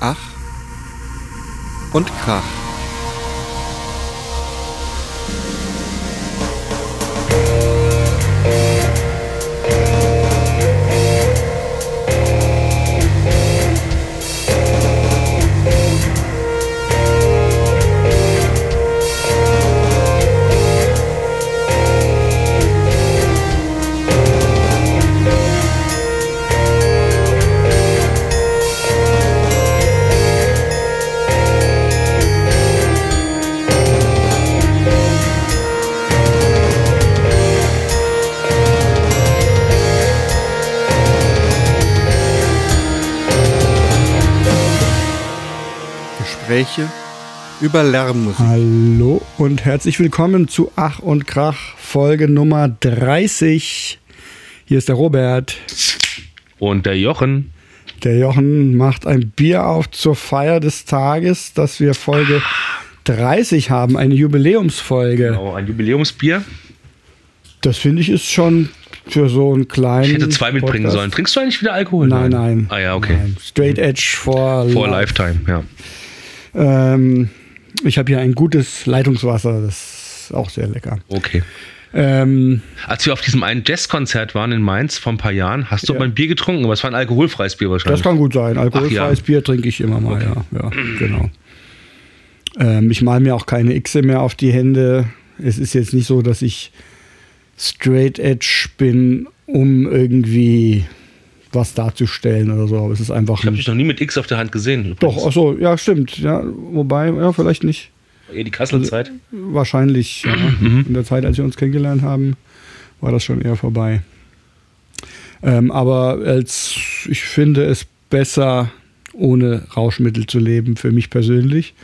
Ach und Krach. Gespräche über Lärmmusik. Hallo und herzlich willkommen zu Ach und Krach, Folge Nummer 30. Hier ist der Robert. Und der Jochen. Der Jochen macht ein Bier auf zur Feier des Tages, dass wir Folge 30 haben, eine Jubiläumsfolge. Genau, ein Jubiläumsbier. Das finde ich ist schon für so einen kleinen. Ich hätte zwei mitbringen Podcast. sollen. Trinkst du eigentlich wieder Alkohol? Nein, nein. Ah ja, okay. Nein. Straight Edge for, For life. Lifetime, ja. Ähm, ich habe hier ein gutes Leitungswasser, das ist auch sehr lecker. Okay. Ähm, Als wir auf diesem einen Jazzkonzert waren in Mainz vor ein paar Jahren, hast du Ja. ein Bier getrunken, aber es war ein alkoholfreies Bier wahrscheinlich. Das kann gut sein. Alkoholfreies Ach ja. Bier trinke ich immer mal, ja. ja genau. Ähm, ich male mir auch keine Xe mehr auf die Hände. Es ist jetzt nicht so, dass ich straight edge bin, um irgendwie was darzustellen oder so. Aber es ist einfach. ich habe dich noch nie mit X auf der Hand gesehen. doch, ach so, ja, stimmt. Ja, wobei, ja, vielleicht nicht. Eher die Kasselzeit. Wahrscheinlich, ja. In der Zeit, als wir uns kennengelernt haben, war das schon eher vorbei. Ähm, aber als ich finde es besser, ohne Rauschmittel zu leben, für mich persönlich.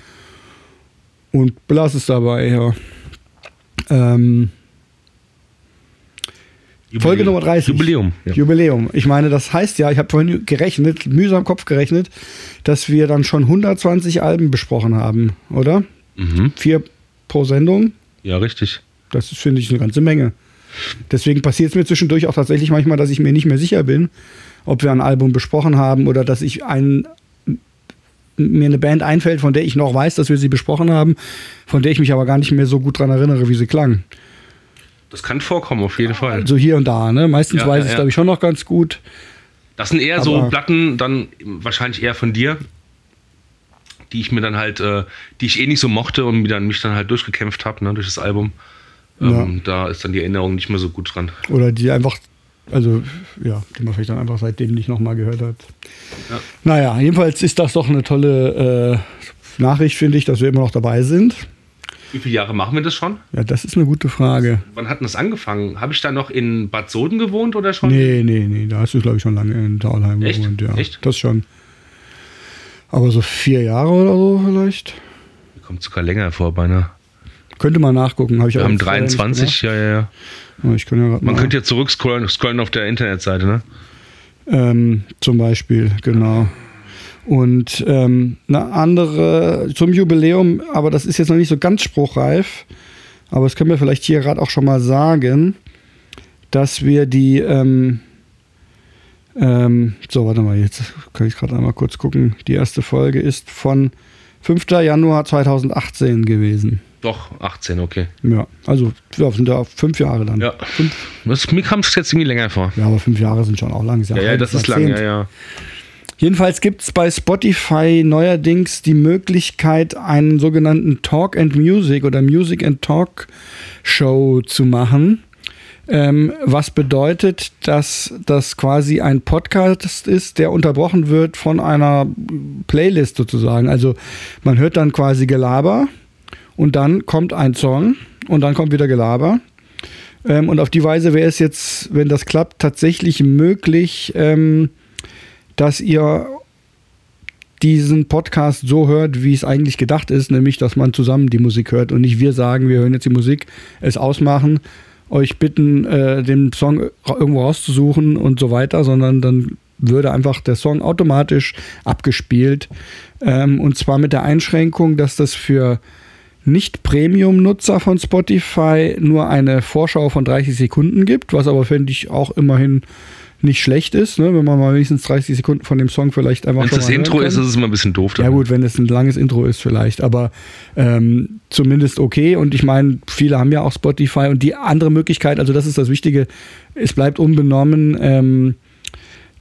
Und belass es dabei, ja. Ähm, Folge Nummer 30. Jubiläum. Ja. Jubiläum. Ich meine, das heißt ja, ich habe vorhin gerechnet, mühsam im Kopf gerechnet, dass wir dann schon 120 Alben besprochen haben, oder? Mhm. Vier pro Sendung. ja, richtig. Das ist, finde ich, eine ganze Menge. Deswegen passiert es mir zwischendurch auch tatsächlich manchmal, dass ich mir nicht mehr sicher bin, ob wir ein Album besprochen haben oder dass ich ein, mir eine Band einfällt, von der ich noch weiß, dass wir sie besprochen haben, von der ich mich aber gar nicht mehr so gut dran erinnere, wie sie klang. Das kann vorkommen, auf jeden Fall. Also hier und da, ne? Meistens Ja, weiß ja, ich, glaube ich, schon noch ganz gut. Das sind eher so Platten, dann wahrscheinlich eher von dir, die ich mir dann halt, äh, die ich eh nicht so mochte und mir dann, mich dann halt durchgekämpft habe, ne, durch das Album. Ähm, Da ist dann die Erinnerung nicht mehr so gut dran. Oder die einfach, also ja, die man vielleicht dann einfach seitdem nicht nochmal gehört hat. Ja. Naja, jedenfalls ist das doch eine tolle äh, Nachricht, finde ich, dass wir immer noch dabei sind. Wie viele Jahre machen wir das schon? Ja, das ist eine gute Frage. Wann hat denn das angefangen? Habe ich da noch in Bad Soden gewohnt oder schon? Nee, nee, nee, da hast du, glaube ich, schon lange in Taulheim Echt? gewohnt. Ja, Echt? Das schon. Aber so vier Jahre oder so vielleicht. Kommt sogar länger vor, beinahe. Könnte man nachgucken. Hab ich Wir haben jetzt leider nicht 23, ja, ja, ja. Aber Ich kann ja Man mal- könnte ja zurückscrollen scrollen auf der Internetseite, ne? Ähm, zum Beispiel, genau. Und ähm, eine andere zum Jubiläum, aber das ist jetzt noch nicht so ganz spruchreif, aber das können wir vielleicht hier gerade auch schon mal sagen, dass wir die, ähm, ähm, so, warte mal, jetzt kann ich gerade einmal kurz gucken. Die erste Folge ist von 5. Januar 2018 gewesen. Doch, 18, okay. Ja, also ja, sind ja fünf Jahre dann. Ja. Fünf, Das, mir kam es jetzt irgendwie länger vor. ja, aber fünf Jahre sind schon auch lang. Ja, ja, das ist lang, ja, ja. Jedenfalls gibt es bei Spotify neuerdings die Möglichkeit, einen sogenannten Talk and Music oder Music and Talk Show zu machen. Ähm, was bedeutet, dass das quasi ein Podcast ist, der unterbrochen wird von einer Playlist sozusagen. Also man hört dann quasi Gelaber und dann kommt ein Song und dann kommt wieder Gelaber. Ähm, und auf die Weise wäre es jetzt, wenn das klappt, tatsächlich möglich, ähm, dass ihr diesen Podcast so hört, wie es eigentlich gedacht ist, nämlich, dass man zusammen die Musik hört und nicht wir sagen, wir hören jetzt die Musik, es ausmachen, euch bitten, äh, den Song irgendwo rauszusuchen und so weiter, sondern dann würde einfach der Song automatisch abgespielt. Ähm, und zwar mit der Einschränkung, dass das für Nicht-Premium-Nutzer von Spotify nur eine Vorschau von 30 Sekunden gibt, was aber, finde ich, auch immerhin nicht schlecht ist, ne? wenn man mal wenigstens 30 Sekunden von dem Song vielleicht einfach Wenn schon das Intro ist, ist es immer ein bisschen doof. Ja gut, wenn es ein langes Intro ist vielleicht, aber ähm, zumindest okay. Und ich meine, viele haben ja auch Spotify und die andere Möglichkeit, also das ist das Wichtige, es bleibt unbenommen, ähm,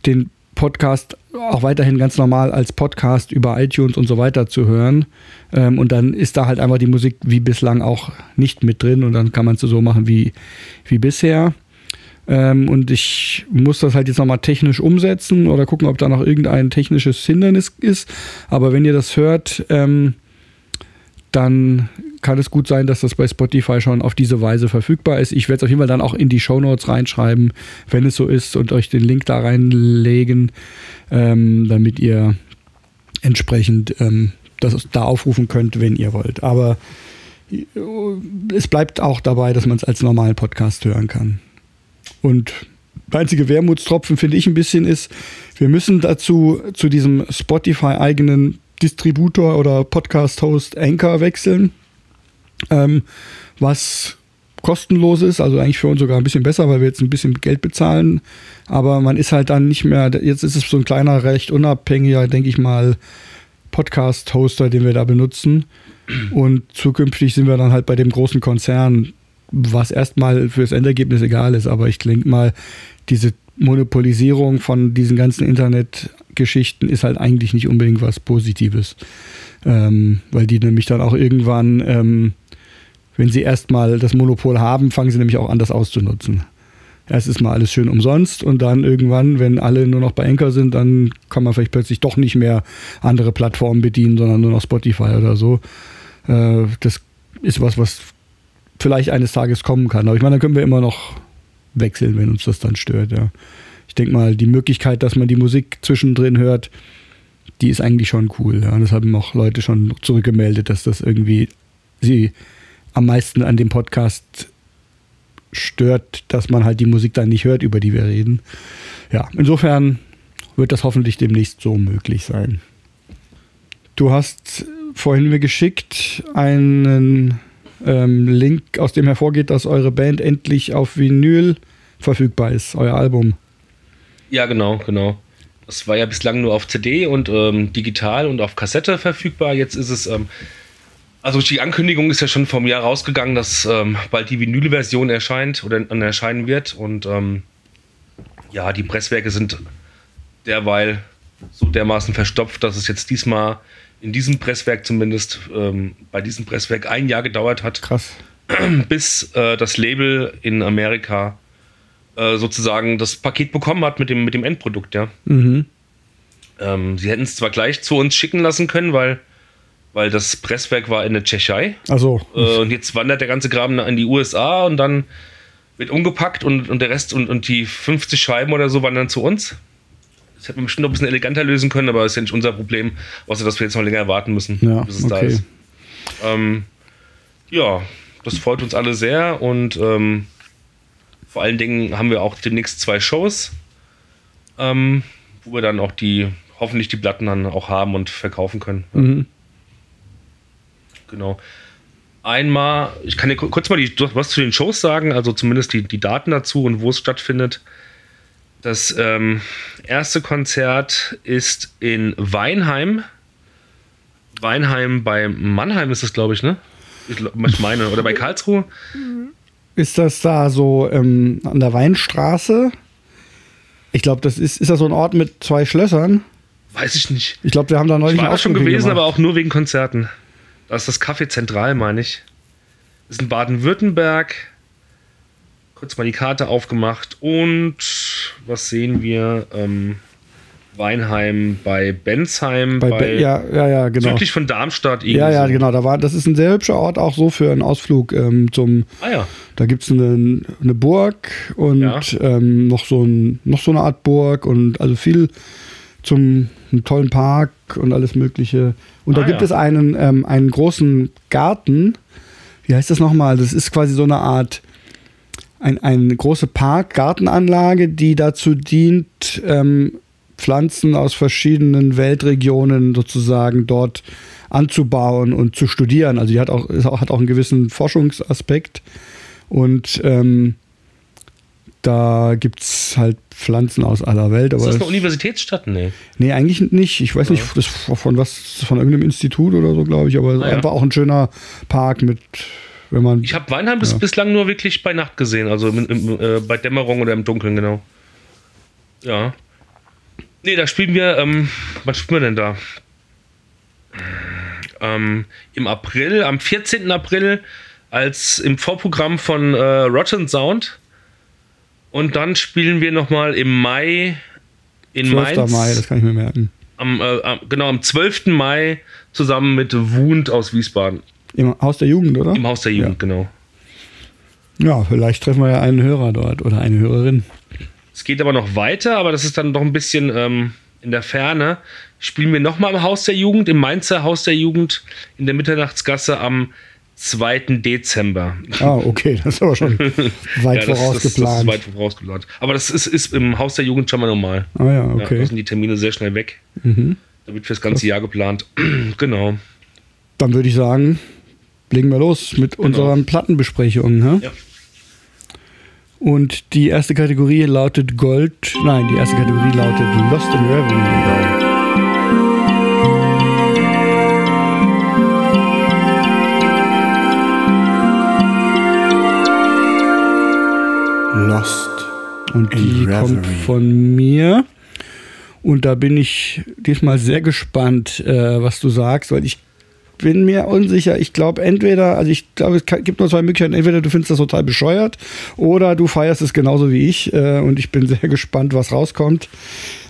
den Podcast auch weiterhin ganz normal als Podcast über iTunes und so weiter zu hören. Ähm, und dann ist da halt einfach die Musik wie bislang auch nicht mit drin und dann kann man es so machen wie, wie bisher. Ähm, und ich muss das halt jetzt nochmal technisch umsetzen oder gucken, ob da noch irgendein technisches Hindernis ist. Aber wenn ihr das hört, ähm, dann kann es gut sein, dass das bei Spotify schon auf diese Weise verfügbar ist. Ich werde es auf jeden Fall dann auch in die Shownotes reinschreiben, wenn es so ist und euch den Link da reinlegen, ähm, damit ihr entsprechend ähm, das da aufrufen könnt, wenn ihr wollt. Aber äh, es bleibt auch dabei, dass man es als normalen Podcast hören kann. Und der einzige Wermutstropfen, finde ich ein bisschen, ist, wir müssen dazu zu diesem Spotify-eigenen Distributor oder Podcast-Host Anchor wechseln, ähm, was kostenlos ist, also eigentlich für uns sogar ein bisschen besser, weil wir jetzt ein bisschen Geld bezahlen, aber man ist halt dann nicht mehr, jetzt ist es so ein kleiner, recht unabhängiger, denke ich mal, Podcast-Hoster, den wir da benutzen. Und zukünftig sind wir dann halt bei dem großen Konzern, was erstmal fürs Endergebnis egal ist, aber ich denke mal, diese Monopolisierung von diesen ganzen Internetgeschichten ist halt eigentlich nicht unbedingt was Positives. Ähm, weil die nämlich dann auch irgendwann, ähm, wenn sie erstmal das Monopol haben, fangen sie nämlich auch an, das auszunutzen. Erst ist mal alles schön umsonst und dann irgendwann, wenn alle nur noch bei Anchor sind, dann kann man vielleicht plötzlich doch nicht mehr andere Plattformen bedienen, sondern nur noch Spotify oder so. Äh, das ist was, was vielleicht eines Tages kommen kann. Aber ich meine, dann können wir immer noch wechseln, wenn uns das dann stört. Ja. Ich denke mal, die Möglichkeit, dass man die Musik zwischendrin hört, die ist eigentlich schon cool. Ja. Das haben auch Leute schon zurückgemeldet, dass das irgendwie sie am meisten an dem Podcast stört, dass man halt die Musik dann nicht hört, über die wir reden. Ja, insofern wird das hoffentlich demnächst so möglich sein. Du hast vorhin mir geschickt einen ähm, Link, aus dem hervorgeht, dass eure Band endlich auf Vinyl verfügbar ist, euer Album. Ja, genau, genau. Das war ja bislang nur auf CD und ähm, digital und auf Kassette verfügbar. Jetzt ist es, ähm, also die Ankündigung ist ja schon vom Jahr rausgegangen, dass ähm, bald die Vinyl-Version erscheint oder äh, erscheinen wird. Und ähm, ja, die Presswerke sind derweil so dermaßen verstopft, dass es jetzt diesmal in diesem Presswerk zumindest, ähm, bei diesem Presswerk ein Jahr gedauert hat, Krass. bis äh, das Label in Amerika äh, sozusagen das Paket bekommen hat mit dem, mit dem Endprodukt, ja. Mhm. Ähm, sie hätten es zwar gleich zu uns schicken lassen können, weil, weil das Presswerk war in der Tschechei. Also, Äh, und jetzt wandert der ganze Graben in die USA und dann wird umgepackt und, und der Rest und, und die 50 Scheiben oder so wandern zu uns. Das hätten wir bestimmt noch ein bisschen eleganter lösen können, aber das ist ja nicht unser Problem, außer dass wir jetzt noch länger warten müssen, Ja, bis es da okay. ist. Ähm, ja, das freut uns alle sehr und ähm, vor allen Dingen haben wir auch demnächst zwei Shows, ähm, wo wir dann auch die, hoffentlich die Platten dann auch haben und verkaufen können. mhm. Genau. Einmal, ich kann dir ku- kurz mal die, was zu den Shows sagen, also zumindest die, die Daten dazu und wo es stattfindet. Das ähm, erste Konzert ist in Weinheim. Weinheim bei Mannheim ist das, glaube ich, ne? Ich, meine, oder bei Karlsruhe. ist das da so ähm, an der Weinstraße? Ich glaube, das ist, ist das so ein Ort mit zwei Schlössern? Weiß ich nicht. Ich glaube, wir haben da neulich Ich war da schon gewesen, hingemacht. aber auch nur wegen Konzerten. Das ist das Café Zentral, meine ich. Das ist in Baden-Württemberg. Kurz mal die Karte aufgemacht. Und was sehen wir? Ähm, Weinheim bei Bensheim. Bei, Be- ja, ja, ja, genau. Südlich von Darmstadt. Ja, irgendwie ja, so. genau. Da war, das ist ein sehr hübscher Ort, auch so für einen Ausflug ähm, zum. Ah ja. Da gibt es eine, eine Burg und Ja. ähm, noch, so ein, noch so eine Art Burg und also viel zum einen tollen Park und alles Mögliche. Und da Ah, gibt ja. es einen, ähm, einen großen Garten. Wie heißt das nochmal? Das ist quasi so eine Art, ein, eine große Park-Gartenanlage, die dazu dient, ähm, Pflanzen aus verschiedenen Weltregionen sozusagen dort anzubauen und zu studieren. Also die hat auch, hat auch einen gewissen Forschungsaspekt. Und ähm, da gibt es halt Pflanzen aus aller Welt. Ist das eine Universitätsstadt? Nee. nee, eigentlich nicht. Ich weiß nicht, das von was, von irgendeinem Institut oder so, glaube ich, aber Ah, ja. einfach auch ein schöner Park mit, wenn man. Ich habe Weinheim bis, Ja. bislang nur wirklich bei Nacht gesehen, also im, im, äh, bei Dämmerung oder im Dunkeln, genau. Ja. Nee, da spielen wir, ähm, was spielen wir denn da? Ähm, Im April, am 14. April, als im Vorprogramm von äh, Rotten Sound. Und dann spielen wir nochmal im Mai in 12. Mainz. Mai, das kann ich mir merken. am, äh, genau, am 12. Mai zusammen mit Wund aus Wiesbaden. Im Haus der Jugend, oder? Im Haus der Jugend, genau. Ja, vielleicht treffen wir ja einen Hörer dort oder eine Hörerin. Es geht aber noch weiter, aber das ist dann doch ein bisschen ähm, in der Ferne. Spielen wir nochmal im Haus der Jugend, im Mainzer Haus der Jugend in der Mitternachtsgasse am 2. Dezember. Ah, okay, das ist aber schon weit Ja, das, das, das vorausgeplant. ist weit vorausgeplant. Aber das ist, ist im Haus der Jugend schon mal normal. ah ja, Ja, okay. Mhm. da sind die Termine sehr schnell weg. Da wird fürs ganze Jahr geplant. genau. Dann würde ich sagen, legen wir los mit unseren Plattenbesprechungen. Ne? Ja. Und die erste Kategorie lautet Gold. Nein, die erste Kategorie lautet Lost in Revenue. Lost. Und die kommt von mir. Und da bin ich diesmal sehr gespannt, äh, was du sagst, weil ich bin mir unsicher. Ich glaube, entweder, also ich glaube, es gibt nur zwei Möglichkeiten. Entweder du findest das total bescheuert oder du feierst es genauso wie ich. Äh, und ich bin sehr gespannt, was rauskommt.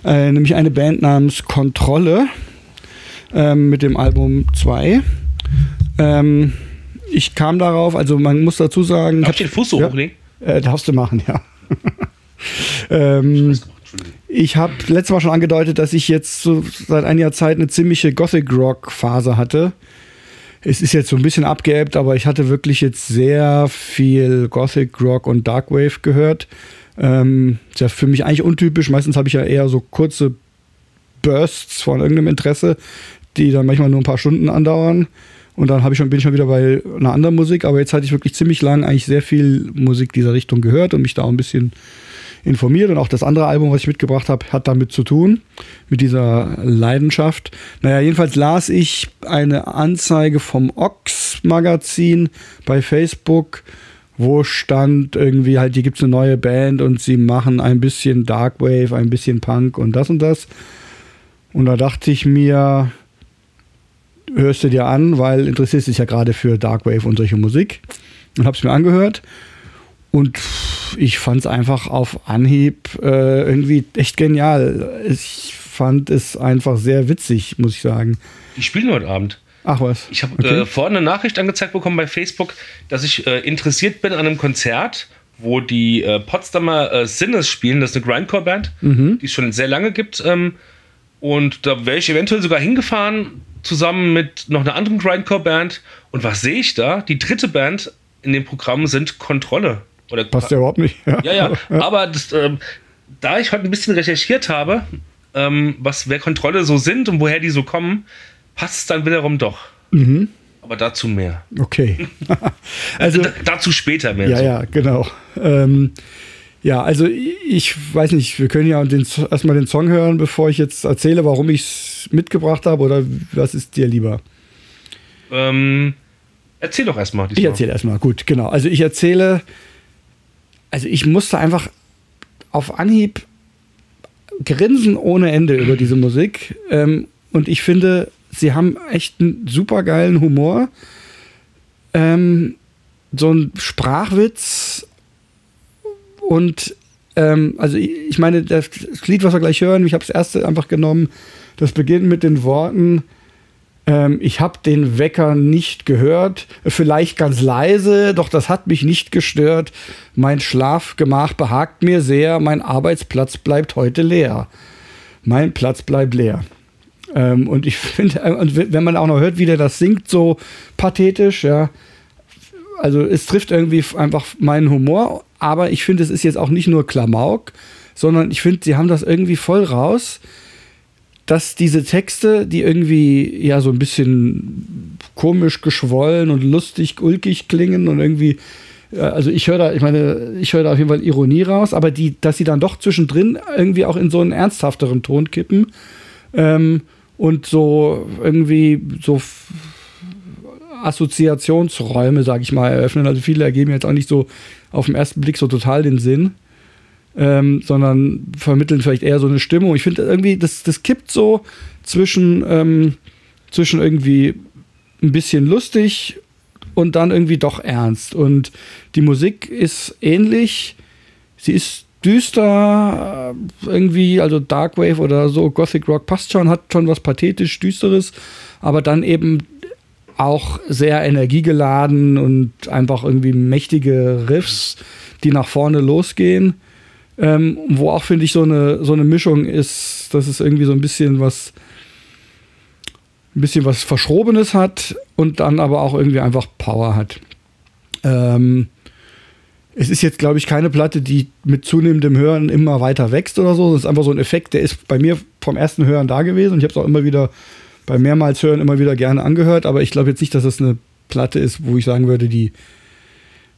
Äh, nämlich eine Band namens Kontrolle ähm, mit dem Album 2. Ähm, ich kam darauf, also man muss dazu sagen. Darf ich den Fuß so Ja. hochlegen? Äh, darfst du machen, ja. ähm, ich habe letztes Mal schon angedeutet, dass ich jetzt so seit einiger Zeit eine ziemliche Gothic Rock Phase hatte. Es ist jetzt so ein bisschen abgeebbt, aber ich hatte wirklich jetzt sehr viel Gothic Rock und Dark Wave gehört. Ähm, ist ja für mich eigentlich untypisch. Meistens habe ich ja eher so kurze Bursts von irgendeinem Interesse, die dann manchmal nur ein paar Stunden andauern. Und dann ich schon, bin ich schon wieder bei einer anderen Musik. Aber jetzt hatte ich wirklich ziemlich lang eigentlich sehr viel Musik dieser Richtung gehört und mich da auch ein bisschen informiert. Und auch das andere Album, was ich mitgebracht habe, hat damit zu tun, mit dieser Leidenschaft. Naja, jedenfalls las ich eine Anzeige vom Ox Magazin bei Facebook, wo stand irgendwie halt, hier gibt es eine neue Band und sie machen ein bisschen Darkwave, ein bisschen Punk und das und das. Und da dachte ich mir, hörst du dir an, weil interessierst dich ja gerade für Darkwave und solche Musik. Und habe es mir angehört. Und ich fand es einfach auf Anhieb äh, irgendwie echt genial. Ich fand es einfach sehr witzig, muss ich sagen. Die spielen heute Abend. Ach was. Ich habe Okay. äh, vorhin eine Nachricht angezeigt bekommen bei Facebook, dass ich äh, interessiert bin an einem Konzert, wo die äh, Potsdamer äh, Sinners spielen. Das ist eine Grindcore-Band, Mhm. die es schon sehr lange gibt. Ähm, und da wäre ich eventuell sogar hingefahren, zusammen mit noch einer anderen Grindcore-Band. Und was sehe ich da? Die dritte Band in dem Programm sind Kontrolle. Oder Passt ja überhaupt nicht. ja, ja. Aber das, ähm, da ich heute ein bisschen recherchiert habe, ähm, was wer Kontrolle so sind und woher die so kommen, passt es dann wiederum doch. Mhm. Aber dazu mehr. Okay. also, D dazu später mehr. ja, so. ja, genau. Ähm, ja, also ich weiß nicht, wir können ja den, erstmal den Song hören, bevor ich jetzt erzähle, warum ich es mitgebracht habe oder was ist dir lieber? Ähm, erzähl doch erstmal. Ich erzähle erstmal, gut, genau. Also ich erzähle, also ich musste einfach auf Anhieb grinsen ohne Ende über diese Musik. Ähm, und ich finde, sie haben echt einen super geilen Humor. Ähm, so ein Sprachwitz und ähm, also ich, ich meine, das Lied, was wir gleich hören, ich habe das erste einfach genommen, das beginnt mit den Worten, ähm, ich habe den Wecker nicht gehört, vielleicht ganz leise, doch das hat mich nicht gestört. Mein Schlafgemach behagt mir sehr, mein Arbeitsplatz bleibt heute leer. Mein Platz bleibt leer. Ähm, und ich finde, äh, wenn man auch noch hört, wie der das singt, so pathetisch, ja, also es trifft irgendwie einfach meinen Humor, aber ich finde, es ist jetzt auch nicht nur Klamauk, sondern ich finde, sie haben das irgendwie voll raus, dass diese Texte, die irgendwie ja so ein bisschen komisch geschwollen und lustig, ulkig klingen und irgendwie also ich höre da, ich meine, ich höre da auf jeden Fall Ironie raus, aber die, dass sie dann doch zwischendrin irgendwie auch in so einen ernsthafteren Ton kippen ähm, und so irgendwie so Assoziationsräume, sag ich mal, eröffnen. Also viele ergeben jetzt auch nicht so auf den ersten Blick so total den Sinn, ähm, sondern vermitteln vielleicht eher so eine Stimmung. Ich finde irgendwie, das, das kippt so zwischen, ähm, zwischen irgendwie ein bisschen lustig und dann irgendwie doch ernst. Und die Musik ist ähnlich. Sie ist düster, äh, irgendwie, also Darkwave oder so, Gothic Rock passt schon, hat schon was pathetisch Düsteres, aber dann eben auch sehr energiegeladen und einfach irgendwie mächtige Riffs, die nach vorne losgehen. Ähm, wo auch, finde ich, so eine, so eine Mischung ist, dass es irgendwie so ein bisschen was, ein bisschen was Verschrobenes hat und dann aber auch irgendwie einfach Power hat. Ähm, es ist jetzt, glaube ich, keine Platte, die mit zunehmendem Hören immer weiter wächst oder so. Das ist einfach so ein Effekt, der ist bei mir vom ersten Hören da gewesen und ich habe es auch immer wieder bei mehrmals Hören immer wieder gerne angehört, aber ich glaube jetzt nicht, dass das eine Platte ist, wo ich sagen würde, die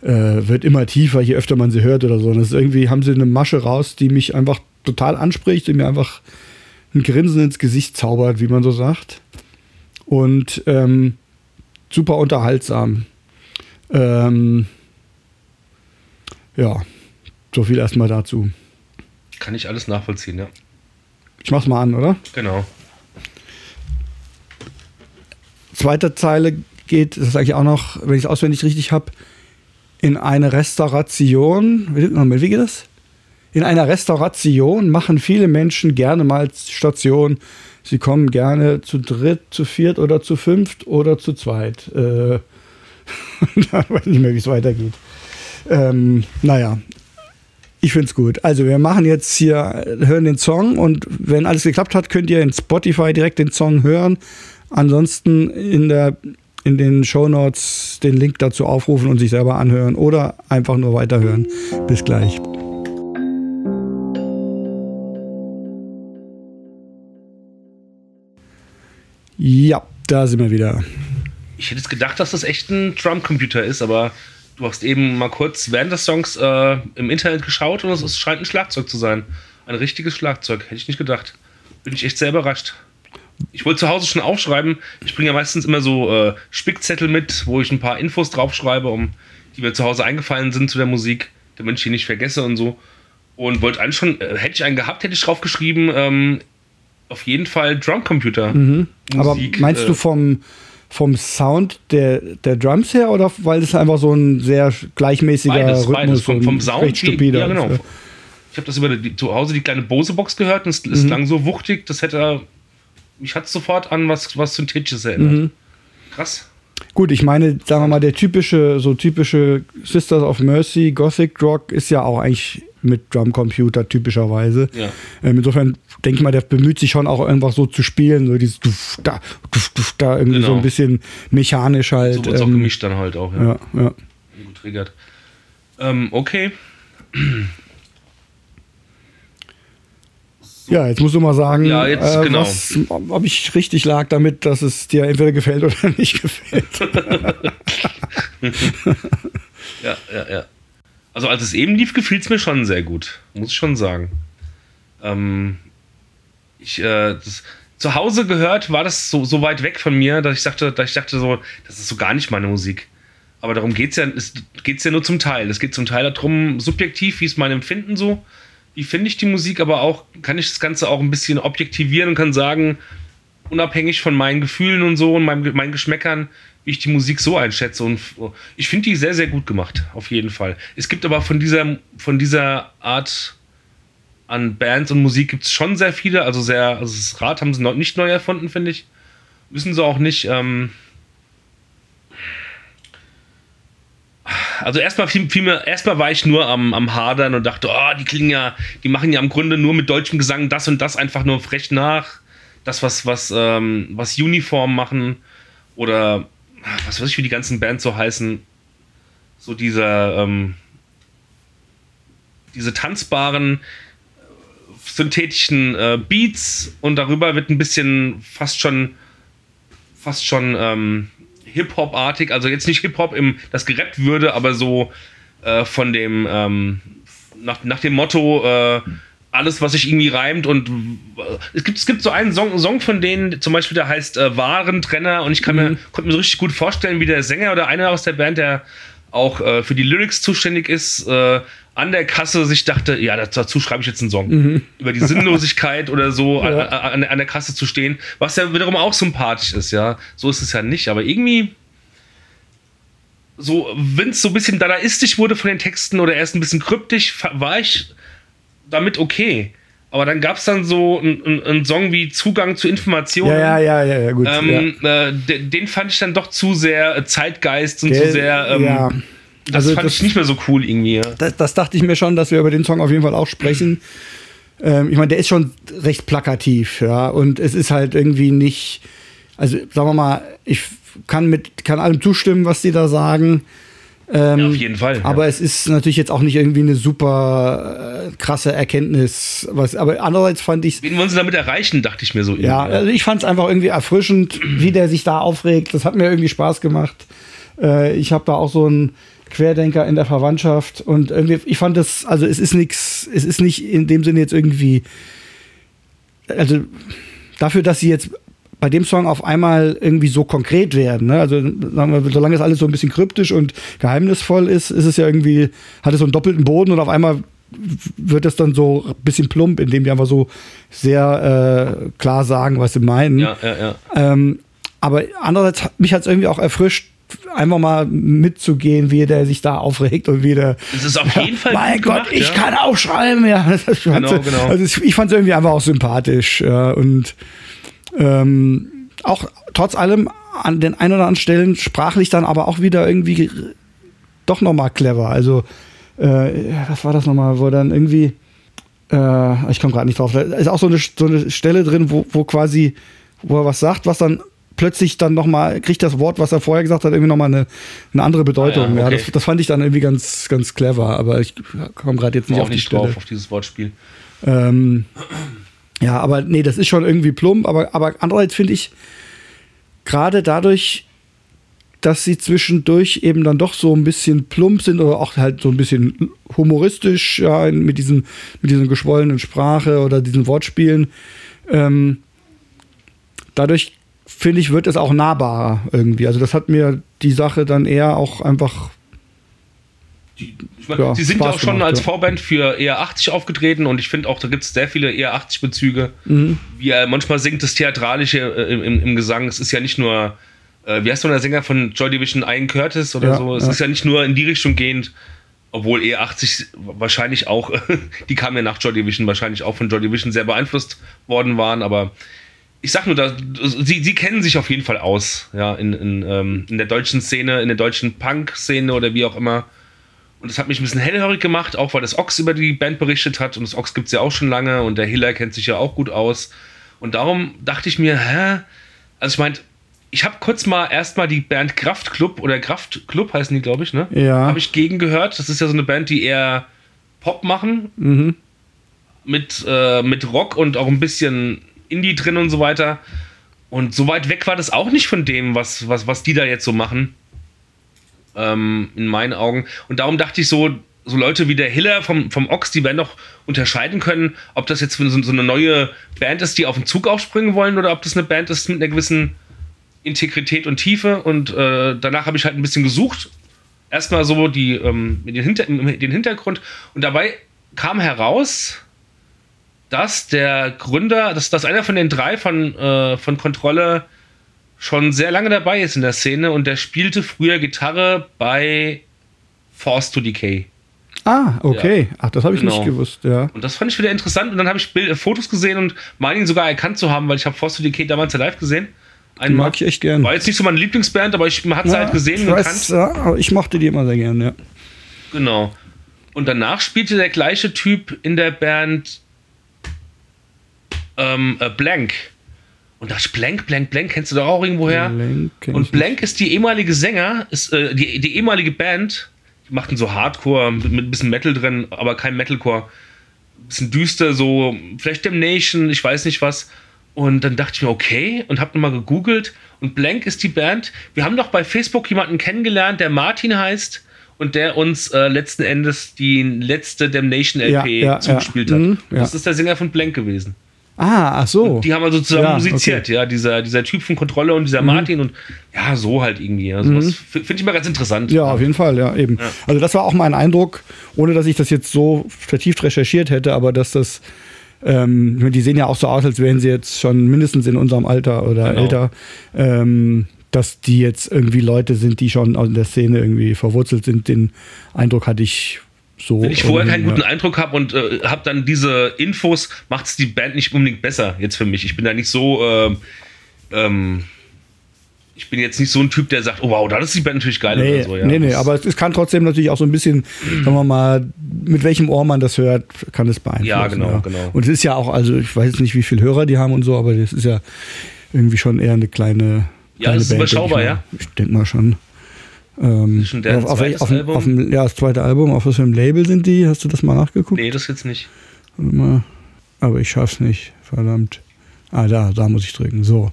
äh, wird immer tiefer, je öfter man sie hört oder so. Und das ist irgendwie haben sie eine Masche raus, die mich einfach total anspricht, die mir einfach ein Grinsen ins Gesicht zaubert, wie man so sagt. Und ähm, super unterhaltsam. Ähm, ja, so viel erstmal dazu. Kann ich alles nachvollziehen, ja. Ich mach's mal an, oder? Genau. Zweite Zeile geht, das sage ich auch noch, wenn ich es auswendig richtig habe, in eine Restauration. Wie geht das? In einer Restauration machen viele Menschen gerne mal Station. Sie kommen gerne zu dritt, zu viert oder zu fünft oder zu zweit. Äh, da weiß ich nicht mehr, wie es weitergeht. Ähm, naja, ich finde es gut. Also wir machen jetzt hier, hören den Song und wenn alles geklappt hat, könnt ihr in Spotify direkt den Song hören. Ansonsten in, der, in den Show Notes den Link dazu aufrufen und sich selber anhören oder einfach nur weiterhören. Bis gleich. Ja, da sind wir wieder. Ich hätte jetzt gedacht, dass das echt ein Drumcomputer ist, aber du hast eben mal kurz während des Songs äh, im Internet geschaut und es scheint ein Schlagzeug zu sein. Ein richtiges Schlagzeug, hätte ich nicht gedacht. Bin ich echt sehr überrascht. Ich wollte zu Hause schon aufschreiben. Ich bringe ja meistens immer so äh, Spickzettel mit, wo ich ein paar Infos draufschreibe, um die mir zu Hause eingefallen sind zu der Musik, damit ich die nicht vergesse und so. Und wollte eigentlich schon, äh, hätte ich einen gehabt, hätte ich draufgeschrieben, ähm, auf jeden Fall Drumcomputer. Mhm. Aber meinst äh, du vom, vom Sound der, der Drums her oder weil es einfach so ein sehr gleichmäßiger beides, Rhythmus beides. Vom, vom Sound, stupider ja genau. ist, Ich habe das über die, zu Hause die kleine Bose-Box gehört und es, es Mhm. klang so wuchtig, das hätte mich hat sofort an was, was Synthetisches erinnert. Mhm. Krass. Gut, ich meine, sagen wir mal, der typische, so typische Sisters of Mercy, Gothic Rock ist ja auch eigentlich mit Drumcomputer typischerweise. Ja. Ähm, insofern denke ich mal, der bemüht sich schon auch einfach so zu spielen, so dieses Duf, da, Duf, Duf, da irgendwie Genau. so ein bisschen mechanisch halt. So wird es auch ähm, gemischt dann halt auch, ja. Ja, ja. Getriggert. Ähm, okay. Ja, jetzt musst du mal sagen, Ja, jetzt äh, genau. was, ob ich richtig lag damit, dass es dir entweder gefällt oder nicht gefällt. Ja, ja, ja. Also als es eben lief, gefiel es mir schon sehr gut. Muss ich schon sagen. Ähm, ich, äh, das, zu Hause gehört, war das so, so weit weg von mir, dass ich dachte, dass ich dachte so, das ist so gar nicht meine Musik. Aber darum geht es ja, es geht's ja nur zum Teil. Es geht zum Teil darum, subjektiv, wie ist mein Empfinden so, wie finde ich die Musik, aber auch, kann ich das Ganze auch ein bisschen objektivieren und kann sagen, unabhängig von meinen Gefühlen und so und meinem, meinen Geschmäckern, wie ich die Musik so einschätze. Und ich finde die sehr, sehr gut gemacht, auf jeden Fall. Es gibt aber von dieser, von dieser Art an Bands und Musik gibt es schon sehr viele. Also sehr, also das Rad haben sie noch nicht neu erfunden, finde ich. Müssen sie auch nicht. Ähm also erstmal fiel, fiel mir, erstmal war ich nur am, am Hadern und dachte, oh, die klingen ja, die machen ja im Grunde nur mit deutschem Gesang das und das einfach nur frech nach. Das, was, was, ähm, was Uniform machen oder was weiß ich, wie die ganzen Bands so heißen. So dieser, ähm, diese tanzbaren synthetischen äh, Beats und darüber wird ein bisschen fast schon fast schon ähm, Hip-Hop-artig, also jetzt nicht Hip-Hop im das gerappt würde, aber so äh, von dem, ähm, nach, nach dem Motto, äh, alles, was sich irgendwie reimt und äh, es gibt, es gibt so einen Song, Song von denen, zum Beispiel, der heißt äh, Warentrenner und ich kann mir, konnte mir so richtig gut vorstellen, wie der Sänger oder einer aus der Band, der auch äh, für die Lyrics zuständig ist, äh, an der Kasse sich dachte, ja, dazu schreibe ich jetzt einen Song. Mhm. Über die Sinnlosigkeit oder so Ja. an, an, an der Kasse zu stehen, was ja wiederum auch sympathisch ist, ja. So ist es ja nicht, aber irgendwie so, wenn es so ein bisschen dadaistisch wurde von den Texten oder erst ein bisschen kryptisch, war ich damit okay. Aber dann gab es dann so einen Song wie Zugang zu Informationen. Ja, ja, ja, ja, ja, gut. ja. Ähm, äh, de- den fand ich dann doch zu sehr äh, Zeitgeist und zu Gell? sehr. Ähm, ja. Das Also fand das- ich nicht mehr so cool irgendwie. ja. Das, das dachte ich mir schon, dass wir über den Song auf jeden Fall auch sprechen. Ähm, ich meine, der ist schon recht plakativ, ja, und es ist halt irgendwie nicht, also sagen wir mal, ich kann mit kann allem zustimmen, was die da sagen. Ähm, Ja, auf jeden Fall, ja. Aber es ist natürlich jetzt auch nicht irgendwie eine super äh, krasse Erkenntnis. Was, aber andererseits fand ich Wen wollen sie damit erreichen, dachte ich mir so. ja, irgendwie, also ich fand es einfach irgendwie erfrischend, wie der sich da aufregt. Das hat mir irgendwie Spaß gemacht. Äh, ich habe da auch so einen Querdenker in der Verwandtschaft und irgendwie, ich fand das, also es ist nichts, es ist nicht in dem Sinne jetzt irgendwie, also dafür, dass sie jetzt bei dem Song auf einmal irgendwie so konkret werden, ne? also sagen wir, solange es alles so ein bisschen kryptisch und geheimnisvoll ist, ist es ja irgendwie, hat es so einen doppelten Boden und auf einmal wird es dann so ein bisschen plump, indem die einfach so sehr äh, klar sagen, was sie meinen. Ja, ja, ja. Ähm, aber andererseits, hat- mich hat es irgendwie auch erfrischt, einfach mal mitzugehen, wie der sich da aufregt und wie der. Es ist auf jeden Fall Mein Gott, gemacht, ich ja. kann auch schreiben, ja. Das fand Genau, so- genau. Also ich fand es irgendwie einfach auch sympathisch. Ja, und ähm, auch trotz allem an den ein oder anderen Stellen sprachlich dann aber auch wieder irgendwie doch nochmal clever. Also, äh, was war das nochmal, wo dann irgendwie, äh, ich komme gerade nicht drauf, da ist auch so eine, so eine Stelle drin, wo, wo quasi, wo er was sagt, was dann plötzlich dann nochmal, kriegt das Wort, was er vorher gesagt hat, irgendwie nochmal eine, eine andere Bedeutung. Ah ja, ja, okay. das, das fand ich dann irgendwie ganz, ganz clever, aber ich komme gerade jetzt nicht auf die nicht Stelle. drauf, auf dieses Wortspiel. Ähm, ja, aber nee, das ist schon irgendwie plump, aber, aber andererseits finde ich, gerade dadurch, dass sie zwischendurch eben dann doch so ein bisschen plump sind oder auch halt so ein bisschen humoristisch, ja, mit diesen, mit diesen geschwollenen Sprache oder diesen Wortspielen, ähm, dadurch finde ich, wird es auch nahbarer irgendwie. Also das hat mir die Sache dann eher auch einfach Ich meine, Ja, sie sind Spaß auch schon gemacht, als ja. Vorband für eher 80 aufgetreten und ich finde auch, da gibt es sehr viele eher 80 Bezüge. Mhm. Wie er manchmal singt das Theatralische äh, im, im, im Gesang. Es ist ja nicht nur, äh, wie heißt denn der Sänger von Joy Division, Ian Curtis oder Ja, so. Es ist ja nicht nur in die Richtung gehend, obwohl eher 80 wahrscheinlich auch, die kamen ja nach Joy Division, wahrscheinlich auch von Joy Division sehr beeinflusst worden waren, aber ich sag nur, da, sie, sie kennen sich auf jeden Fall aus, ja, in, in, ähm, in der deutschen Szene, in der deutschen Punk-Szene oder wie auch immer. Und das hat mich ein bisschen hellhörig gemacht, auch weil das Ox über die Band berichtet hat. Und das Ox gibt es ja auch schon lange und der Hiller kennt sich ja auch gut aus. Und darum dachte ich mir, hä? Also ich meine, ich habe kurz mal erstmal die Band Kraftklub oder Kraftklub heißen die, glaube ich, ne? Ja. Habe ich gegen gehört. Das ist ja so eine Band, die eher Pop machen. Mhm. Mit, äh, mit Rock und auch ein bisschen Indie drin und so weiter. Und so weit weg war das auch nicht von dem, was, was, was die da jetzt so machen ähm, in meinen Augen. Und darum dachte ich so, so Leute wie der Hiller vom, vom Ox, die werden doch unterscheiden können, ob das jetzt so, so eine neue Band ist, die auf den Zug aufspringen wollen, oder ob das eine Band ist mit einer gewissen Integrität und Tiefe. Und äh, danach habe ich halt ein bisschen gesucht. Erstmal so die, ähm, den, Hinter den Hintergrund. Und dabei kam heraus, dass der Gründer, dass, dass einer von den drei von, äh, von Kontrolle schon sehr lange dabei ist in der Szene und der spielte früher Gitarre bei Force to Decay. Ah, okay. Ja. Ach, das habe ich Genau. nicht gewusst, ja. Und das fand ich wieder interessant und dann habe ich Bild, äh, Fotos gesehen und meine ihn sogar erkannt zu haben, weil ich habe Force to Decay damals ja live gesehen. Die Einmal. mag ich echt gern. War jetzt nicht so meine Lieblingsband, aber ich man hat sie halt gesehen und weiß, gekannt. ja, aber ich mochte die immer sehr gern, ja. Genau. Und danach spielte der gleiche Typ in der Band ähm, äh, Blank. Und da Blank, Blank, Blank, kennst du doch auch irgendwoher? Blank Und Blank ist die ehemalige Sänger, ist äh, die, die ehemalige Band, die machten so Hardcore mit, mit ein bisschen Metal drin, aber kein Metalcore. Ein bisschen düster, so vielleicht Damnation, ich weiß nicht was. Und dann dachte ich mir, okay, und hab nochmal gegoogelt. Und Blank ist die Band. Wir haben doch bei Facebook jemanden kennengelernt, der Martin heißt. und der uns äh, letzten Endes die letzte Damnation LP Ja, ja, zugespielt ja. hat. Mhm. Das ist der Sänger von Blank gewesen. Ah, ach so. Die haben also zusammen Ja, musiziert, ja, dieser, dieser Typ von Kontrolle und Mhm. dieser Martin und ja, so halt irgendwie. Also das f- finde ich mal ganz interessant. Ja, auf jeden Fall, ja, eben. Also das war auch mein Eindruck, ohne dass ich das jetzt so vertieft recherchiert hätte, aber dass das, ähm, die sehen ja auch so aus, als wären sie jetzt schon mindestens in unserem Alter oder Genau. älter, ähm, dass die jetzt irgendwie Leute sind, die schon in der Szene irgendwie verwurzelt sind. Den Eindruck hatte ich so. Wenn ich vorher keinen guten Eindruck habe und äh, habe dann diese Infos, macht es die Band nicht unbedingt besser jetzt für mich. Ich bin da nicht so, ähm, ähm, ich bin jetzt nicht so ein Typ, der sagt, oh wow, das ist die Band natürlich geil Nee, oder so. Ja. nee, nee, aber es, es kann trotzdem natürlich auch so ein bisschen, sagen wir mal, mit welchem Ohr man das hört, kann es beeinflussen. Ja, genau, genau. Und es ist ja auch, also ich weiß jetzt nicht, wie viele Hörer die haben und so, aber das ist ja irgendwie schon eher eine kleine. Ja, kleine das ist Band, überschaubar, ja? ich mal. Ich denke mal schon. Ähm, Ist schon deren auf, auf, auf, Album? auf ja, das zweite Album. Auf was für einem Label sind die? Hast du das mal nachgeguckt? nee, das jetzt nicht. Warte mal. Aber ich schaff's nicht. Verdammt. Ah, da, da muss ich drücken. So.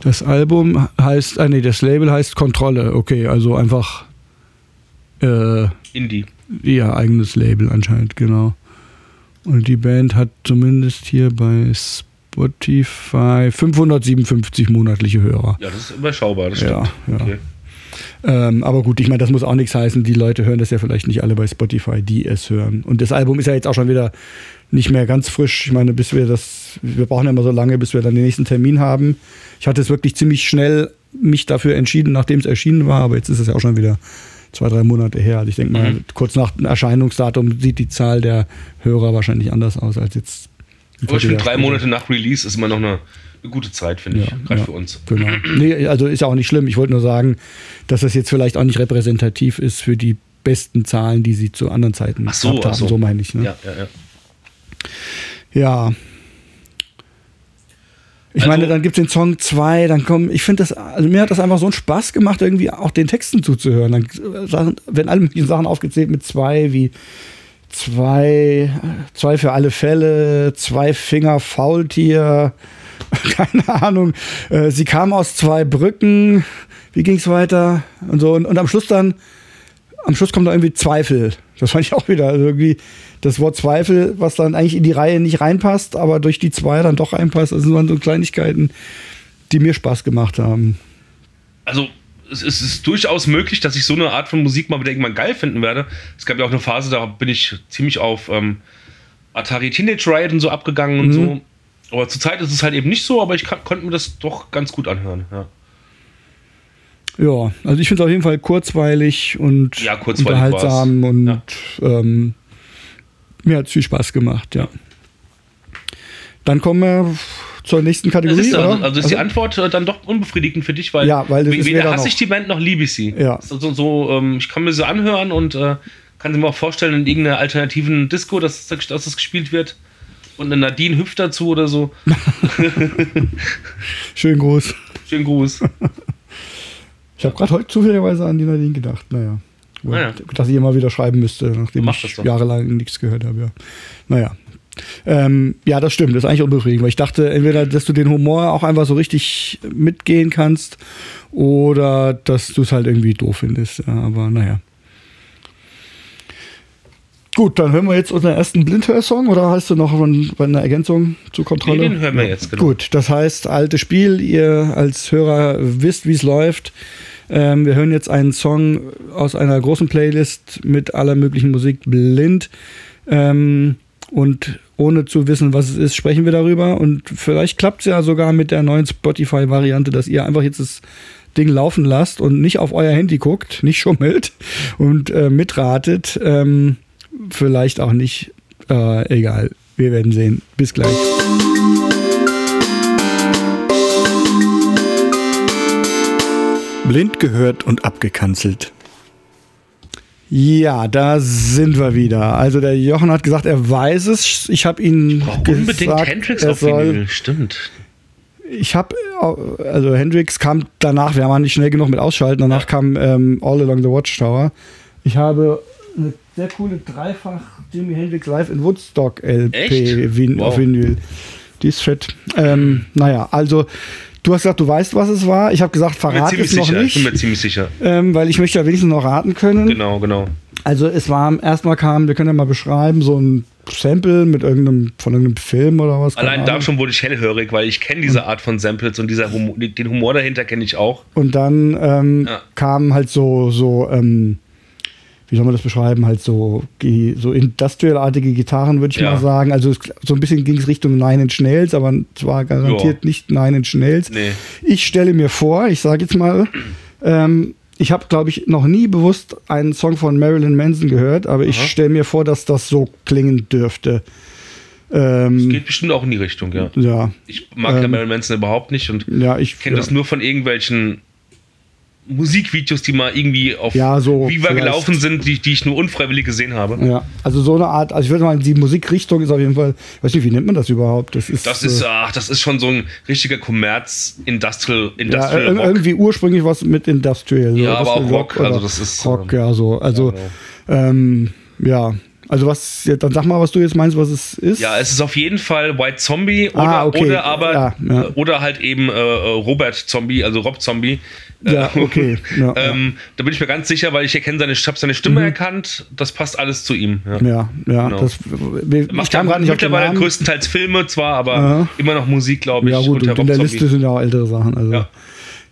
Das Album heißt, ah nee, das Label heißt Kontrolle. Okay, also einfach äh, Indie. ihr eigenes Label anscheinend, genau. Und die Band hat zumindest hier bei Spotify 557 monatliche Hörer. Ja, das ist überschaubar, das Ja, stimmt. ja. Okay. Ähm, aber gut, ich meine, das muss auch nichts heißen. Die Leute hören das ja vielleicht nicht alle bei Spotify, die es hören. Und das Album ist ja jetzt auch schon wieder nicht mehr ganz frisch. Ich meine, bis wir das, wir brauchen ja immer so lange, bis wir dann den nächsten Termin haben. Ich hatte es wirklich ziemlich schnell mich dafür entschieden, nachdem es erschienen war, aber jetzt ist es ja auch schon wieder zwei, drei Monate her. Also ich denke mal, Mhm. kurz nach dem Erscheinungsdatum sieht die Zahl der Hörer wahrscheinlich anders aus als jetzt. Aber ich finde, drei. Monate nach Release ist immer noch eine, eine gute Zeit, finde ich. Ja, Gerade ja. für uns. Genau. Nee, also ist ja auch nicht schlimm. Ich wollte nur sagen, dass das jetzt vielleicht auch nicht repräsentativ ist für die besten Zahlen, die sie zu anderen Zeiten Ach so, gehabt ach haben. so. So meine ich. Ne? Ja, ja, ja. Ja. Ich Also- meine, dann gibt es den Song 2, dann kommen, ich finde das, also mir hat das einfach so einen Spaß gemacht, irgendwie auch den Texten zuzuhören. Dann äh, werden alle möglichen Sachen aufgezählt mit zwei, wie zwei, zwei für alle Fälle, zwei Finger Faultier, keine Ahnung. Äh, sie kam aus zwei Brücken, wie ging es weiter? Und so, und, und am Schluss dann, am Schluss kommt da irgendwie Zweifel. Das fand ich auch wieder also irgendwie das Wort Zweifel, was dann eigentlich in die Reihe nicht reinpasst, aber durch die zwei dann doch reinpasst. Das waren so Kleinigkeiten, die mir Spaß gemacht haben. Also, es, ist durchaus möglich, dass ich so eine Art von Musik mal wieder irgendwann geil finden werde. Es gab ja auch eine Phase, da bin ich ziemlich auf ähm, Atari Teenage Riot und so abgegangen und Mhm. so. Aber zurzeit ist es halt eben nicht so, aber ich kann, konnte mir das doch ganz gut anhören. Ja. Ja, also ich finde es auf jeden Fall kurzweilig und Ja, kurzweilig unterhaltsam war's. und Ja. ähm, mir hat es viel Spaß gemacht, ja. Dann kommen wir zur nächsten Kategorie, ist, also, also ist die Antwort äh, dann doch unbefriedigend für dich, weil, Ja, weil weder hasse ich die Band noch liebe ich sie. Ja. So, so, so, ähm, ich kann mir sie anhören und äh, kann sie mir auch vorstellen in irgendeiner alternativen Disco, dass, dass das gespielt wird. Und eine Nadine hüpft dazu oder so. Schön groß. Schönen Gruß. Ich habe gerade heute zufälligerweise an die Nadine gedacht. Naja. Ah ja. Dass ich immer wieder schreiben müsste, nachdem ich jahrelang nichts gehört habe. Ja. Naja. Ähm, ja, das stimmt. Das ist eigentlich unbefriedigend, weil ich dachte, entweder, dass du den Humor auch einfach so richtig mitgehen kannst oder dass du es halt irgendwie doof findest. Aber naja. Gut, dann hören wir jetzt unseren ersten Blindhörsong oder hast du noch eine Ergänzung zur Kontrolle? Nee, den hören wir jetzt, genau. Gut, das heißt, altes Spiel, ihr als Hörer wisst, wie es läuft. Ähm, wir hören jetzt einen Song aus einer großen Playlist mit aller möglichen Musik blind. Ähm, und ohne zu wissen, was es ist, sprechen wir darüber. Und vielleicht klappt es ja sogar mit der neuen Spotify-Variante, dass ihr einfach jetzt das Ding laufen lasst und nicht auf euer Handy guckt, nicht schummelt und äh, mitratet. Ähm, vielleicht auch nicht. Äh, egal. Wir werden sehen. Bis gleich. Blind gehört und abgekanzelt. Ja, da sind wir wieder. Also der Jochen hat gesagt, er weiß es. Ich habe ihn Brauch gesagt, unbedingt Hendrix er auf soll, Vinyl. Stimmt. ich habe, also Hendrix kam danach, wir waren nicht schnell genug mit ausschalten, danach kam ähm, All Along the Watchtower. Ich habe eine sehr coole Dreifach Jimi Hendrix Live in Woodstock LP? Vin Wow. auf Vinyl. Die ist fett. Ähm, naja, also Du hast gesagt, du weißt, was es war. Ich habe gesagt, verrat es noch sicher. nicht. Ich bin mir ziemlich sicher. Ähm, weil ich möchte ja wenigstens noch raten können. Genau, genau. Also es war, erstmal kam, wir können ja mal beschreiben, so ein Sample mit irgendeinem, von irgendeinem Film oder was. Allein da schon wurde ich hellhörig, weil ich kenne diese Art von Samples und dieser Humor, den Humor dahinter kenne ich auch. Und dann ähm, Ja. kamen halt so, so ähm, wie soll man das beschreiben, halt so, so industrial-artige Gitarren, würde ich Ja. mal sagen. Also es, so ein bisschen ging es Richtung Nine Inch Nails, aber es war garantiert Ja. nicht Nine Inch Nails. Nee. Ich stelle mir vor, ich sage jetzt mal, ähm, ich habe, glaube ich, noch nie bewusst einen Song von Marilyn Manson gehört, aber ich Aha. stelle mir vor, dass das so klingen dürfte. Ähm, Geht bestimmt auch in die Richtung, ja. ja, Ich mag ja Ähm, Marilyn Manson überhaupt nicht und ja, ich kenne das nur von irgendwelchen Musikvideos, die mal irgendwie auf Ja, so Viva vielleicht. gelaufen sind, die, die ich nur unfreiwillig gesehen habe. Ja, also so eine Art, also ich würde mal, die Musikrichtung ist auf jeden Fall, ich weiß nicht, wie nennt man das überhaupt? Das ist, Das ist, äh, ach, das ist schon so ein richtiger Kommerz, Industrial, ja, Industrial Rock. irgendwie ursprünglich was mit Industrial. so, Ja, aber Industrial auch Rock, oder also das ist, Rock, ähm, ja, so. Also, ja, ähm, ja. Also was, ja, dann sag mal, was du jetzt meinst, was es ist. Ja, es ist auf jeden Fall White Zombie oder, Ah, okay. oder aber Ja, ja. oder halt eben äh, Robert Zombie, also Rob Zombie. Ja, Äh, okay. Ja, ähm, Da bin ich mir ganz sicher, weil ich erkenne seine, ich habe seine Stimme erkannt. Das passt alles zu ihm. Ja. ja, Genau. das, ich Macht ja mittlerweile größtenteils Filme zwar, aber immer noch Musik, glaube ich. Ja gut, unter und in der Liste sind ja auch ältere Sachen. Also. Ja.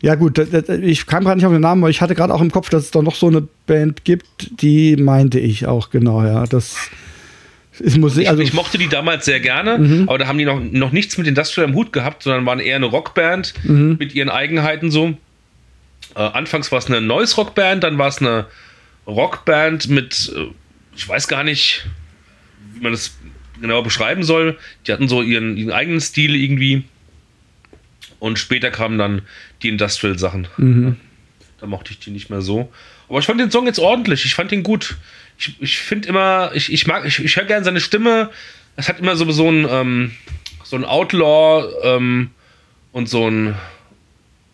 Ja. gut, ich kam gerade nicht auf den Namen, aber ich hatte gerade auch im Kopf, dass es da noch so eine Band gibt, die meinte ich auch genau, ja. Das ist Musik, Ich, also Mhm. ich mochte die damals sehr gerne, aber da haben die noch, noch nichts mit Industrial am Hut gehabt, sondern waren eher eine Rockband Mhm. mit ihren Eigenheiten so. Äh, anfangs war es eine Noise Rockband, dann war es eine Rockband mit, äh, ich weiß gar nicht, wie man das genau beschreiben soll. Die hatten so ihren, ihren eigenen Stil irgendwie. Und später kamen dann die Industrial-Sachen. Mhm. Da mochte ich die nicht mehr so. Aber ich fand den Song jetzt ordentlich. Ich fand ihn gut. Ich, ich finde immer, ich, ich mag, ich, ich höre gerne seine Stimme. Es hat immer so, so ein, ähm, so ein Outlaw ähm, und so ein,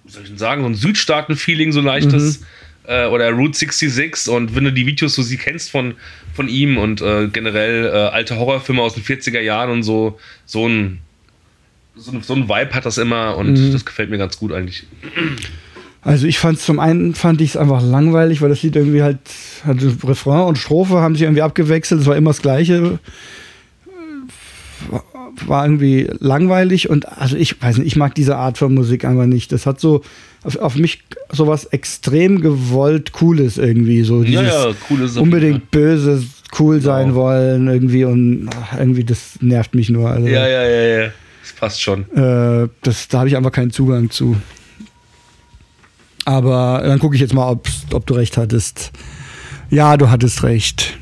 wie soll ich denn sagen, so ein Südstaaten-Feeling, so leichtes. Äh, oder Route 66. Und wenn du die Videos so sie kennst von, von ihm und äh, generell äh, alte Horrorfilme aus den 40er Jahren und so, so ein, so ein, so ein Vibe hat das immer und das gefällt mir ganz gut eigentlich. Also ich fand zum einen fand ich es einfach langweilig, weil das Lied irgendwie halt, also Refrain und Strophe haben sich irgendwie abgewechselt, es war immer das gleiche. War irgendwie langweilig und also ich weiß nicht, ich mag diese Art von Musik einfach nicht. Das hat so auf, auf mich sowas extrem gewollt Cooles irgendwie so Ja, dieses ja, cool ist es auf jeden unbedingt böse cool sein Genau. wollen irgendwie und ach, irgendwie das nervt mich nur. Also, Ja, ja, ja, ja. Passt schon. äh, das, da habe ich einfach keinen Zugang zu. Aber dann gucke ich jetzt mal, ob du recht hattest. Ja, du hattest recht.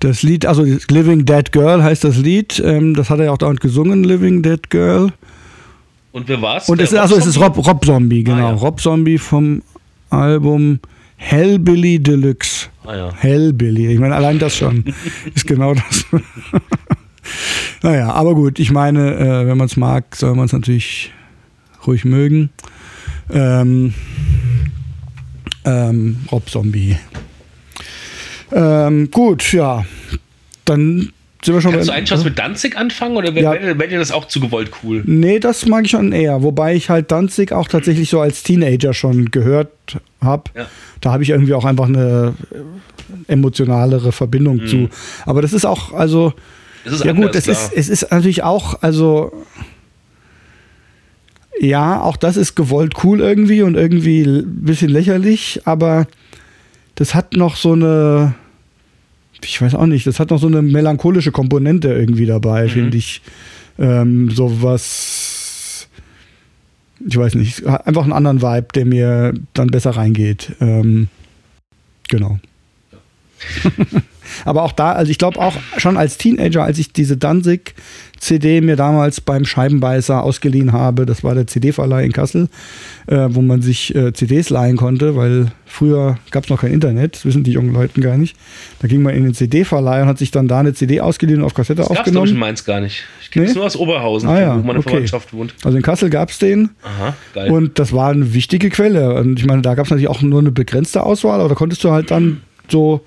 Das Lied, also Living Dead Girl heißt das Lied. Ähm, das hat er ja auch dauernd gesungen, Living Dead Girl. Und wer war's? Und es, Der also es ist? Rob, Rob Zombie, genau. Ah, ja. Rob Zombie vom Album Hellbilly Deluxe. Ah, ja. Hellbilly. Ich meine, allein das schon ist genau das. Naja, aber gut, ich meine, äh, wenn man es mag, soll man es natürlich ruhig mögen. Ähm, ähm, Rob Zombie. Ähm, gut, ja. Dann sind wir schon Kannst du bei- eigentlich was mit Danzig anfangen oder Ja. wäre wär dir das auch zu gewollt cool? Nee, das mag ich schon eher. Wobei ich halt Danzig auch tatsächlich so als Teenager schon gehört habe. Ja. Da habe ich irgendwie auch einfach eine emotionalere Verbindung Mhm. zu. Aber das ist auch, also, ja anders, gut, es klar. ist, es ist natürlich auch, also, ja, auch das ist gewollt cool irgendwie und irgendwie ein bisschen lächerlich, aber das hat noch so eine, ich weiß auch nicht, das hat noch so eine melancholische Komponente irgendwie dabei, finde ich. Ähm, so was, ich weiß nicht, einfach einen anderen Vibe, der mir dann besser reingeht. Ähm, genau. Aber auch da, also ich glaube auch schon als Teenager, als ich diese Danzig-CD mir damals beim Scheibenbeißer ausgeliehen habe, das war der CD-Verleih in Kassel, äh, wo man sich äh, CDs leihen konnte, weil früher gab es noch kein Internet, das wissen die jungen Leute gar nicht. Da ging man in den CD-Verleih und hat sich dann da eine CD ausgeliehen und auf Kassette Das gab's, glaube ich, in aufgenommen. Mainz gar nicht. Ich kenne es Nee? nur aus Oberhausen, Ah, ja, wo meine okay. Verwandtschaft wohnt. Also in Kassel gab es den. Aha, geil. Und das war eine wichtige Quelle. Und ich meine, da gab es natürlich auch nur eine begrenzte Auswahl, aber da konntest du halt dann so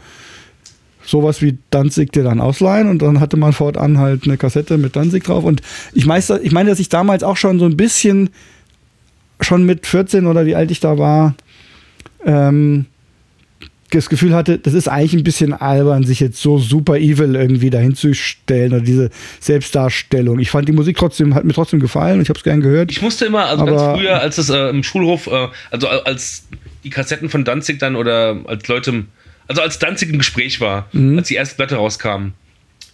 sowas wie Danzig dir dann ausleihen und dann hatte man fortan halt eine Kassette mit Danzig drauf. Und ich, meister, ich meine, dass ich damals auch schon so ein bisschen schon mit 14 oder wie alt ich da war, ähm, das Gefühl hatte, das ist eigentlich ein bisschen albern, sich jetzt so super evil irgendwie dahin zu stellen oder diese Selbstdarstellung. Ich fand die Musik trotzdem, hat mir trotzdem gefallen und ich habe es gern gehört. Ich musste immer, also ganz früher, als es äh, im Schulhof, äh, also als die Kassetten von Danzig dann oder als Leute, also als Danzig im Gespräch war, mhm. als die erste Platte rauskam.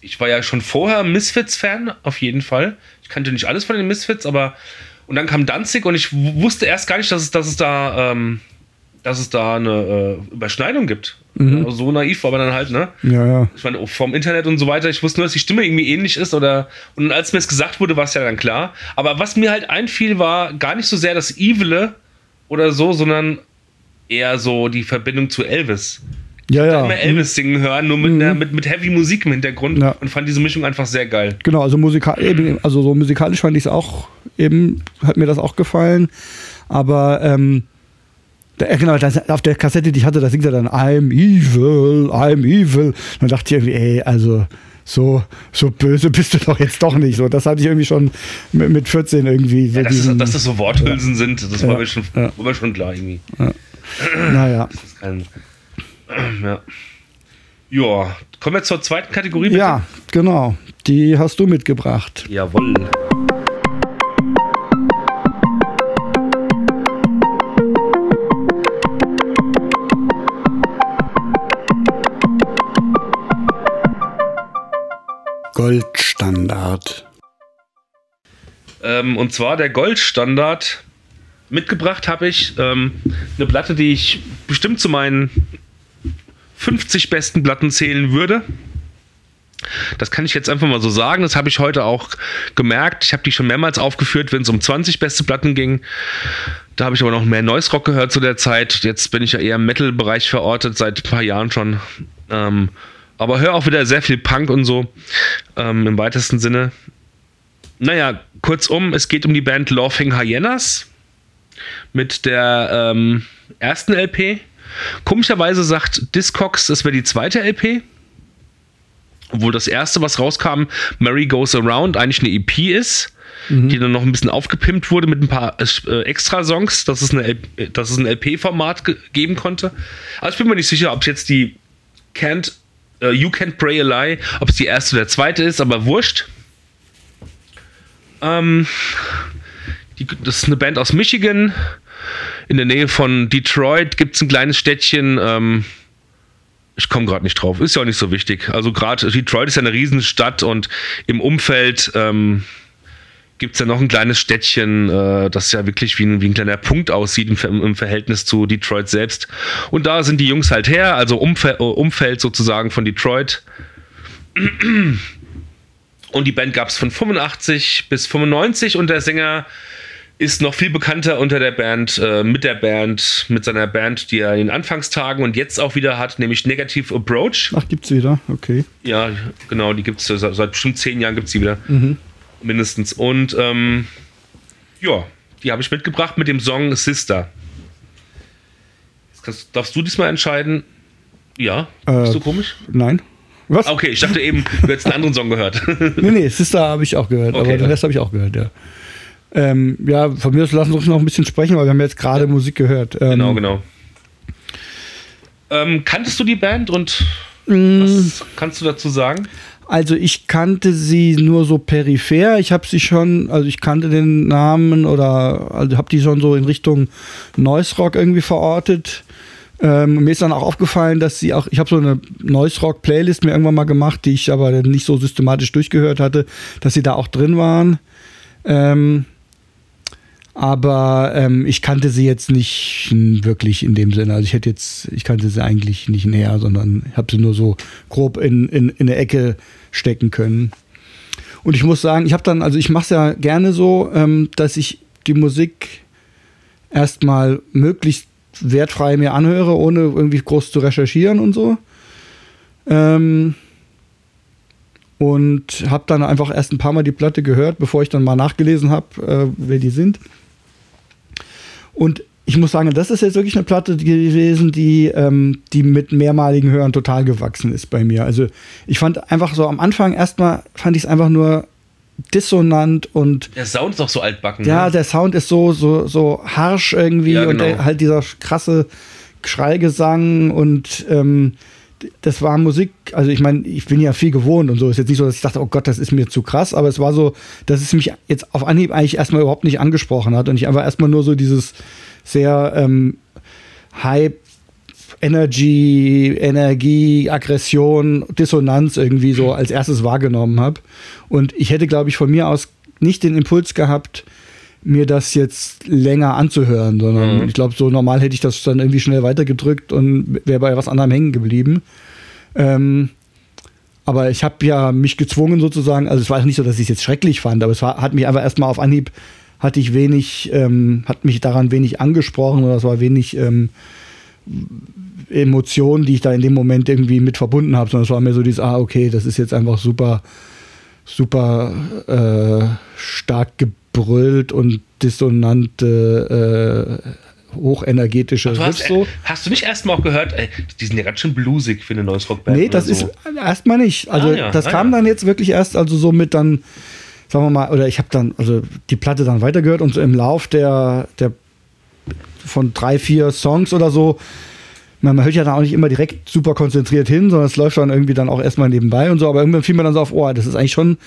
Ich war ja schon vorher Misfits-Fan, auf jeden Fall. Ich kannte nicht alles von den Misfits, aber und dann kam Danzig und ich wusste erst gar nicht, dass es, dass es da ähm, dass es da eine äh, Überschneidung gibt. Mhm. Also so naiv war man dann halt, ne? Ja, ja. Ich meine, vom Internet und so weiter, ich wusste nur, dass die Stimme irgendwie ähnlich ist oder und als mir es gesagt wurde, war es ja dann klar. Aber was mir halt einfiel, war gar nicht so sehr das Evile oder so, sondern eher so die Verbindung zu Elvis. Ja, ja. immer Elvis singen hören, nur mit, mhm. einer, mit, mit Heavy Musik im Hintergrund ja. und fand diese Mischung einfach sehr geil. Genau, also, musikal eben, also so musikalisch fand ich es auch, eben hat mir das auch gefallen. Aber ähm, da, genau, das, auf der Kassette, die ich hatte, da singt er dann I'm evil, I'm evil. dann dachte ich irgendwie, ey, also so, so böse bist du doch jetzt doch nicht. So, das hatte ich irgendwie schon mit, mit 14 irgendwie. So ja, dass, diesen, dass das so Worthülsen ja. sind, das war, mir schon, war mir schon klar irgendwie. Naja. Das ist kein, ja. Ja, kommen wir zur zweiten Kategorie. Bitte? Ja, genau. Die hast du mitgebracht. Jawohl. Goldstandard. Ähm, und zwar der Goldstandard. Mitgebracht habe ich ähm, eine Platte, die ich bestimmt zu meinen 50 besten Platten zählen würde. Das kann ich jetzt einfach mal so sagen. Das habe ich heute auch gemerkt. Ich habe die schon mehrmals aufgeführt, wenn es um 20 beste Platten ging. Da habe ich aber noch mehr Noise Rock gehört zu der Zeit. Jetzt bin ich ja eher im Metal-Bereich verortet, seit ein paar Jahren schon. Ähm, aber hör auch wieder sehr viel Punk und so ähm, im weitesten Sinne. Naja, kurzum, es geht um die Band Laughing Hyenas mit der ähm, ersten LP. Komischerweise sagt Discogs, das wäre die zweite LP. Obwohl das erste, was rauskam, Mary Goes Around, eigentlich eine EP ist, mhm. die dann noch ein bisschen aufgepimpt wurde mit ein paar äh, Extra-Songs, dass es, eine, dass es ein LP-Format ge geben konnte. Aber ich bin mir nicht sicher, ob es jetzt die Can't Uh, you Can't Pray a Lie, ob es die erste oder zweite ist, aber wurscht. Ähm, die, das ist eine Band aus Michigan. In der Nähe von Detroit gibt es ein kleines Städtchen. Ähm, ich komme gerade nicht drauf. Ist ja auch nicht so wichtig. Also gerade Detroit ist ja eine Riesenstadt und im Umfeld ähm, gibt es ja noch ein kleines Städtchen, äh, das ja wirklich wie ein, wie ein kleiner Punkt aussieht im, im, Verhältnis zu Detroit selbst. Und da sind die Jungs halt her, also Umfe Umfeld sozusagen von Detroit. Und die Band gab es von 85 bis 95 und der Sänger ist noch viel bekannter unter der Band, äh, mit der Band, mit seiner Band, die er in den Anfangstagen und jetzt auch wieder hat, nämlich Negative Approach. Ach, gibt's wieder, okay. Ja, genau, die gibt es seit, seit bestimmt zehn Jahren gibt es die wieder. Mhm mindestens. Und ähm, ja, die habe ich mitgebracht mit dem Song Sister. Kannst, darfst du diesmal entscheiden? Ja, äh, ist so komisch? Nein. Was? Okay, ich dachte eben, du hättest einen anderen Song gehört. nee, nee, Sister habe ich auch gehört, okay, aber den Rest habe ich auch gehört, ja. Ähm, ja, von mir aus lassen wir uns noch ein bisschen sprechen, weil wir haben jetzt gerade ja. Musik gehört. Ähm, genau, genau. Ähm, kanntest du die Band und mm. was kannst du dazu sagen? Also ich kannte sie nur so peripher. Ich habe sie schon, also ich kannte den Namen oder also habe die schon so in Richtung Noise Rock irgendwie verortet. Ähm, mir ist dann auch aufgefallen, dass sie auch, ich habe so eine Noise Rock Playlist mir irgendwann mal gemacht, die ich aber nicht so systematisch durchgehört hatte, dass sie da auch drin waren. Ähm, aber ähm, ich kannte sie jetzt nicht wirklich in dem Sinne. Also ich hätte jetzt, ich kannte sie eigentlich nicht näher, sondern habe sie nur so grob in, in, in eine Ecke stecken können. Und ich muss sagen, ich habe dann, also ich mache es ja gerne so, ähm, dass ich die Musik erstmal möglichst wertfrei mir anhöre, ohne irgendwie groß zu recherchieren und so. Ähm, und habe dann einfach erst ein paar Mal die Platte gehört, bevor ich dann mal nachgelesen habe, äh, wer die sind. Und ich muss sagen, das ist jetzt wirklich eine Platte gewesen, die, ähm, die mit mehrmaligen Hören total gewachsen ist bei mir. Also ich fand einfach so am Anfang erstmal fand ich es einfach nur dissonant und Der Sound ist auch so altbacken. ja, ne? der Sound ist so, so, so harsch irgendwie Ja, und genau. der, halt dieser krasse Schreigesang und ähm, das war Musik, also ich meine, ich bin ja viel gewohnt und so. Ist jetzt nicht so, dass ich dachte, oh Gott, das ist mir zu krass, aber es war so, dass es mich jetzt auf Anhieb eigentlich erstmal überhaupt nicht angesprochen hat und ich einfach erstmal nur so dieses sehr ähm, Hype, Energy, Energie, Aggression, Dissonanz irgendwie so als erstes wahrgenommen habe. Und ich hätte, glaube ich, von mir aus nicht den Impuls gehabt, mir das jetzt länger anzuhören, sondern Mhm. ich glaube, so normal hätte ich das dann irgendwie schnell weitergedrückt und wäre bei was anderem hängen geblieben. Ähm, aber ich habe ja mich gezwungen sozusagen, also es war nicht so, dass ich es jetzt schrecklich fand, aber es war, hat mich einfach erstmal auf Anhieb, hatte ich wenig, ähm, hat mich daran wenig angesprochen oder es war wenig ähm, Emotionen, die ich da in dem Moment irgendwie mit verbunden habe, sondern es war mir so dieses, ah, okay, das ist jetzt einfach super, super äh, stark gebrüllt und dissonante, äh, hochenergetische Du hast, so. hast du nicht erstmal auch gehört, ey, die sind ja ganz schön blusig für eine neues Rockband. Nee, oder das so. ist erstmal nicht. Also Ah, ja, das ah, kam ja. dann jetzt wirklich erst, also so mit dann, sagen wir mal, oder ich habe dann, also die Platte dann weitergehört und so im Lauf der, der von drei, vier Songs oder so, man, man hört ja dann auch nicht immer direkt super konzentriert hin, sondern es läuft dann irgendwie dann auch erstmal nebenbei und so, aber irgendwann fiel mir dann so auf, oh, das ist eigentlich schon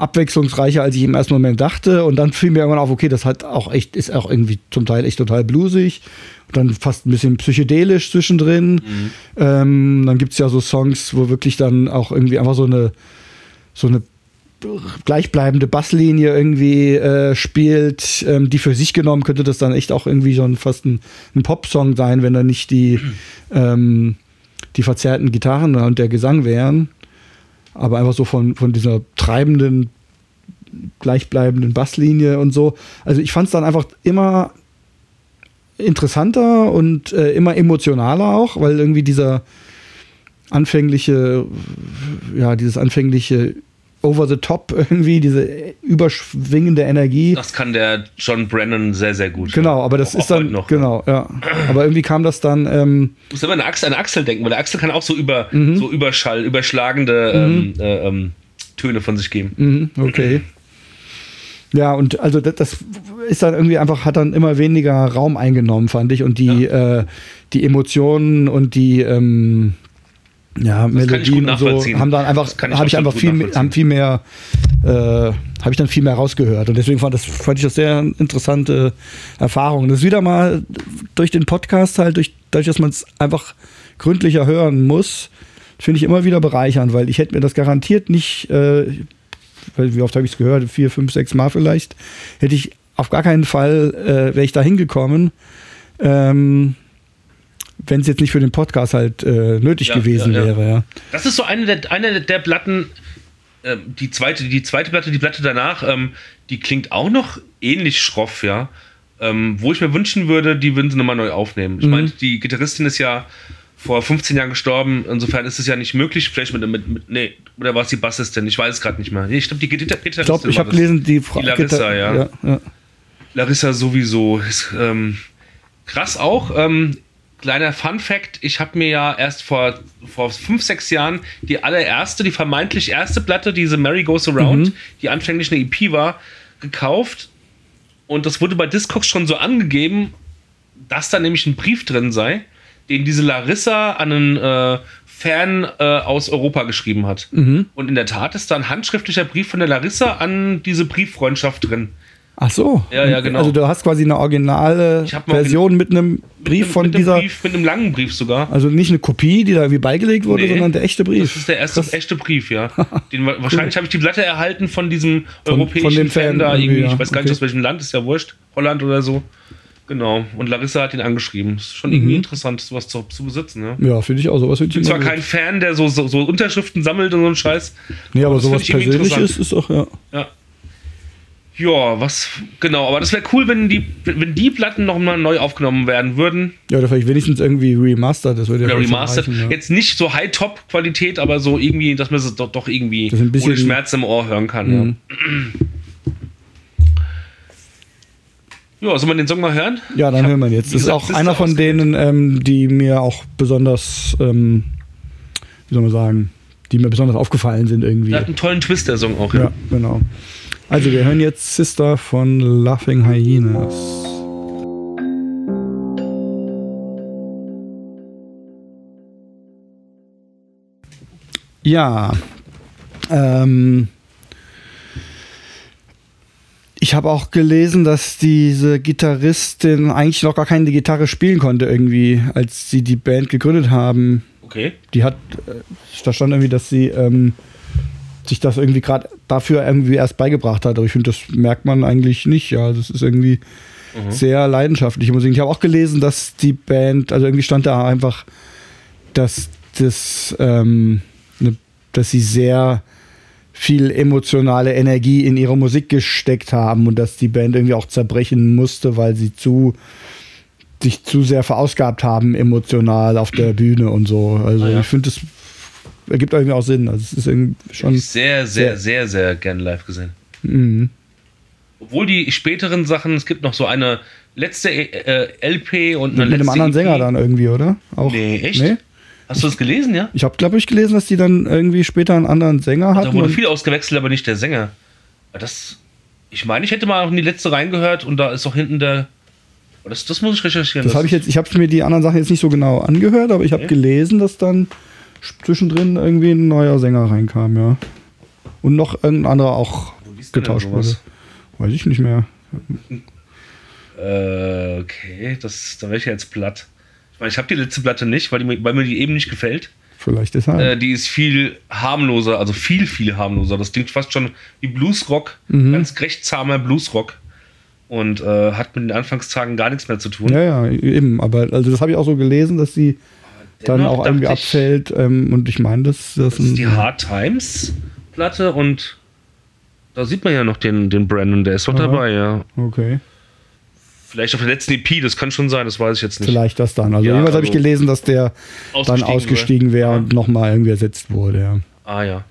abwechslungsreicher, als ich im ersten Moment dachte. Und dann fiel mir irgendwann auf, okay, das hat auch echt, ist auch irgendwie zum Teil echt total blusig. Und dann fast ein bisschen psychedelisch zwischendrin. Ähm, dann gibt es ja so Songs, wo wirklich dann auch irgendwie einfach so eine, so eine gleichbleibende Basslinie irgendwie äh, spielt, ähm, die für sich genommen könnte das dann echt auch irgendwie schon fast ein, ein Popsong sein, wenn da nicht die, ähm, die verzerrten Gitarren und der Gesang wären. Aber einfach so von, von dieser treibenden, gleichbleibenden Basslinie und so. Also ich fand es dann einfach immer interessanter und äh, immer emotionaler auch, weil irgendwie dieser anfängliche, ja, dieses anfängliche over the top irgendwie, diese überschwingende Energie. Das kann der John Brennan sehr, sehr gut. Genau, aber das Auch ist dann, noch, genau, ja. Aber irgendwie kam das dann, ähm, Du musst immer an Axel, an Axel denken, weil der Axel kann auch so über Mhm. so Überschall, überschlagende ähm, äh, ähm, Töne von sich geben. mhm, okay. Ja, und also das, das ist dann irgendwie einfach, hat dann immer weniger Raum eingenommen, fand ich. Und die, äh, die Emotionen und die ähm, ja, gut Melodien und so haben dann einfach, Das habe ich einfach viel, mehr- haben viel mehr, äh, habe ich dann viel mehr rausgehört. Und deswegen fand, das, fand ich das sehr interessante Erfahrung. Das ist wieder mal durch den Podcast halt, durch, dadurch, dass man es einfach gründlicher hören muss, finde ich immer wieder bereichernd, weil ich hätte mir das garantiert nicht, äh, weil wie oft habe ich es gehört, vier, fünf, sechs Mal vielleicht, hätte ich auf gar keinen Fall, äh, wäre ich da hingekommen, ähm, wenn es jetzt nicht für den Podcast halt äh, nötig Ja, gewesen ja, ja. wäre, ja. Das ist so eine der, eine der Platten, ähm, die, zweite, die zweite Platte, die Platte danach, ähm, die klingt auch noch ähnlich schroff, ja. Ähm, wo ich mir wünschen würde, die würden sie nochmal neu aufnehmen. Ich Mhm. meine, die Gitarristin ist ja vor 15 Jahren gestorben, insofern ist es ja nicht möglich, vielleicht mit, mit, mit nee, oder war es die Bassistin? Ich weiß es gerade nicht mehr. Nee, ich glaube, die Gitar Gitarristin Ich ich habe gelesen, die Frau. Die Larissa, ja. Larissa sowieso. Ist, ähm, krass auch. Ähm, kleiner Fun Fact: Ich habe mir ja erst vor, vor fünf, sechs Jahren die allererste, die vermeintlich erste Platte, diese Mary Goes Around, Mhm. die anfänglich eine EP war, gekauft. Und das wurde bei Discogs schon so angegeben, dass da nämlich ein Brief drin sei, den diese Larissa an einen äh, Fan äh, aus Europa geschrieben hat. Mhm. Und in der Tat ist da ein handschriftlicher Brief von der Larissa an diese Brieffreundschaft drin. Ach so. Ja, ja, genau. Also du hast quasi eine originale Version mit einem Brief mit, von mit dieser, Brief, mit einem langen Brief sogar. also nicht eine Kopie, die da irgendwie beigelegt wurde, Nee, sondern der echte Brief. Das ist der erste Krass. echte Brief, ja. Den, wa- wahrscheinlich habe ich die Platte erhalten von diesem Von- europäischen von dem Fan, da irgendwie, ja. Ich weiß gar nicht Okay. aus welchem Land, ist ja wurscht. Holland oder so. Genau. Und Larissa hat ihn angeschrieben. Ist schon irgendwie interessant, sowas zu, zu besitzen, ja. Ja, finde ich auch. Sowas Ich bin zwar gut. kein Fan, der so, so, so Unterschriften sammelt und so einen Scheiß. Nee, aber das sowas find ich irgendwie Persönliches ist doch, ja. Ja. Ja, was, genau, aber das wäre cool, wenn die, wenn die Platten nochmal neu aufgenommen werden würden. Ja, oder vielleicht wenigstens irgendwie remastered. Das würde ja remastered. reichen, ja. Jetzt nicht so High-Top-Qualität, aber so irgendwie, dass man es doch, doch irgendwie ohne Schmerz im Ohr hören kann. Mhm. Ja. ja, soll man den Song mal hören? Ja, dann hab, hören wir ihn jetzt. Das ist auch Sister einer von denen, ähm, die mir auch besonders, ähm, wie soll man sagen, die mir besonders aufgefallen sind irgendwie. Der hat einen tollen Twist, der Song auch. Ja, genau. Also wir hören jetzt Sister von Laughing Hyenas. Ja, ähm, ich habe auch gelesen, dass diese Gitarristin eigentlich noch gar keine Gitarre spielen konnte irgendwie, als sie die Band gegründet haben. Okay. Die hat, äh, da stand irgendwie, dass sie ähm, sich das irgendwie gerade dafür irgendwie erst beigebracht hat. Aber ich finde, das merkt man eigentlich nicht. Ja, das ist irgendwie sehr leidenschaftliche Musik. Ich habe auch gelesen, dass die Band, also irgendwie stand da einfach, dass das, ähm, ne, dass sie sehr viel emotionale Energie in ihre Musik gesteckt haben und dass die Band irgendwie auch zerbrechen musste, weil sie zu sich zu sehr verausgabt haben emotional auf der Bühne und so. Also Ah, ja. ich finde, das ergibt irgendwie auch Sinn. Also es ist irgendwie schon. sehr, sehr, sehr- sehr, sehr gerne live gesehen. Mhm. Obwohl die späteren Sachen, es gibt noch so eine letzte äh, LP und eine Mit einem letzte anderen EP. Sänger dann irgendwie, oder? Auch, Nee, echt? Nee? Hast du das gelesen, ja? Ich habe, glaube ich, gelesen, dass die dann irgendwie später einen anderen Sänger Da hatten. wurde und- viel ausgewechselt, aber nicht der Sänger. Das, ich meine, ich hätte mal auch in die letzte reingehört und da ist auch hinten der. Das, das muss ich recherchieren. Das habe ich jetzt, ich habe mir die anderen Sachen jetzt nicht so genau angehört, aber ich habe Okay. gelesen, dass dann zwischendrin irgendwie ein neuer Sänger reinkam, ja. Und noch irgendein anderer auch getauscht wurde. Weiß ich nicht mehr. Äh, okay, das, da wäre ich jetzt platt. Ich meine, ich habe die letzte Platte nicht, weil, die, mir- weil mir die eben nicht gefällt. Vielleicht deshalb. Äh, die ist viel harmloser, also viel, viel harmloser. Das klingt fast schon wie Bluesrock, Mhm. ganz recht zahmer Bluesrock. Und äh, hat mit den Anfangstagen gar nichts mehr zu tun. ja, ja, eben. Aber also das habe ich auch so gelesen, dass sie dann auch irgendwie abfällt. Ähm, und ich meine, das, das, Das ist die Hard Times Platte und da sieht man ja noch den, den Brandon, der ist doch dabei, ja. Okay. Vielleicht auf der letzten EP, das kann schon sein, das weiß ich jetzt nicht. Vielleicht das dann. Also Ja, jedenfalls habe ich also gelesen, dass der dann Ausgestiegen ausgestiegen wäre wäre. und nochmal irgendwie ersetzt wurde, ja. Ah ja.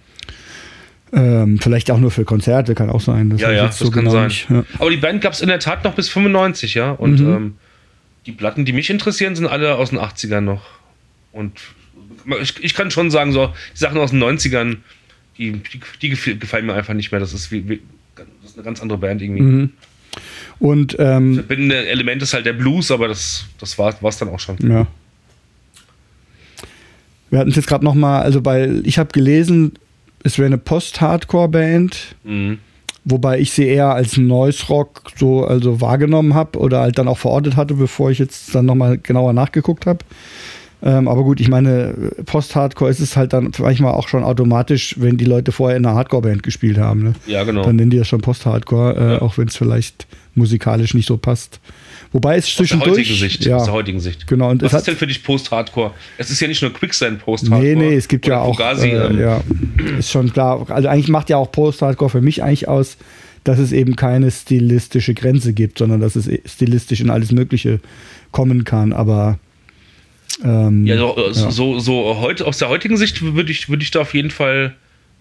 Ähm, vielleicht auch nur für Konzerte, kann auch sein. Das Ja, ja, das so kann genau sein. nicht, ja. Aber die Band gab es in der Tat noch bis 95, ja. Und Mhm. ähm, die Platten, die mich interessieren, sind alle aus den 80ern noch. Und ich, ich kann schon sagen, so, die Sachen aus den 90ern, die, die, die gefallen mir einfach nicht mehr. Das ist, wie, wie, das ist eine ganz andere Band irgendwie. Mhm. Und ähm, Verbindende Element ist halt der Blues, aber das, das war es dann auch schon. ja. Wir hatten es jetzt gerade nochmal, also bei, ich habe gelesen, es wäre eine Post-Hardcore-Band, Mhm. wobei ich sie eher als Noise Rock so also wahrgenommen habe oder halt dann auch verortet hatte, bevor ich jetzt dann nochmal genauer nachgeguckt habe. Ähm, aber gut, ich meine, Post-Hardcore ist es halt dann manchmal auch schon automatisch, wenn die Leute vorher in einer Hardcore-Band gespielt haben. Ne? Ja, genau. Dann nennen die das schon Post-Hardcore, äh, Ja. auch wenn es vielleicht musikalisch nicht so passt. Wobei es aus der zwischendurch. heutigen Sicht. Ja, Aus der heutigen Sicht. genau. Und Was es ist denn für dich Post-Hardcore? Es ist ja nicht nur Quicksand Post-Hardcore. Nee, nee, es gibt ja auch. Fugazi, äh, ähm, ja, ist schon klar. Also eigentlich macht ja auch Post-Hardcore für mich eigentlich aus, dass es eben keine stilistische Grenze gibt, sondern dass es eh stilistisch in alles Mögliche kommen kann. Aber. Ähm, Ja, so, äh, ja. so, so heute, aus der heutigen Sicht würde ich, würde ich da auf jeden Fall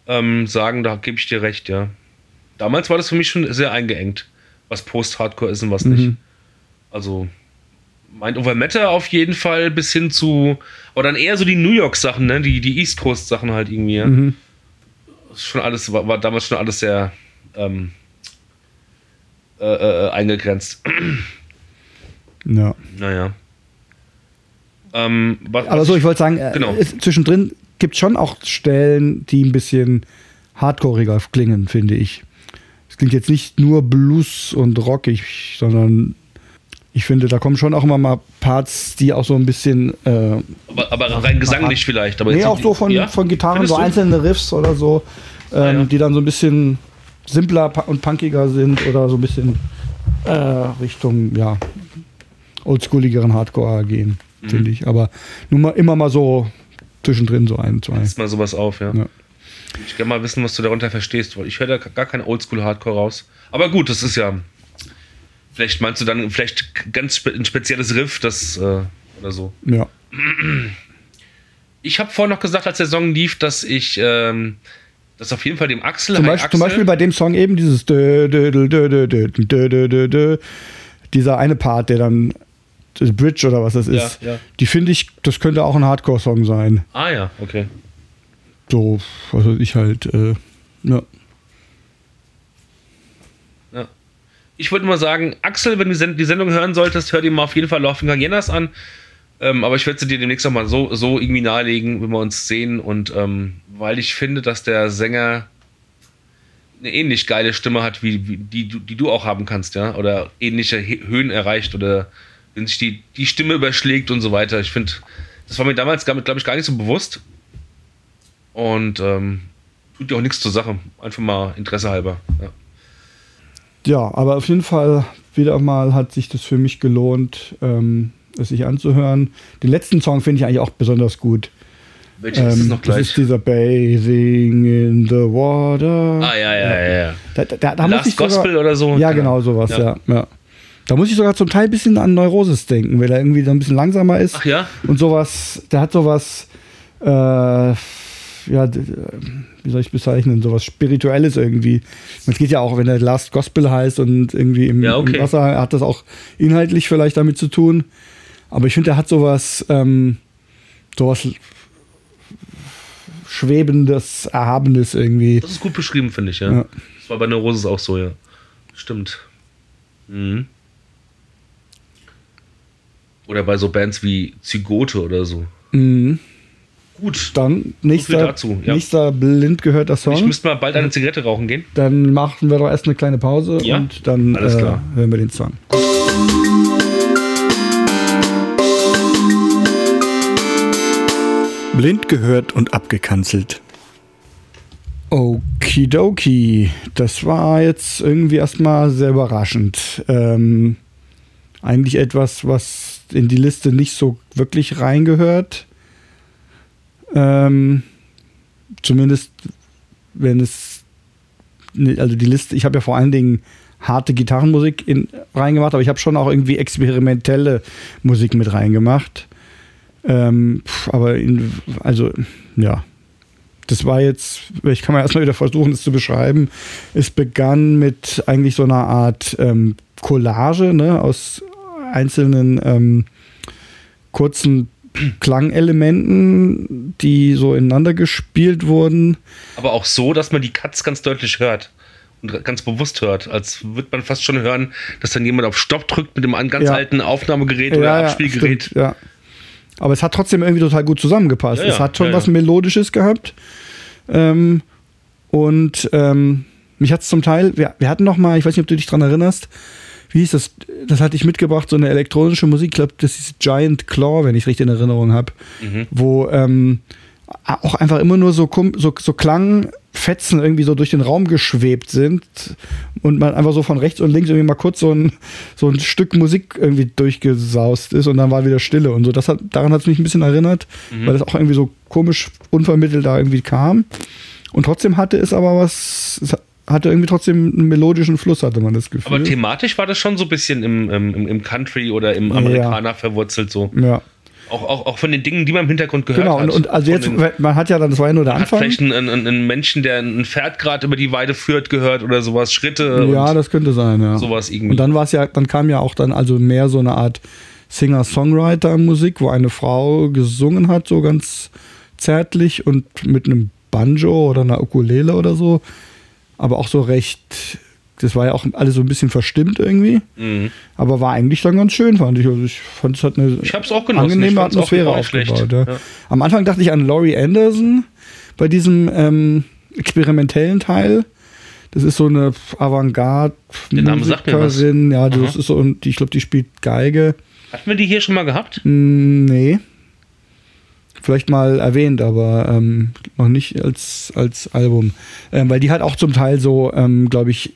ähm, sagen, da gebe ich dir recht, ja. Damals war das für mich schon sehr eingeengt, was Post-Hardcore ist und was nicht. Mhm. Also, Mind Over Matter auf jeden Fall bis hin zu, aber dann eher so die New York-Sachen, ne? die, die East Coast-Sachen halt irgendwie. Ja? Mhm. Schon alles, war, war damals schon alles sehr ähm, äh, äh, eingegrenzt. ja. naja. Ähm, was, Aber so, ich wollte sagen, äh, Genau. es, zwischendrin gibt es schon auch Stellen, die ein bisschen hardcoreiger klingen, finde ich. Es klingt jetzt nicht nur Blues und rockig, sondern ich finde, da kommen schon auch immer mal Parts, die auch so ein bisschen. Äh, aber, aber rein gesanglich vielleicht. Aber nee, auch so von, ja? von Gitarren, Findest so einzelne Riffs oder so, ähm, Ah, ja. die dann so ein bisschen simpler und punkiger sind oder so ein bisschen äh, Richtung, ja, oldschooligeren Hardcore gehen, finde ich. Aber nur mal immer mal so zwischendrin so ein, zwei. Setz mal sowas auf, ja. ja. Ich kann mal wissen, was du darunter verstehst. Ich höre da gar kein Oldschool-Hardcore raus. Aber gut, das ist ja. Vielleicht meinst du dann vielleicht ganz spe ein spezielles Riff, das äh, oder so. Ja. Ich habe vorhin noch gesagt, als der Song lief, dass ich ähm, das auf jeden Fall dem Axel zum, Beispiel, Axel zum Beispiel bei dem Song eben dieses dieser eine Part, der dann das Bridge oder was das Ja, ist, ja. die finde ich, das könnte auch ein Hardcore-Song sein. Ah ja, okay. So, was weiß ich halt, äh, ja. Ich würde mal sagen, Axel, wenn du die Sendung hören solltest, hör dir mal auf jeden Fall Laughing Hyenas an. Ähm, aber ich werde sie dir demnächst auch mal so, so irgendwie nahelegen, wenn wir uns sehen. Und ähm, weil ich finde, dass der Sänger eine ähnlich geile Stimme hat, wie, wie die, die du auch haben kannst, ja, oder ähnliche Höhen erreicht oder wenn sich die, die Stimme überschlägt und so weiter. Ich finde, das war mir damals, glaube ich, gar nicht so bewusst. Und ähm, tut ja auch nichts zur Sache. Einfach mal Interesse halber. Ja. ja, aber auf jeden Fall wieder mal hat sich das für mich gelohnt, ähm, es sich anzuhören. Den letzten Song finde ich eigentlich auch besonders gut. Welcher ähm, ist es noch gleich? Das ist dieser Bathing in the Water. Ah, ja, ja, ja. ja. Da, da, da Last sogar, Gospel oder so? Ja, genau, sowas, ja. ja. ja. Da muss ich sogar zum Teil ein bisschen an Neurosis denken, weil er irgendwie so ein bisschen langsamer ist. Ach ja? Und sowas, der hat sowas, äh, ja, wie soll ich bezeichnen, sowas Spirituelles irgendwie. Es geht ja auch, wenn der Last Gospel heißt und irgendwie im, ja, okay. im Wasser, hat das auch inhaltlich vielleicht damit zu tun. Aber ich finde, der hat sowas, ähm, sowas Schwebendes, Erhabenes irgendwie. Das ist gut beschrieben, finde ich, ja. ja. Das war bei Neurosis auch so, ja. Stimmt. Mhm. Oder bei so Bands wie Zygote oder so. Mhm. Gut. Dann nächster, dazu, ja. nächster blind gehörter Song. Ich müsste mal bald eine Zigarette rauchen gehen. Dann machen wir doch erst eine kleine Pause ja? und dann äh, hören wir den Song. Blind gehört und abgekanzelt. Okidoki. Das war jetzt irgendwie erstmal sehr überraschend. Ähm, eigentlich etwas, was in die Liste nicht so wirklich reingehört. Ähm, zumindest wenn es, also die Liste, ich habe ja vor allen Dingen harte Gitarrenmusik in, reingemacht, aber ich habe schon auch irgendwie experimentelle Musik mit reingemacht. Ähm, aber in, also ja, das war jetzt, ich kann mal erstmal wieder versuchen, das zu beschreiben. Es begann mit eigentlich so einer Art ähm, Collage ne, aus einzelnen ähm, kurzen Klangelementen, die so ineinander gespielt wurden. Aber auch so, dass man die Cuts ganz deutlich hört und ganz bewusst hört. Als würde man fast schon hören, dass dann jemand auf Stopp drückt mit dem ganz ja. alten Aufnahmegerät ja, oder Abspielgerät. Stimmt, ja. Aber es hat trotzdem irgendwie total gut zusammengepasst. Es hat schon was Melodisches gehabt. Ähm, und ähm, mich hat es zum Teil, wir, wir hatten noch mal, ich weiß nicht, ob du dich daran erinnerst, wie hieß das? Das hatte ich mitgebracht, so eine elektronische Musik, ich glaube, das ist Giant Claw, wenn ich richtig in Erinnerung habe, mhm. wo ähm, auch einfach immer nur so, so, so Klangfetzen irgendwie so durch den Raum geschwebt sind und man einfach so von rechts und links irgendwie mal kurz so ein, so ein Stück Musik irgendwie durchgesaust ist und dann war wieder Stille und so. Das hat, daran hat es mich ein bisschen erinnert, mhm. weil das auch irgendwie so komisch unvermittelt da irgendwie kam. Und trotzdem hatte es aber was, hatte irgendwie trotzdem einen melodischen Fluss, hatte man das Gefühl. Aber thematisch war das schon so ein bisschen im, im, im Country oder im Amerikaner ja. verwurzelt so. Ja. Auch, auch, auch von den Dingen, die man im Hintergrund gehört genau, hat. Genau, und also jetzt, den, man hat ja dann, das war ja nur der man Anfang. Hat vielleicht einen, einen, einen Menschen, der ein Pferd gerade über die Weide führt, gehört oder sowas, Schritte. Ja, das könnte sein, ja. Sowas irgendwie. Und dann war es ja, dann kam ja auch dann also mehr so eine Art Singer-Songwriter-Musik, wo eine Frau gesungen hat, so ganz zärtlich und mit einem Banjo oder einer Ukulele oder so aber auch so recht. Das war ja auch alles so ein bisschen verstimmt irgendwie. Mhm. Aber war eigentlich dann ganz schön, fand ich. Also ich fand es hat eine ich auch genossen. angenehme Atmosphäre aufgebaut. Ja. Ja. Am Anfang dachte ich an Laurie Anderson bei diesem ähm, experimentellen Teil. Das ist so eine Avantgarde-Musikerin. Ja, das Aha. ist so, und ich glaube, die spielt Geige. Hatten wir die hier schon mal gehabt? Nee vielleicht mal erwähnt, aber ähm, noch nicht als, als Album. Ähm, weil die hat auch zum Teil so, ähm, glaube ich,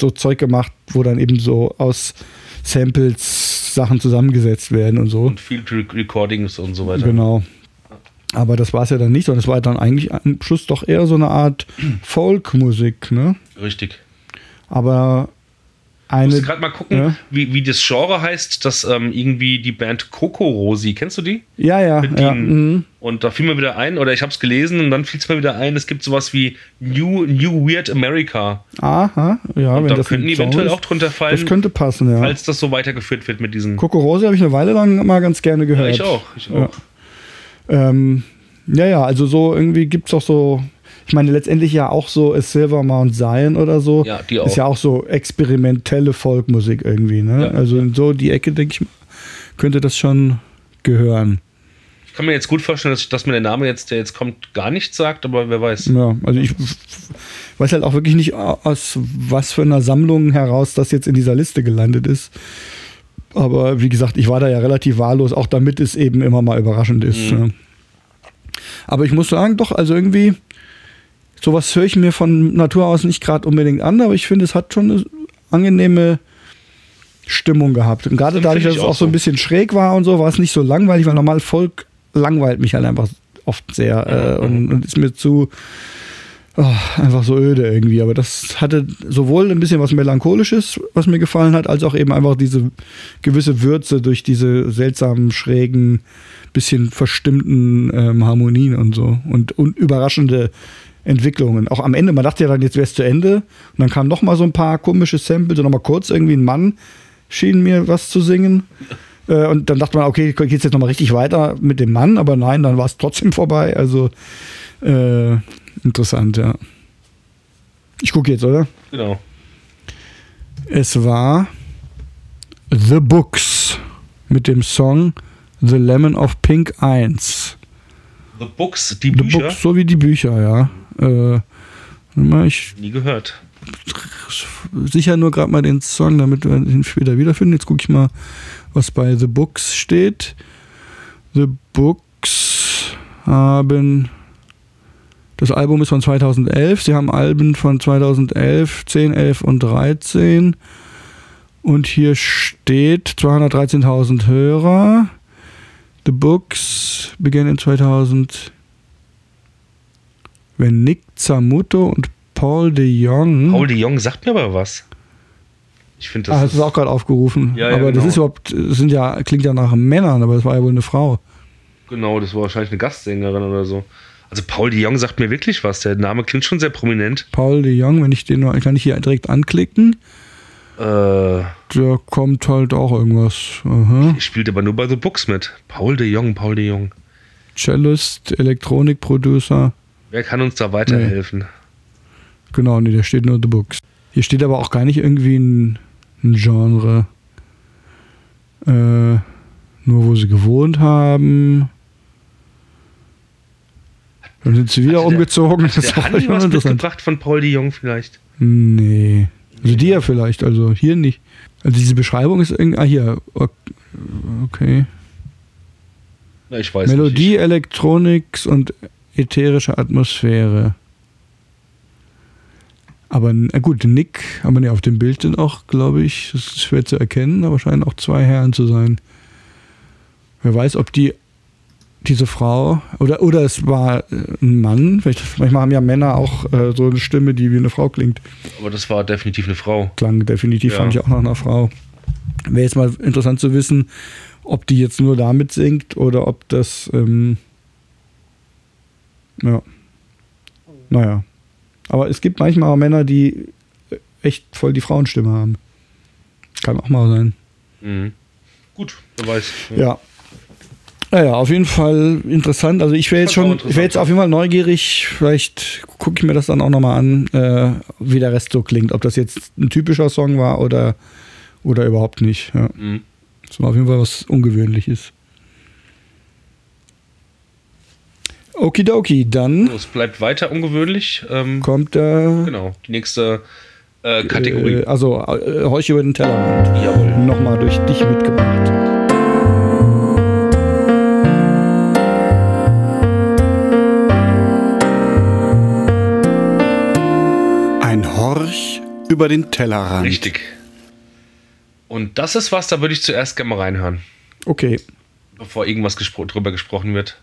so Zeug gemacht, wo dann eben so aus Samples Sachen zusammengesetzt werden und so. Und Field Recordings und so weiter. Genau. Aber das war es ja dann nicht, sondern es war dann eigentlich am Schluss doch eher so eine Art Folkmusik, ne? Richtig. Aber eine. Ich muss gerade mal gucken, ja. wie, wie das Genre heißt, dass ähm, irgendwie die Band Coco Rosi, kennst du die? Ja, ja. ja mhm. Und da fiel mir wieder ein, oder ich habe es gelesen und dann fiel es mir wieder ein, es gibt sowas wie New, New Weird America. Aha, ja. Und wenn da das könnten eventuell ist, auch drunter fallen. Das könnte passen, ja. Falls das so weitergeführt wird mit diesen. Coco Rosi habe ich eine Weile lang mal ganz gerne gehört. Ja, ich auch. Ich auch. Ja. Ähm, ja, ja, also so irgendwie gibt es auch so ich meine, letztendlich ja auch so A Silver Mount Zion oder so. Ja, die Ist auch. ja auch so experimentelle Folkmusik irgendwie, ne? Ja. Also in so die Ecke, denke ich, könnte das schon gehören. Ich kann mir jetzt gut vorstellen, dass, dass mir der Name jetzt, der jetzt kommt, gar nichts sagt, aber wer weiß. Ja, also ich weiß halt auch wirklich nicht, aus was für einer Sammlung heraus das jetzt in dieser Liste gelandet ist. Aber wie gesagt, ich war da ja relativ wahllos, auch damit es eben immer mal überraschend ist. Mhm. Ja. Aber ich muss sagen, doch, also irgendwie, sowas höre ich mir von Natur aus nicht gerade unbedingt an, aber ich finde, es hat schon eine angenehme Stimmung gehabt. Und gerade Das dadurch, dass es auch so ein bisschen schräg war und so, war es nicht so langweilig, weil normal Volk langweilt mich halt einfach oft sehr äh, und, und ist mir zu oh, einfach so öde irgendwie. Aber das hatte sowohl ein bisschen was Melancholisches, was mir gefallen hat, als auch eben einfach diese gewisse Würze durch diese seltsamen, schrägen, bisschen verstimmten ähm, Harmonien und so und, und überraschende Entwicklungen. Auch am Ende, man dachte ja dann, jetzt wäre es zu Ende. Und dann kamen noch mal so ein paar komische Samples und noch mal kurz irgendwie ein Mann schien mir was zu singen. Äh, Und dann dachte man, okay, geht es jetzt noch mal richtig weiter mit dem Mann? Aber nein, dann war es trotzdem vorbei. Also äh, interessant, ja. Ich gucke jetzt, oder? Genau. Es war The Books mit dem Song The Lemon of Pink 1. The Books, die The Bücher, Books, so wie die Bücher, ja. Äh, ich nie gehört. sicher nur gerade mal den Song, damit wir ihn später wiederfinden. Jetzt gucke ich mal, was bei The Books steht. The Books haben. Das Album ist von 2011. Sie haben Alben von 2011, 10, 11 und 13. Und hier steht 213.000 Hörer. The Books began in 2000. Wenn Nick Zamuto und Paul de Jong. Paul de Jong sagt mir aber was. Ich finde, Ah, das hast du es auch gerade aufgerufen. Ja, ja, aber das genau. ist überhaupt, das sind ja, klingt ja nach Männern, aber das war ja wohl eine Frau. genau, das war wahrscheinlich eine Gastsängerin oder so. Also Paul de Jong sagt mir wirklich was. Der Name klingt schon sehr prominent. Paul de Jong, wenn ich den nur, kann ich hier direkt anklicken. Äh, Da kommt halt auch irgendwas. Aha. spielt aber nur bei The Books mit. Paul de Jong, Paul de Jong. Cellist, Elektronikproducer. Wer kann uns da weiterhelfen? Genau, nee, da steht nur The Books. Hier steht aber auch gar nicht irgendwie ein, ein Genre. Äh, nur wo sie gewohnt haben. Dann sind sie wieder Hatte der- umgezogen. Hat Das der war schon was mitgebracht von Paul de Jong vielleicht? Nee. Also die ja vielleicht, also hier nicht. Also diese Beschreibung ist irgendwie. Ah, hier. Ok- Okay. Na, ich weiß Melodie, nicht. Elektronik und ätherische Atmosphäre. Aber na gut, Nick, aber ne, auf dem Bild sind auch, glaube ich, das ist schwer zu erkennen, aber scheinen auch zwei Herren zu sein. Wer weiß, ob die diese Frau oder oder es war äh, ein Mann. Vielleicht, manchmal haben ja Männer auch äh, so eine Stimme, die wie eine Frau klingt. Aber das war definitiv eine Frau. Klang definitiv, Ja. fand ich auch nach einer Frau. Wäre jetzt mal interessant zu wissen, ob die jetzt nur damit singt oder ob das, ähm, ja, naja. Aber es gibt manchmal auch Männer, die echt voll die Frauenstimme haben. Kann auch mal sein. Mhm. Gut, wer weiß. Ja. Naja, auf jeden Fall interessant. Also ich wäre jetzt schon, ich wäre jetzt auf jeden Fall neugierig. Vielleicht gucke ich mir das dann auch nochmal an, äh, wie der Rest so klingt. Ob das jetzt ein typischer Song war oder, oder überhaupt nicht. Ja. Mhm. Das war auf jeden Fall was Ungewöhnliches. Okidoki, dann So, es bleibt weiter ungewöhnlich. Ähm, kommt der genau, die nächste äh, Kategorie. Äh, also äh, Horch über den Tellerrand. Jawohl. Nochmal durch dich mitgebracht. Ein Horch über den Tellerrand. Richtig. Und das ist was, da würde ich zuerst gerne mal reinhören, Okay, bevor irgendwas gespro drüber gesprochen wird.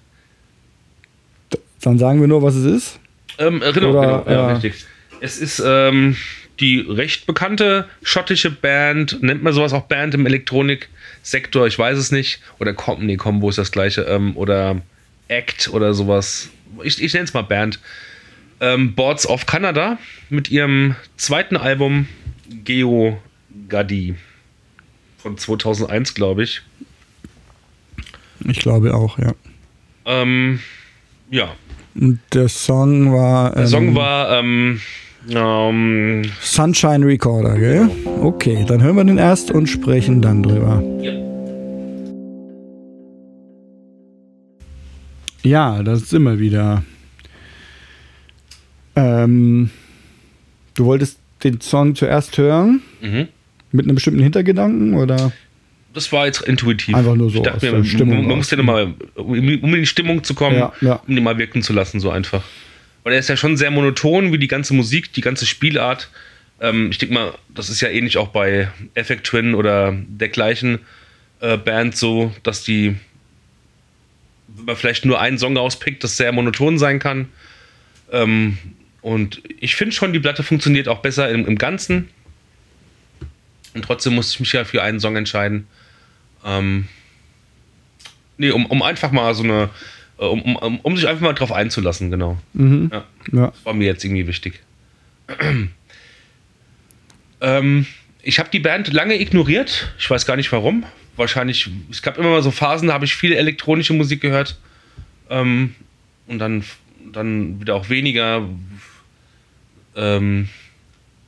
Dann sagen wir nur, was es ist. Ähm, äh, genau, Oder, genau, ja, richtig. Es ist ähm, die recht bekannte schottische Band, nennt man sowas auch Band im Elektroniksektor, ich weiß es nicht. Oder Com, nee, Combo ist das gleiche. Ähm, oder Act oder sowas. Ich, ich nenne es mal Band. Ähm, Boards of Canada mit ihrem zweiten Album Geo Gadi von 2001, glaube ich. Ich glaube auch, ja. Ähm, ja, der Song war. Der Song war ähm, ähm, Sunshine Recorder, gell? Okay, dann hören wir den erst und sprechen dann drüber. Ja. Ja, das sind wir wieder. Ähm, du wolltest den Song zuerst hören? Mhm. Mit einem bestimmten Hintergedanken oder? Das war jetzt intuitiv. Einfach nur so dachte man, Stimmung man muss den mal, um in die Stimmung zu kommen, Ja, ja. um den mal wirken zu lassen, so einfach. Weil er ist ja schon sehr monoton, wie die ganze Musik, die ganze Spielart. Ähm, ich denke mal, das ist ja ähnlich auch bei Effect Twin oder dergleichen äh, Band so, dass die, wenn man vielleicht nur einen Song rauspickt, das sehr monoton sein kann. Ähm, und ich finde schon, die Platte funktioniert auch besser im, im Ganzen. Und trotzdem musste ich mich ja für einen Song entscheiden. Ähm, nee, um, um einfach mal so eine, äh, um, um, um sich einfach mal drauf einzulassen, genau. Mhm. Ja, Ja. das war mir jetzt irgendwie wichtig. ähm, ich habe die Band lange ignoriert. Ich weiß gar nicht warum. Wahrscheinlich, es gab immer mal so Phasen, da habe ich viel elektronische Musik gehört. Ähm, und dann, dann wieder auch weniger. Ähm,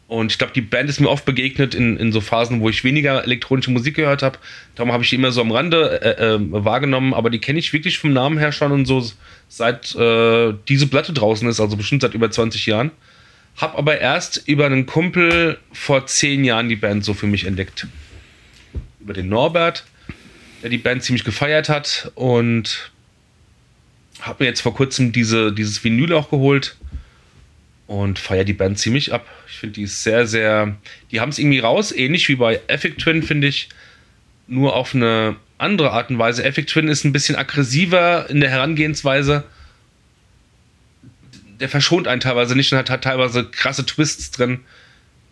und ich glaube, die Band ist mir oft begegnet in, in so Phasen, wo ich weniger elektronische Musik gehört habe. Darum habe ich die immer so am Rande äh, äh, wahrgenommen, aber die kenne ich wirklich vom Namen her schon und so seit äh, diese Platte draußen ist, also bestimmt seit über 20 Jahren. Hab aber erst über einen Kumpel vor 10 Jahren die Band so für mich entdeckt. Über den Norbert, der die Band ziemlich gefeiert hat und habe mir jetzt vor kurzem diese, dieses Vinyl auch geholt und feiere die Band ziemlich ab. Ich finde, die ist sehr, sehr. Die haben es irgendwie raus, ähnlich wie bei Epic Twin, finde ich. Nur auf eine andere Art und Weise. Epic Twin ist ein bisschen aggressiver in der Herangehensweise. Der verschont einen teilweise nicht und hat, hat teilweise krasse Twists drin,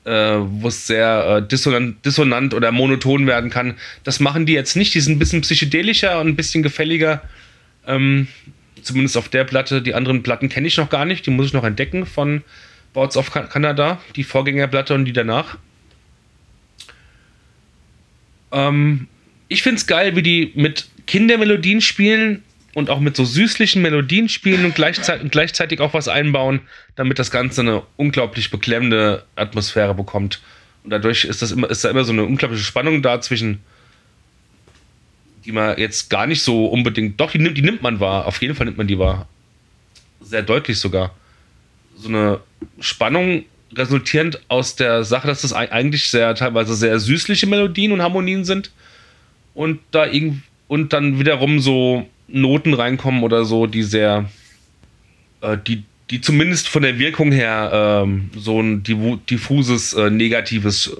äh, wo es sehr äh, dissonant, dissonant oder monoton werden kann. Das machen die jetzt nicht. Die sind ein bisschen psychedelischer und ein bisschen gefälliger. Ähm, zumindest auf der Platte. Die anderen Platten kenne ich noch gar nicht. Die muss ich noch entdecken von Boards of Canada, die Vorgängerplatte und die danach. Ähm, ich finde es geil, wie die mit Kindermelodien spielen und auch mit so süßlichen Melodien spielen und gleichzeitig, gleichzeitig auch was einbauen, damit das Ganze eine unglaublich beklemmende Atmosphäre bekommt. Und dadurch ist, das immer, ist da immer so eine unglaubliche Spannung da zwischen die man jetzt gar nicht so unbedingt. Doch, die nimmt, die nimmt man wahr. Auf jeden Fall nimmt man die wahr. Sehr deutlich sogar. So eine Spannung resultierend aus der Sache, dass das ei- eigentlich sehr teilweise sehr süßliche Melodien und Harmonien sind. Und da irgend und dann wiederum so Noten reinkommen oder so, die sehr, äh, die, die zumindest von der Wirkung her ähm, so ein diffuses, äh, negatives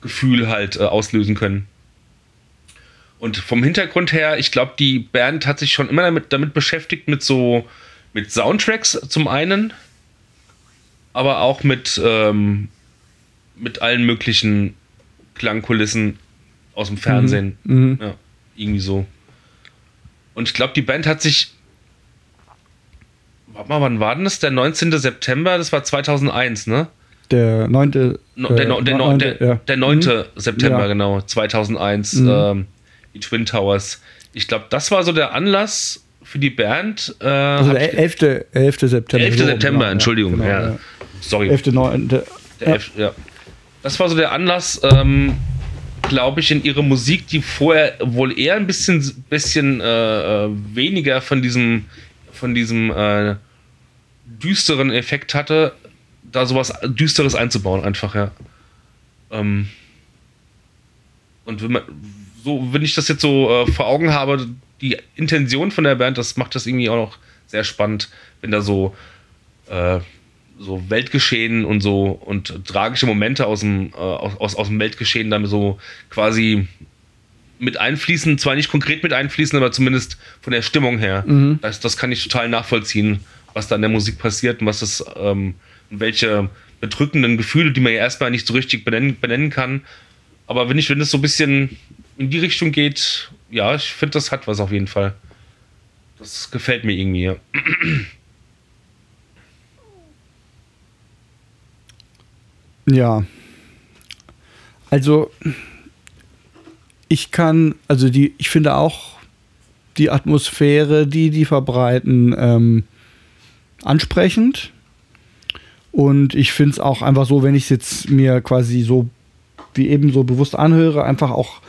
Gefühl halt äh, auslösen können. Und vom Hintergrund her, ich glaube, die Band hat sich schon immer damit, damit beschäftigt, mit so mit Soundtracks zum einen, aber auch mit, ähm, mit allen möglichen Klangkulissen aus dem Fernsehen. Mhm. Ja, irgendwie so. Und ich glaube, die Band hat sich. Warte mal, wann war denn das? Der 19. September, das war 2001, ne? Der neunte. No, der, no, der, no, der, der 9. September, Ja. genau, 2001, Mhm. ähm, die Twin Towers. Ich glaube, das war so der Anlass für die Band. Äh, Also der ich- 11. 11. September. 11. so, September, genau, Entschuldigung. genau, ja, ja. Sorry. 11. 9. Der Ja. Ja. Das war so der Anlass, ähm, glaube ich, in ihre Musik, die vorher wohl eher ein bisschen, bisschen äh, äh, weniger von diesem, von diesem äh, düsteren Effekt hatte, da sowas Düsteres einzubauen, einfach, ja. Ähm, und wenn man, so, wenn ich das jetzt so äh, vor Augen habe, die Intention von der Band, das macht das irgendwie auch noch sehr spannend, wenn da so äh, so Weltgeschehen und so und tragische Momente aus dem, äh, aus, aus dem Weltgeschehen dann so quasi mit einfließen, zwar nicht konkret mit einfließen, aber zumindest von der Stimmung her. Das, das kann ich total nachvollziehen, was da in der Musik passiert und was das, ähm, welche bedrückenden Gefühle, die man ja erstmal nicht so richtig benennen, benennen kann. Aber wenn ich, wenn es so ein bisschen in die Richtung geht, ja, ich finde, das hat was auf jeden Fall. Das gefällt mir irgendwie, ja. Also, ich kann, also die, ich finde auch die Atmosphäre, die die verbreiten, ähm, ansprechend. Und ich finde es auch einfach so, wenn ich es jetzt mir quasi so wie eben so bewusst anhöre, einfach auch,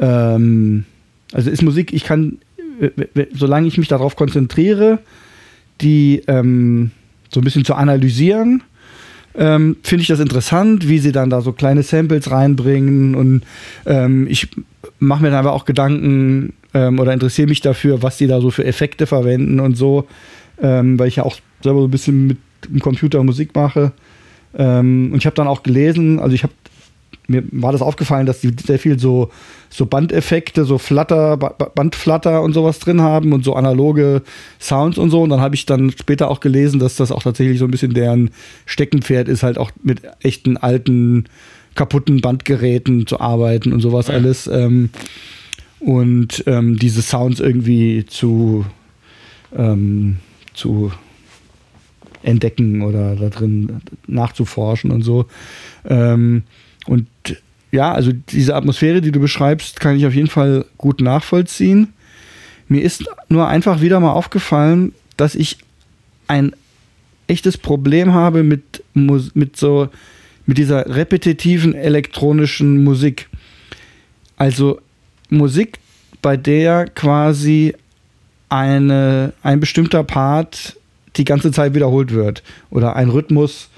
ähm, also ist Musik, ich kann, solange ich mich darauf konzentriere, die ähm, so ein bisschen zu analysieren, ähm, finde ich das interessant, wie sie dann da so kleine Samples reinbringen und ähm, ich mache mir dann aber auch Gedanken ähm, oder interessiere mich dafür, was die da so für Effekte verwenden und so, ähm, weil ich ja auch selber so ein bisschen mit dem Computer Musik mache. Ähm, und ich habe dann auch gelesen, also ich habe mir war das aufgefallen, dass die sehr viel so, so Bandeffekte, so Flatter, Bandflatter und sowas drin haben und so analoge Sounds und so. Und dann habe ich dann später auch gelesen, dass das auch tatsächlich so ein bisschen deren Steckenpferd ist, halt auch mit echten alten, kaputten Bandgeräten zu arbeiten und sowas ja. alles. Ähm, und ähm, diese Sounds irgendwie zu, ähm, zu entdecken oder da drin nachzuforschen und so. Ähm, und ja, also diese Atmosphäre, die du beschreibst, kann ich auf jeden Fall gut nachvollziehen. Mir ist nur einfach wieder mal aufgefallen, dass ich ein echtes Problem habe mit, mit so mit dieser repetitiven elektronischen Musik. Also Musik, bei der quasi eine, ein bestimmter Part die ganze Zeit wiederholt wird oder ein Rhythmus,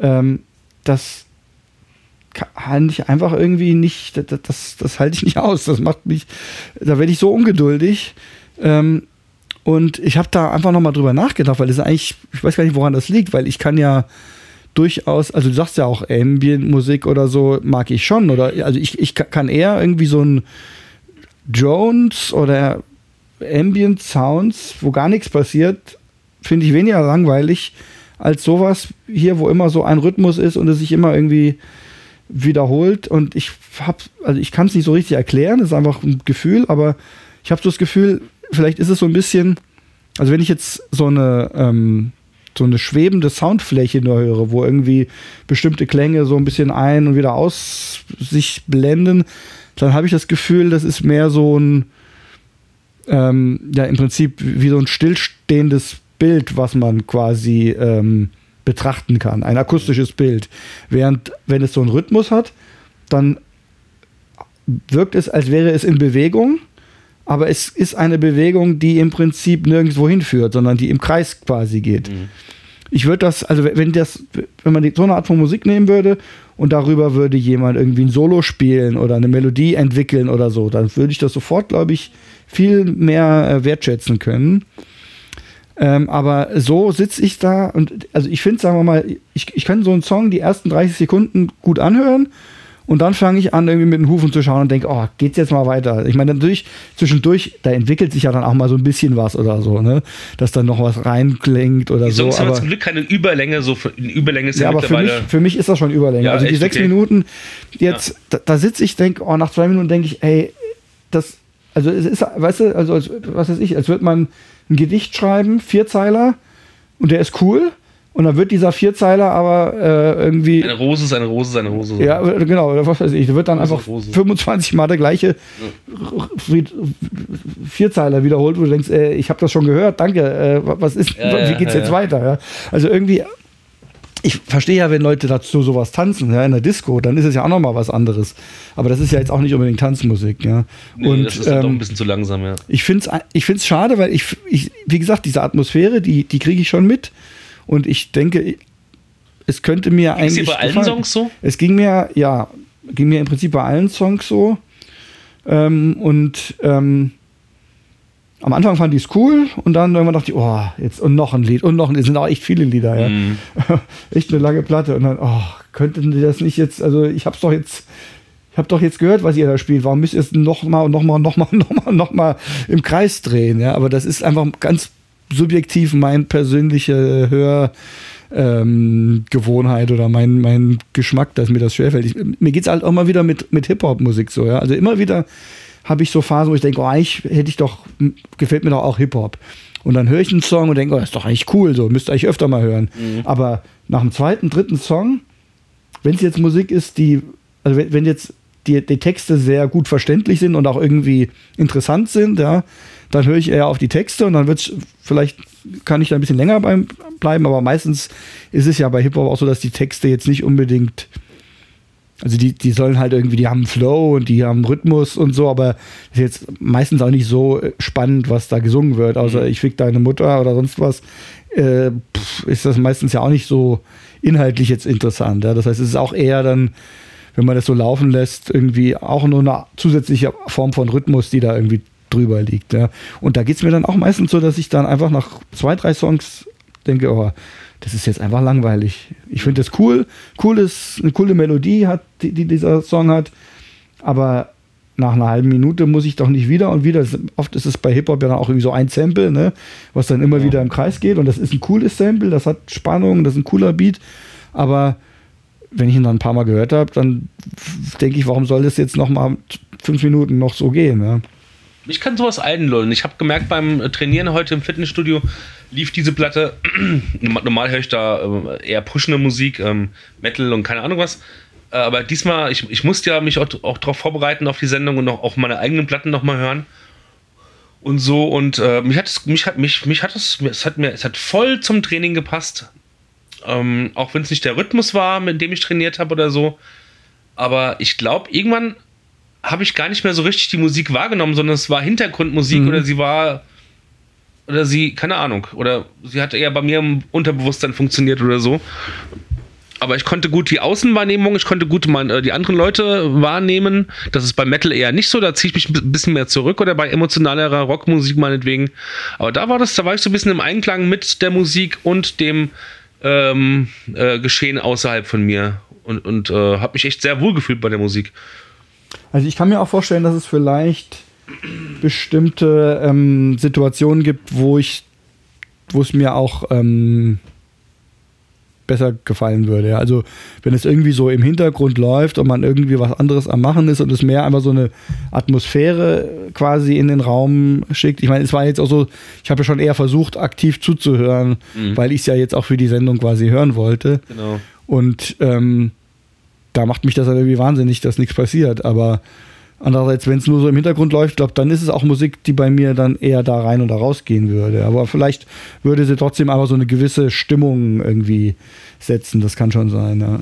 ähm, das kann ich einfach irgendwie nicht, das, das, das halte ich nicht aus. Das macht mich, da werde ich so ungeduldig. Ähm, und ich habe da einfach nochmal drüber nachgedacht, weil das eigentlich, ich weiß gar nicht, woran das liegt, weil ich kann ja durchaus, also du sagst ja auch Ambient-Musik oder so, mag ich schon. Oder also ich, ich kann eher irgendwie so ein Jones oder Ambient Sounds, wo gar nichts passiert, finde ich weniger langweilig als sowas hier, wo immer so ein Rhythmus ist und es sich immer irgendwie wiederholt und ich habe, also ich kann es nicht so richtig erklären, es ist einfach ein Gefühl, aber ich habe so das Gefühl, vielleicht ist es so ein bisschen, also wenn ich jetzt so eine ähm, so eine schwebende Soundfläche nur höre, wo irgendwie bestimmte Klänge so ein bisschen ein und wieder aus sich blenden, dann habe ich das Gefühl, das ist mehr so ein, ähm, ja, im Prinzip wie so ein stillstehendes Bild, was man quasi ähm, betrachten kann, ein akustisches Bild. Während, wenn es so einen Rhythmus hat, dann wirkt es, als wäre es in Bewegung, aber es ist eine Bewegung, die im Prinzip nirgendwo hinführt, sondern die im Kreis quasi geht. Mhm. Ich würde das, also wenn das, wenn man so eine Art von Musik nehmen würde und darüber würde jemand irgendwie ein Solo spielen oder eine Melodie entwickeln oder so, dann würde ich das sofort, glaube ich, viel mehr äh, wertschätzen können. Ähm, aber so sitze ich da und also ich finde, sagen wir mal, ich, ich kann so einen Song die ersten 30 Sekunden gut anhören und dann fange ich an, irgendwie mit den Hufen zu schauen und denke, oh, geht's jetzt mal weiter? Ich meine, natürlich, zwischendurch, da entwickelt sich ja dann auch mal so ein bisschen was oder so, ne? Dass dann noch was reinklingt oder die so. Sonst haben zum Glück keine Überlänge, so eine Überlänge ist ja, ja aber für mich, für mich ist das schon Überlänge. Ja, also die sechs okay. Minuten, jetzt, ja. da, da sitze ich, denke, oh, nach zwei Minuten denke ich, ey, das, also es ist, weißt du, also als, was weiß ich, als würde man ein Gedicht schreiben, Vierzeiler, und der ist cool. Und dann wird dieser Vierzeiler aber äh, irgendwie. Eine Rose ist eine Rose ist eine Rose. Ja, genau, was weiß ich. Da wird dann Rose einfach Rose. 25 Mal der gleiche ja. Vierzeiler wiederholt, wo du denkst, äh, ich habe das schon gehört, danke, äh, was ist, ja, wie geht's ja, jetzt weiter? Also irgendwie ich verstehe ja, wenn Leute dazu sowas tanzen, ja, in der Disco, dann ist es ja auch nochmal was anderes. Aber das ist ja jetzt auch nicht unbedingt Tanzmusik, ja. Nee, und, das ist ähm, doch ein bisschen zu langsam, ja. Ich finde es ich find's schade, weil ich, ich, wie gesagt, diese Atmosphäre, die, die kriege ich schon mit. Und ich denke, es könnte mir Ging's eigentlich. Ist bei allen gefallen. Songs so? Es ging mir, ja, ging mir im Prinzip bei allen Songs so. Ähm, und ähm, am Anfang fand ich es cool und dann irgendwann dachte ich, oh, jetzt und noch ein Lied und noch ein Lied. Es sind auch echt viele Lieder, ja. Mm. echt eine lange Platte. Und dann, oh, könnten die das nicht jetzt, also ich hab's doch jetzt, ich hab doch jetzt gehört, was ihr da spielt. Warum müsst ihr es nochmal und nochmal und nochmal und nochmal noch mal im Kreis drehen? Ja, aber das ist einfach ganz subjektiv mein persönliche Hörgewohnheit ähm, oder mein, mein Geschmack, dass mir das schwerfällt. Ich, mir geht's halt auch mal wieder mit, mit Hip-Hop-Musik so, ja. Also immer wieder habe ich so Phasen, wo ich denke, oh, eigentlich hätte ich doch, gefällt mir doch auch Hip-Hop. Und dann höre ich einen Song und denke, oh, das ist doch eigentlich cool, so, müsste ich öfter mal hören. Mhm. Aber nach dem zweiten, dritten Song, wenn es jetzt Musik ist, die, also wenn, wenn jetzt die, die Texte sehr gut verständlich sind und auch irgendwie interessant sind, ja, dann höre ich eher auf die Texte und dann wird es, vielleicht kann ich da ein bisschen länger beim, bleiben, aber meistens ist es ja bei Hip-Hop auch so, dass die Texte jetzt nicht unbedingt also die, die sollen halt irgendwie, die haben Flow und die haben Rhythmus und so, aber ist jetzt meistens auch nicht so spannend, was da gesungen wird. Außer mhm. ich fick deine Mutter oder sonst was, äh, ist das meistens ja auch nicht so inhaltlich jetzt interessant. Ja? Das heißt, es ist auch eher dann, wenn man das so laufen lässt, irgendwie auch nur eine zusätzliche Form von Rhythmus, die da irgendwie drüber liegt. Ja? Und da geht es mir dann auch meistens so, dass ich dann einfach nach zwei, drei Songs denke, oh, das ist jetzt einfach langweilig. Ich finde das cool, cool ist, eine coole Melodie hat, die, die, dieser Song hat, aber nach einer halben Minute muss ich doch nicht wieder und wieder. Oft ist es bei Hip-Hop ja auch irgendwie so ein Sample, ne, was dann immer ja. wieder im Kreis geht und das ist ein cooles Sample, das hat Spannung, das ist ein cooler Beat, aber wenn ich ihn dann ein paar Mal gehört habe, dann denke ich, warum soll das jetzt noch mal fünf Minuten noch so gehen? Ja? Ich kann sowas einlullen. Ich habe gemerkt beim Trainieren heute im Fitnessstudio, lief diese Platte. Normal höre ich da äh, eher pushende Musik, ähm, Metal und keine Ahnung was. Äh, aber diesmal, ich, ich musste ja mich auch, auch darauf vorbereiten auf die Sendung und auch, auch meine eigenen Platten nochmal hören. Und so, und äh, mich hat es, mich hat, mich, mich hat es, es hat mir, es hat voll zum Training gepasst. Ähm, auch wenn es nicht der Rhythmus war, mit dem ich trainiert habe oder so. Aber ich glaube, irgendwann habe ich gar nicht mehr so richtig die Musik wahrgenommen, sondern es war Hintergrundmusik mhm. oder sie war oder sie, keine Ahnung, oder sie hat eher bei mir im Unterbewusstsein funktioniert oder so. Aber ich konnte gut die Außenwahrnehmung, ich konnte gut mein, äh, die anderen Leute wahrnehmen. Das ist bei Metal eher nicht so, da ziehe ich mich ein bisschen mehr zurück oder bei emotionalerer Rockmusik meinetwegen. Aber da war das, da war ich so ein bisschen im Einklang mit der Musik und dem ähm, äh, Geschehen außerhalb von mir und, und äh, habe mich echt sehr wohl gefühlt bei der Musik. Also ich kann mir auch vorstellen, dass es vielleicht bestimmte ähm, Situationen gibt, wo ich, wo es mir auch ähm, besser gefallen würde. Ja. Also wenn es irgendwie so im Hintergrund läuft und man irgendwie was anderes am Machen ist und es mehr einfach so eine Atmosphäre quasi in den Raum schickt. Ich meine, es war jetzt auch so, ich habe ja schon eher versucht, aktiv zuzuhören, mhm. weil ich es ja jetzt auch für die Sendung quasi hören wollte. Genau. Und ähm, da macht mich das halt irgendwie wahnsinnig, dass nichts passiert. Aber andererseits, wenn es nur so im Hintergrund läuft, glaube dann ist es auch Musik, die bei mir dann eher da rein oder rausgehen würde. Aber vielleicht würde sie trotzdem aber so eine gewisse Stimmung irgendwie setzen. Das kann schon sein, ja.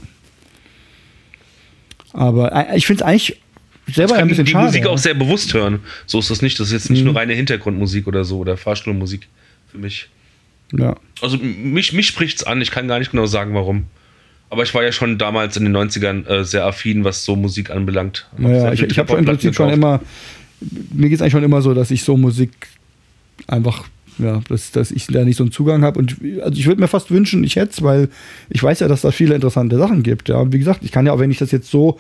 Aber äh, ich finde es eigentlich selber ein bisschen die schade. Die Musik auch sehr bewusst hören. So ist das nicht. Das ist jetzt nicht mhm. nur reine Hintergrundmusik oder so oder Fahrstuhlmusik für mich. Ja. Also mich, mich spricht es an. Ich kann gar nicht genau sagen, warum. Aber ich war ja schon damals in den 90ern äh, sehr affin, was so Musik anbelangt. Ja, ich, ich habe im Prinzip schon immer, mir geht es eigentlich schon immer so, dass ich so Musik einfach, ja, dass, dass ich da nicht so einen Zugang habe. Und also ich würde mir fast wünschen, ich hätte es, weil ich weiß ja, dass da viele interessante Sachen gibt. Ja, und wie gesagt, ich kann ja auch, wenn ich das jetzt so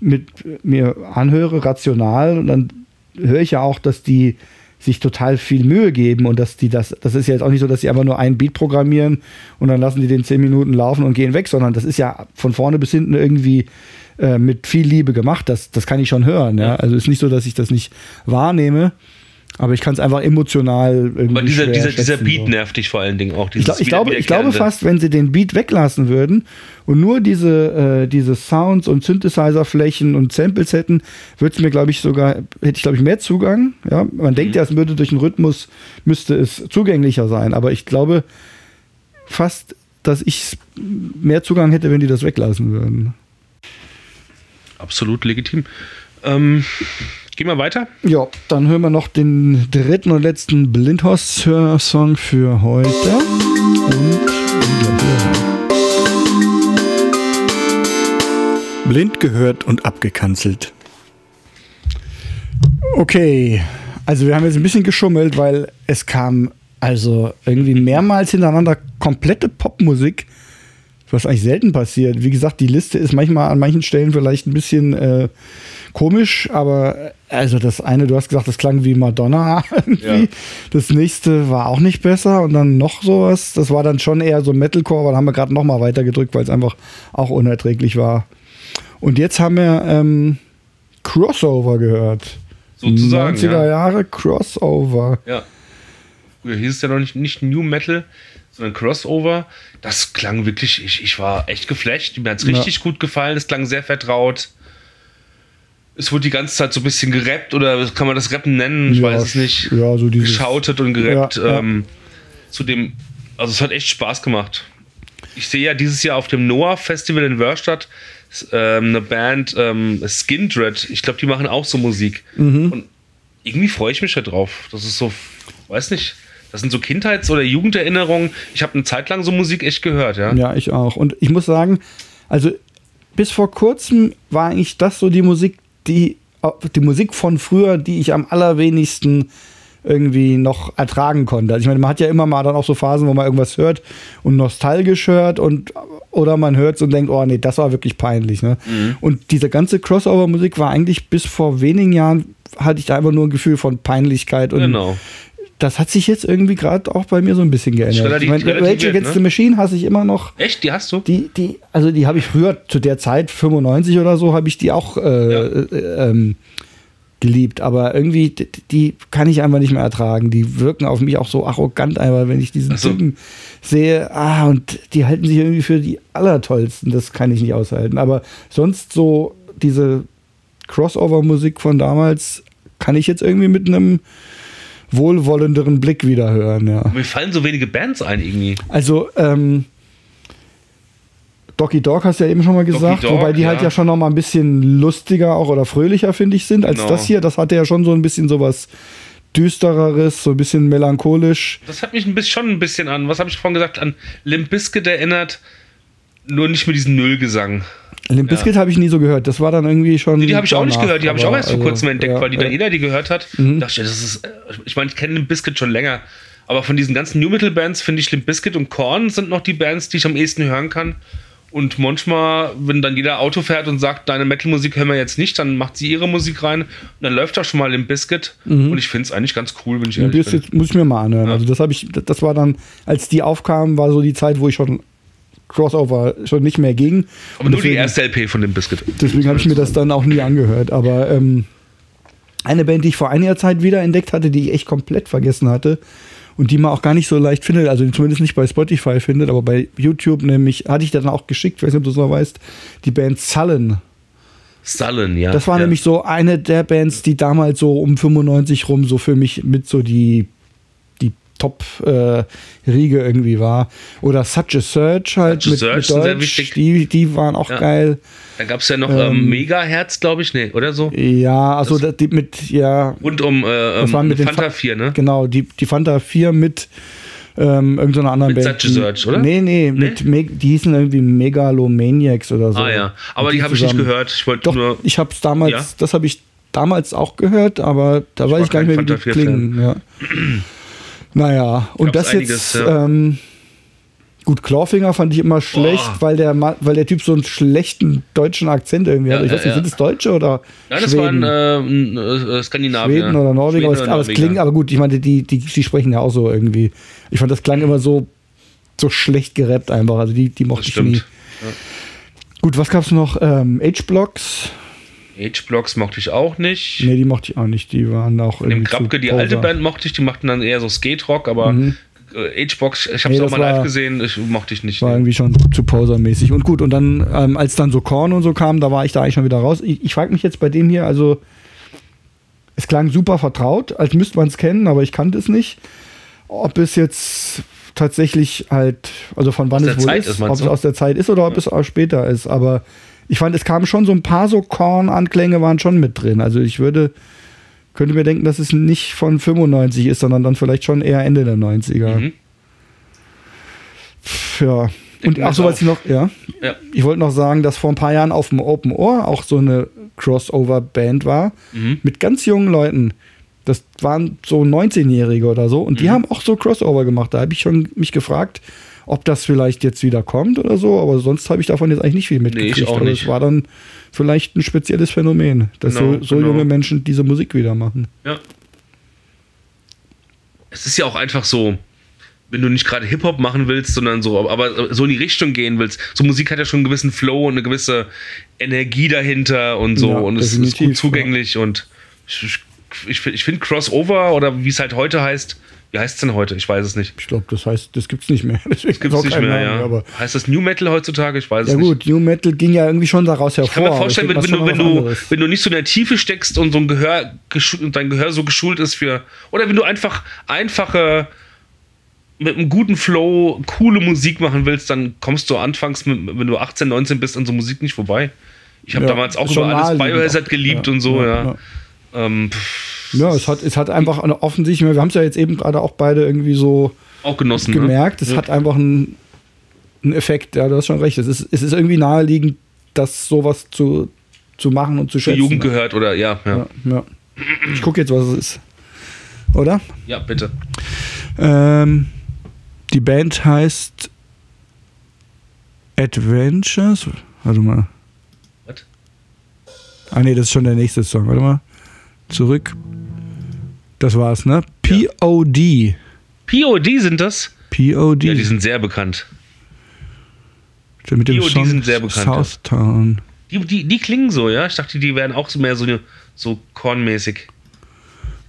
mit mir anhöre, rational, und dann höre ich ja auch, dass die sich total viel Mühe geben und dass die das, das ist ja jetzt auch nicht so, dass sie einfach nur einen Beat programmieren und dann lassen die den zehn Minuten laufen und gehen weg, sondern das ist ja von vorne bis hinten irgendwie äh, mit viel Liebe gemacht. Das, das kann ich schon hören. Ja? Also ist nicht so, dass ich das nicht wahrnehme. Aber ich kann es einfach emotional irgendwie. Aber dieser, dieser, dieser Beat so. nervt dich vor allen Dingen auch. Ich, glaub, ich, glaube, ich glaube fast, wenn sie den Beat weglassen würden und nur diese, äh, diese Sounds und Synthesizer-Flächen und Samples hätten, würde es mir, glaube ich, sogar, hätte ich, glaube ich, mehr Zugang. Ja? Man mhm. denkt ja, es würde durch den Rhythmus, müsste es zugänglicher sein. Aber ich glaube fast, dass ich mehr Zugang hätte, wenn die das weglassen würden. Absolut legitim. Ähm, Gehen wir weiter? Ja, dann hören wir noch den dritten und letzten Blindhorst-Song für heute. Und Blind gehört und abgekanzelt. Okay, also wir haben jetzt ein bisschen geschummelt, weil es kam also irgendwie mehrmals hintereinander komplette Popmusik, was eigentlich selten passiert. Wie gesagt, die Liste ist manchmal an manchen Stellen vielleicht ein bisschen äh, komisch, aber also das eine, du hast gesagt, das klang wie Madonna irgendwie. Ja. Das nächste war auch nicht besser und dann noch sowas. Das war dann schon eher so Metalcore, aber dann haben wir gerade noch mal weiter gedrückt, weil es einfach auch unerträglich war. Und jetzt haben wir ähm, Crossover gehört. Sozusagen. 90er ja. Jahre Crossover. Ja. Früher hieß es ja noch nicht, nicht New Metal, sondern Crossover. Das klang wirklich, ich, ich war echt geflasht. Mir hat es richtig ja. gut gefallen. Es klang sehr vertraut es wurde die ganze Zeit so ein bisschen gerappt oder kann man das Rappen nennen? Ich ja, weiß es nicht. Ja, so dieses, Geschautet und gerappt. Ja, ähm, zu dem Also es hat echt Spaß gemacht. Ich sehe ja dieses Jahr auf dem Noah Festival in Wörstadt ähm, eine Band ähm, Skindred. Ich glaube, die machen auch so Musik. Mhm. Und irgendwie freue ich mich da drauf. Das ist so, weiß nicht. Das sind so Kindheits- oder Jugenderinnerungen. Ich habe eine Zeit lang so Musik echt gehört, ja. Ja, ich auch. Und ich muss sagen, also bis vor kurzem war eigentlich das so die Musik, die die Musik von früher, die ich am allerwenigsten irgendwie noch ertragen konnte. Also ich meine, man hat ja immer mal dann auch so Phasen, wo man irgendwas hört und nostalgisch hört und oder man hört es und denkt, oh nee, das war wirklich peinlich. Ne? Mhm. Und diese ganze Crossover-Musik war eigentlich bis vor wenigen Jahren hatte ich da einfach nur ein Gefühl von Peinlichkeit und Genau. Das hat sich jetzt irgendwie gerade auch bei mir so ein bisschen geändert. ich meine, Rage Against ne? the Machine hasse ich immer noch. Echt? Die hast du? Die, die, also die habe ich früher zu der Zeit, 95 oder so, habe ich die auch äh, Ja. äh, ähm, geliebt. Aber irgendwie, die, die kann ich einfach nicht mehr ertragen. Die wirken auf mich auch so arrogant einfach, wenn ich diesen so. Typen sehe. Ah, und die halten sich irgendwie für die Allertollsten. Das kann ich nicht aushalten. Aber sonst so diese Crossover-Musik von damals kann ich jetzt irgendwie mit einem wohlwollenderen Blick wieder hören, ja. Mir fallen so wenige Bands ein irgendwie. Also, ähm, Docky Dog hast du ja eben schon mal gesagt, Dog, wobei die halt ja. ja schon noch mal ein bisschen lustiger auch oder fröhlicher, finde ich, sind als Genau. das hier. Das hatte ja schon so ein bisschen sowas düstereres, so ein bisschen melancholisch. Das hat mich ein bisschen, schon ein bisschen an, was habe ich vorhin gesagt, an Limp Bizkit erinnert. Nur nicht mit diesem Nullgesang. Limp Bizkit habe ich nie so gehört. Das war dann irgendwie schon. Die, die habe ich auch nicht gehört, die habe ich auch erst vor also, kurzem entdeckt, ja, weil die da ja. jeder die gehört hat. Mhm. dachte ich, das ist, äh, ich meine, ich kenne Limp Bizkit schon länger, aber von diesen ganzen New Metal Bands finde ich Limp Bizkit und Korn sind noch die Bands, die ich am ehesten hören kann. Und manchmal, wenn dann jeder Auto fährt und sagt, deine Metal-Musik hören wir jetzt nicht, dann macht sie ihre Musik rein und dann läuft auch schon mal Limp Bizkit. Und ich finde es eigentlich ganz cool, wenn ich Limp ehrlich bin. Bizkit muss ich mir mal anhören. Ja. Also das habe ich, das war dann, als die aufkamen, war so die Zeit, wo ich schon Crossover schon nicht mehr ging. Aber Und nur die deswegen- erste LP von Limp Bizkit. Deswegen habe ich mir das dann auch nie angehört. Aber ähm, eine Band, die ich vor einiger Zeit wieder entdeckt hatte, die ich echt komplett vergessen hatte und die man auch gar nicht so leicht findet, also zumindest nicht bei Spotify findet, aber bei YouTube nämlich, hatte ich dann auch geschickt, weiß nicht, ob du es noch weißt, die Band Sullen. Sullen, ja. Das war ja. nämlich so eine der Bands, die damals so um 95 rum so für mich mit so die, die Top-Riege irgendwie war. Oder Such a Search halt Such a mit, Search mit Deutsch. Die, die waren auch Ja. geil. Da gab es ja noch Ähm, ähm, Megaherz, glaube ich, nee, oder so? Ja, also Das- die mit, ja, Und um äh, Das ähm, waren mit den Fanta Fa- 4, ne? genau, die, die Fanta 4 mit ähm, irgendeiner anderen Mit Band. Such a die- Search, oder? Nee, nee, mit Me die hießen irgendwie Megalomaniacs oder so. Ah ja, aber Und die habe ich nicht gehört. Ich wollte Doch, nur. ich habe es damals, Ja? das habe ich damals auch gehört, aber da weiß war ich gar nicht mehr, wie die Fanta 4 klingen. Ja. Naja, und Gab's das einiges, jetzt, ja. ähm, gut, Clawfinger fand ich immer schlecht, Boah. weil der, weil der Typ so einen schlechten deutschen Akzent irgendwie Ja, hat. Ich ja, weiß nicht, ja. sind das Deutsche oder Nein, das Schweden? waren äh, äh, Skandinavier. Schweden oder Norweger, Schweden aber, es klingt, aber gut, ich meine, die, die, die sprechen ja auch so irgendwie. Ich fand, das klang immer so, so schlecht gerappt einfach. Also die, die mochte Das ich nie. stimmt. Gut, was gab's noch? Ähm, H-Blocks? H-Blocks mochte ich auch nicht. Nee, die mochte ich auch nicht. Die waren auch Dem irgendwie Krabke, die alte. Band mochte ich, die machten dann eher so Skate-Rock, aber Mhm. äh, H-Box, ich habe Nee, auch mal live gesehen, ich, mochte ich nicht. War irgendwie schon zu posermäßig. Und gut, und dann, ähm, als dann so Korn und so kam, da war ich da eigentlich schon wieder raus. Ich, ich frage mich jetzt bei dem hier, also es klang super vertraut, als müsste man es kennen, aber ich kannte es nicht. Ob es jetzt tatsächlich halt, also von wann Aus es wohl ist, ist, ob es aus der Zeit ist oder ob es auch später ist. Aber ich fand, es kamen schon so ein paar so Korn-Anklänge waren schon mit drin. Also ich würde, könnte mir denken, dass es nicht von 95 ist, sondern dann vielleicht schon eher Ende der 90er. Mhm. Ja. Und ach so, was ich noch, ja. Ja. Ich wollte noch sagen, dass vor ein paar Jahren auf dem Open Ohr auch so eine Crossover-Band war Mhm. mit ganz jungen Leuten. Das waren so 19-Jährige oder so und die Mhm. haben auch so Crossover gemacht. Da habe ich schon mich gefragt, ob das vielleicht jetzt wieder kommt oder so, aber sonst habe ich davon jetzt eigentlich nicht viel mitgekriegt. auch aber nicht. es war dann vielleicht ein spezielles Phänomen, dass Genau, so, so genau. junge Menschen diese Musik wieder machen. Ja. Es ist ja auch einfach so, wenn du nicht gerade Hip-Hop machen willst, sondern so, aber so in die Richtung gehen willst. So Musik hat ja schon einen gewissen Flow und eine gewisse Energie dahinter und so Ja, und es ist gut zugänglich und ich, ich, ich, ich finde Crossover oder wie es halt heute heißt, wie heißt es denn heute? Ich weiß es nicht. Ich glaube, das heißt, das gibt's nicht mehr. Deswegen Gibt es auch nicht mehr, Namen, ja. Aber heißt das New Metal heutzutage? Ich weiß ja es nicht. gut, New Metal ging ja irgendwie schon daraus hervor. Ich kann mir vorstellen, wenn, wenn, das du, wenn, du, wenn du nicht so in der Tiefe steckst und so ein Gehör dein Gehör so geschult ist für. Oder wenn du einfach einfache mit einem guten Flow coole Musik machen willst, dann kommst du anfangs, mit, wenn du 18, 19 bist, an so Musik nicht vorbei. Ich habe Ja, damals auch über schon alles Biohazard geliebt Ja, und so, ja, ja. ja. Ähm, pff, Ja, es hat, es hat einfach eine offensichtlich, wir haben es ja jetzt eben gerade auch beide irgendwie so auch genossen. gemerkt, ne? es hat einfach einen, einen Effekt, ja, du hast schon recht. Es ist, es ist irgendwie naheliegend, das sowas zu, zu machen und zu schätzen. Jugend gehört oder ja, ja. ja, ja. Ich gucke jetzt, was es ist. Oder? Ja, bitte. Ähm, die Band heißt Adventures. Warte mal. Was? Ah, nee, das ist schon der nächste Song. Warte mal. Zurück. Das war's, ne? POD. POD sind das? POD. Ja, die sind sehr bekannt. mit dem POD Song sind sehr bekannt. Southtown. Die, die, die klingen so, ja? Ich dachte, die wären auch so mehr so, eine- so kornmäßig.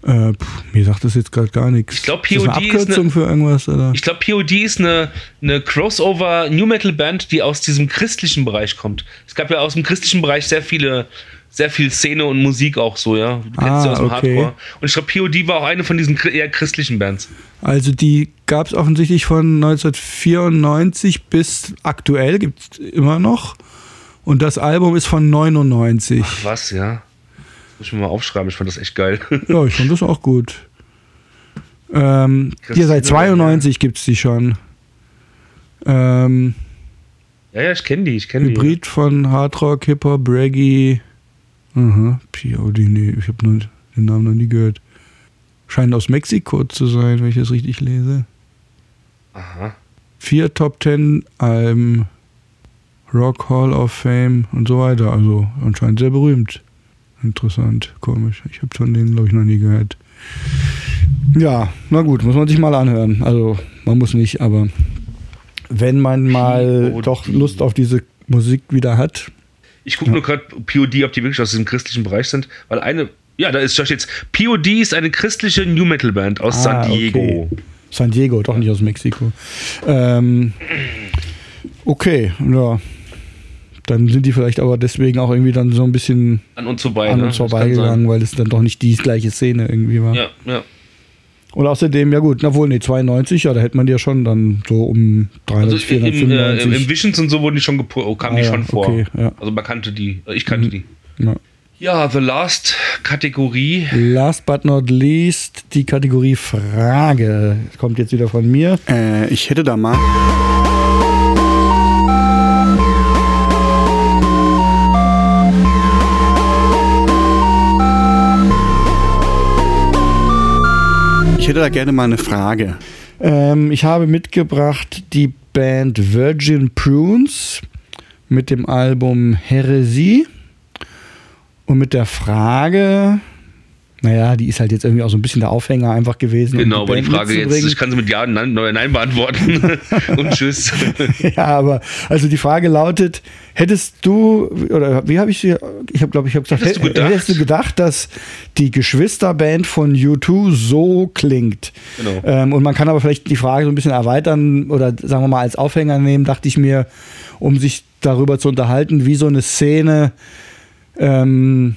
Äh, pff, mir sagt das jetzt gerade gar nichts. Ich glaub, Ist das POD eine ist Abkürzung eine- für irgendwas, oder? Ich glaube, POD ist eine, eine Crossover New Metal Band, die aus diesem christlichen Bereich kommt. Es gab ja aus dem christlichen Bereich sehr viele, sehr viel Szene und Musik auch so, ja. Du kennst Ah, sie aus dem okay. Hardcore. Und ich glaube, POD war auch eine von diesen eher christlichen Bands. Also die gab es offensichtlich von 1994 bis aktuell, gibt es immer noch. Und das Album ist von 99. Ach, was, ja. Muss ich mir mal aufschreiben, ich fand das echt geil. Ja, ich fand das auch gut. Ähm, hier seit 92 gibt es die schon. Ähm, ja, ja, ich kenne die, ich kenne die. Hybrid von Hardrock, Hip-Hop, Reggae. Aha, POD, nee, ich habe den Namen noch nie gehört. Scheint aus Mexiko zu sein, wenn ich das richtig lese. Aha. Vier Top 10 Alben, Rock Hall of Fame und so weiter. Also anscheinend sehr berühmt. Interessant, komisch. Ich habe von denen, glaube ich, noch nie gehört. Ja, na gut, muss man sich mal anhören. Also man muss nicht, aber wenn man mal doch Lust auf diese Musik wieder hat. Ich gucke nur gerade POD, ob die wirklich aus diesem christlichen Bereich sind, weil eine, ja, da ist da steht's. POD ist eine christliche New Metal Band aus Ah, San Diego. okay. San Diego, doch nicht aus Mexiko. Ähm, okay, ja. Dann sind die vielleicht aber deswegen auch irgendwie dann so ein bisschen An uns vorbei. ne? uns Das kann vorbeigegangen, weil es dann doch nicht die gleiche Szene irgendwie war. Ja, ja. Und außerdem, ja gut, na wohl, nee, 92, ja, da hätte man die ja schon dann so um 300, Also im, im, äh, 495. im Visions und so wurden die schon oh, kamen Ah, die ja, schon vor. okay, ja. Also man kannte die, äh, ich kannte die. ja. Ja, The Last Kategorie. Last but not least, die Kategorie Frage. Kommt jetzt wieder von mir. Äh, ich hätte da mal. Ich hätte da gerne mal eine Frage. Ähm, ich habe mitgebracht die Band Virgin Prunes mit dem Album Heresie und mit der Frage, naja, die ist halt jetzt irgendwie auch so ein bisschen der Aufhänger einfach gewesen. um Genau, aber die Band Frage jetzt, ich kann sie mit Ja und Nein, Nein beantworten. und tschüss. Ja, aber also die Frage lautet, hättest du oder wie habe ich sie ich habe glaube ich habe gesagt, Hättest du hättest, gedacht? hättest du gedacht, dass die Geschwisterband von U2 so klingt? Genau. Ähm, und man kann aber vielleicht die Frage so ein bisschen erweitern oder sagen wir mal als Aufhänger nehmen, dachte ich mir, um sich darüber zu unterhalten, wie so eine Szene ähm,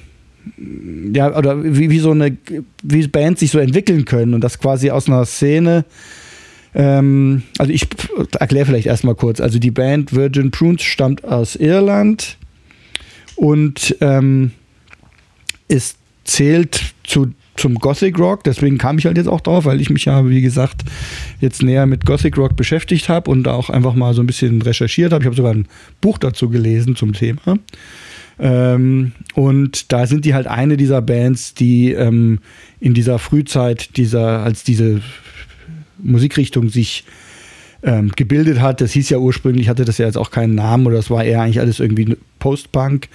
ja, oder wie, wie so eine, wie Bands sich so entwickeln können und das quasi aus einer Szene, ähm, also ich erkläre vielleicht erstmal kurz, also die Band Virgin Prunes stammt aus Irland und ähm, es zählt zu, zum Gothic Rock, deswegen kam ich halt jetzt auch drauf, weil ich mich ja, wie gesagt, jetzt näher mit Gothic Rock beschäftigt habe und auch einfach mal so ein bisschen recherchiert habe. Ich habe sogar ein Buch dazu gelesen zum Thema. Ähm, und da sind die halt eine dieser Bands, die ähm, in dieser Frühzeit dieser, als diese Musikrichtung sich ähm, gebildet hat. Das hieß ja ursprünglich, hatte das ja jetzt auch keinen Namen oder das war eher eigentlich alles irgendwie Post-Punk.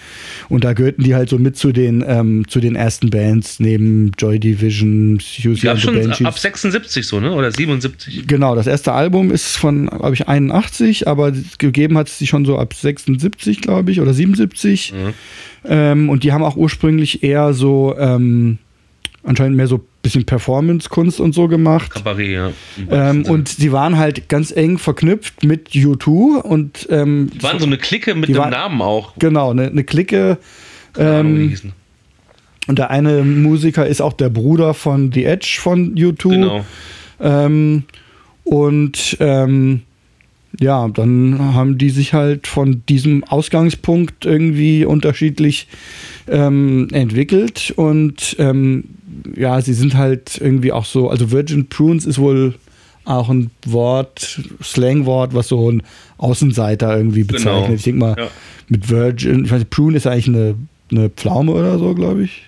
Und da gehörten die halt so mit zu den, ähm, zu den ersten Bands, neben Joy Division, Susie and the schon Banshees. ab 76 so, ne? Oder 77. Genau, das erste Album ist von, glaube ich, 81, aber gegeben hat es sich schon so ab 76, glaube ich, oder 77. Mhm. Ähm, und die haben auch ursprünglich eher so, ähm, anscheinend mehr so ein bisschen Performance-Kunst und so gemacht. Kabarett, ja. Ähm, und sie waren halt ganz eng verknüpft mit U2 und ähm, Die waren so eine Clique mit waren- Namen auch. genau, eine, eine Clique. Ähm, und der eine Musiker ist auch der Bruder von The Edge von U2. Genau. Ähm, Und ähm, ja, dann haben die sich halt von diesem Ausgangspunkt irgendwie unterschiedlich ähm, entwickelt und ähm, ja, sie sind halt irgendwie auch so, also Virgin Prunes ist wohl auch ein Wort, Slangwort, was so ein Außenseiter irgendwie Genau. bezeichnet. Ich denke mal, Ja. mit Virgin, ich weiß nicht, Prune ist eigentlich eine, eine Pflaume oder so, glaube ich.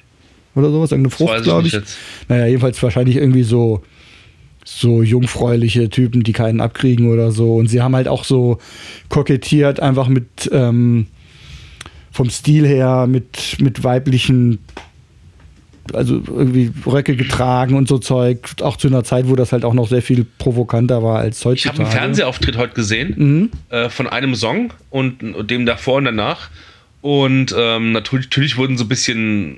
Oder sowas, irgendeine weiß Frucht, glaube ich. jetzt. Naja, jedenfalls wahrscheinlich irgendwie so, so jungfräuliche Typen, die keinen abkriegen oder so. Und sie haben halt auch so kokettiert, einfach mit ähm, vom Stil her, mit, mit weiblichen, also irgendwie Röcke getragen und so Zeug. Auch zu einer Zeit, wo das halt auch noch sehr viel provokanter war als Ich heutzutage. habe einen Fernsehauftritt heute gesehen Mhm. äh, von einem Song und, und dem davor und danach. Und ähm, natürlich, natürlich wurden so ein bisschen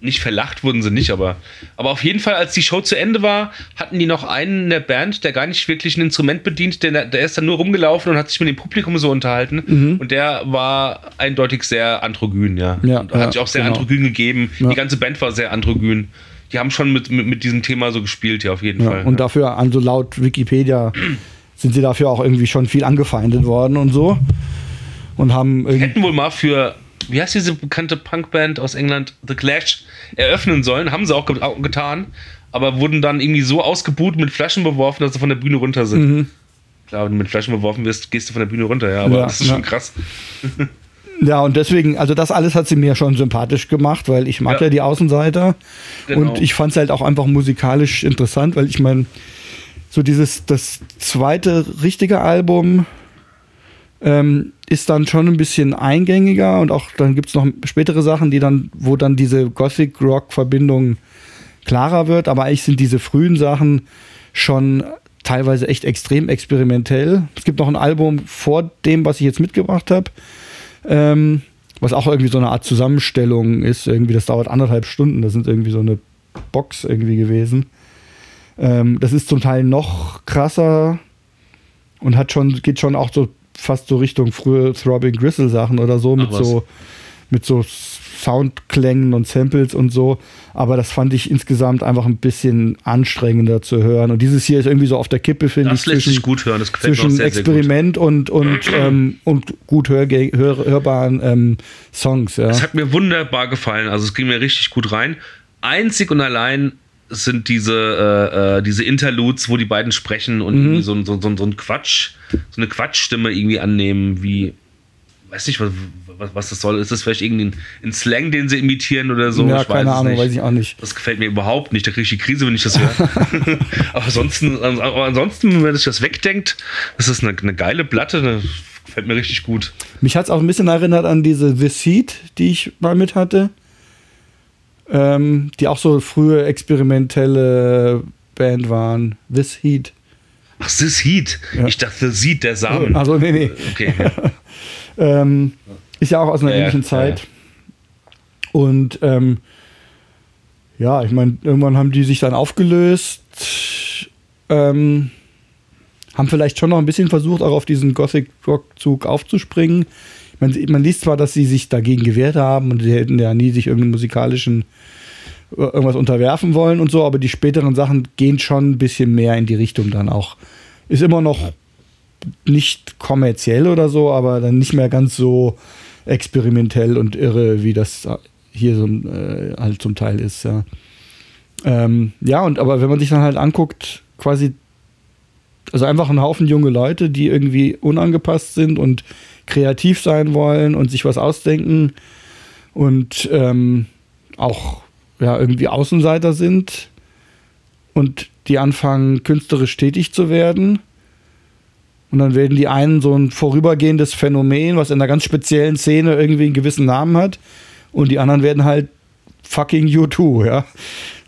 nicht verlacht wurden sie nicht, aber, aber auf jeden Fall, als die Show zu Ende war, hatten die noch einen in der Band, der gar nicht wirklich ein Instrument bedient, der, der ist dann nur rumgelaufen und hat sich mit dem Publikum so unterhalten. Und der war eindeutig sehr androgyn, ja. Mhm. Ja, und hat ja, sich auch sehr genau. androgyn gegeben. Ja. Die ganze Band war sehr androgyn. Die haben schon mit, mit, mit diesem Thema so gespielt, ja, auf jeden Fall. und dafür, also laut Wikipedia, sind sie dafür auch irgendwie schon viel angefeindet worden und so. Und haben hätten wohl mal für, wie heißt diese bekannte Punkband aus England, The Clash, eröffnen sollen. Haben sie auch ge getan. Aber wurden dann irgendwie so ausgebuht, mit Flaschen beworfen, dass sie von der Bühne runter sind. Klar, wenn du mit Flaschen beworfen wirst, gehst du von der Bühne runter, ja. Aber Ja, das ist ja. schon krass. Ja, und deswegen, also das alles hat sie mir schon sympathisch gemacht, weil ich mag ja, Ja. die Außenseiter. Genau. Und ich fand es halt auch einfach musikalisch interessant, weil ich meine, so dieses, das zweite richtige Album ähm, ist dann schon ein bisschen eingängiger und auch dann gibt es noch spätere Sachen, die dann, wo dann diese Gothic-Rock-Verbindung klarer wird, aber eigentlich sind diese frühen Sachen schon teilweise echt extrem experimentell. Es gibt noch ein Album vor dem, was ich jetzt mitgebracht habe, ähm, was auch irgendwie so eine Art Zusammenstellung ist. Irgendwie, das dauert anderthalb Stunden. Das sind irgendwie so eine Box irgendwie gewesen. Ähm, das ist zum Teil noch krasser und hat schon, geht schon auch so fast so Richtung frühe Throbbing Gristle Sachen oder so mit was. so mit so Soundklängen und Samples und so. Aber das fand ich insgesamt einfach ein bisschen anstrengender zu hören. Und dieses hier ist irgendwie so auf der Kippe, finde ich. Das lässt sich gut hören. Das gefällt zwischen sehr, sehr. Experiment und, und, ähm, und gut hörge- hör, hörbaren ähm, Songs. Ja. Es hat mir wunderbar gefallen. Also es ging mir richtig gut rein. Einzig und allein sind diese, äh, äh, diese Interludes, wo die beiden sprechen und Mhm. so, ein- so, so, so ein Quatsch, so eine Quatschstimme irgendwie annehmen, wie, weiß nicht, was, was, was das soll. Ist das vielleicht irgendwie ein, Slang, den sie imitieren oder so? ja, Ich keine Ahnung, nicht. weiß ich auch nicht. Das gefällt mir überhaupt nicht. Da kriege ich die Krise, wenn ich das höre. aber, ansonsten, aber ansonsten, wenn sich das wegdenkt, ist das eine, eine geile Platte. Das gefällt mir richtig gut. Mich hat es auch ein bisschen erinnert an diese The Seed, die ich mal mit hatte. Ähm, die auch so frühe experimentelle Band waren. This Heat. Ach, Sis Heat. Ja. Ich dachte, sieht der Samen. Also, nee, nee. Okay. Ähm, ist ja auch aus einer ja, ähnlichen ja, Zeit. Und ähm, ja, ich meine, irgendwann haben die sich dann aufgelöst. Ähm, haben vielleicht schon noch ein bisschen versucht, auch auf diesen Gothic-Rock-Zug aufzuspringen. Man, man liest zwar, dass sie sich dagegen gewehrt haben und sie hätten ja nie sich irgendeinem musikalischen äh, irgendwas unterwerfen wollen und so, aber die späteren Sachen gehen schon ein bisschen mehr in die Richtung dann auch. Ist immer noch nicht kommerziell oder so, aber dann nicht mehr ganz so experimentell und irre, wie das hier so äh, halt zum Teil ist, ja. Ähm, ja, und aber wenn man sich dann halt anguckt, quasi, also einfach ein Haufen junge Leute, die irgendwie unangepasst sind und kreativ sein wollen und sich was ausdenken und ähm, auch ja, irgendwie Außenseiter sind und die anfangen, künstlerisch tätig zu werden. Und dann werden die einen so ein vorübergehendes Phänomen, was in einer ganz speziellen Szene irgendwie einen gewissen Namen hat. Und die anderen werden halt fucking U2, ja.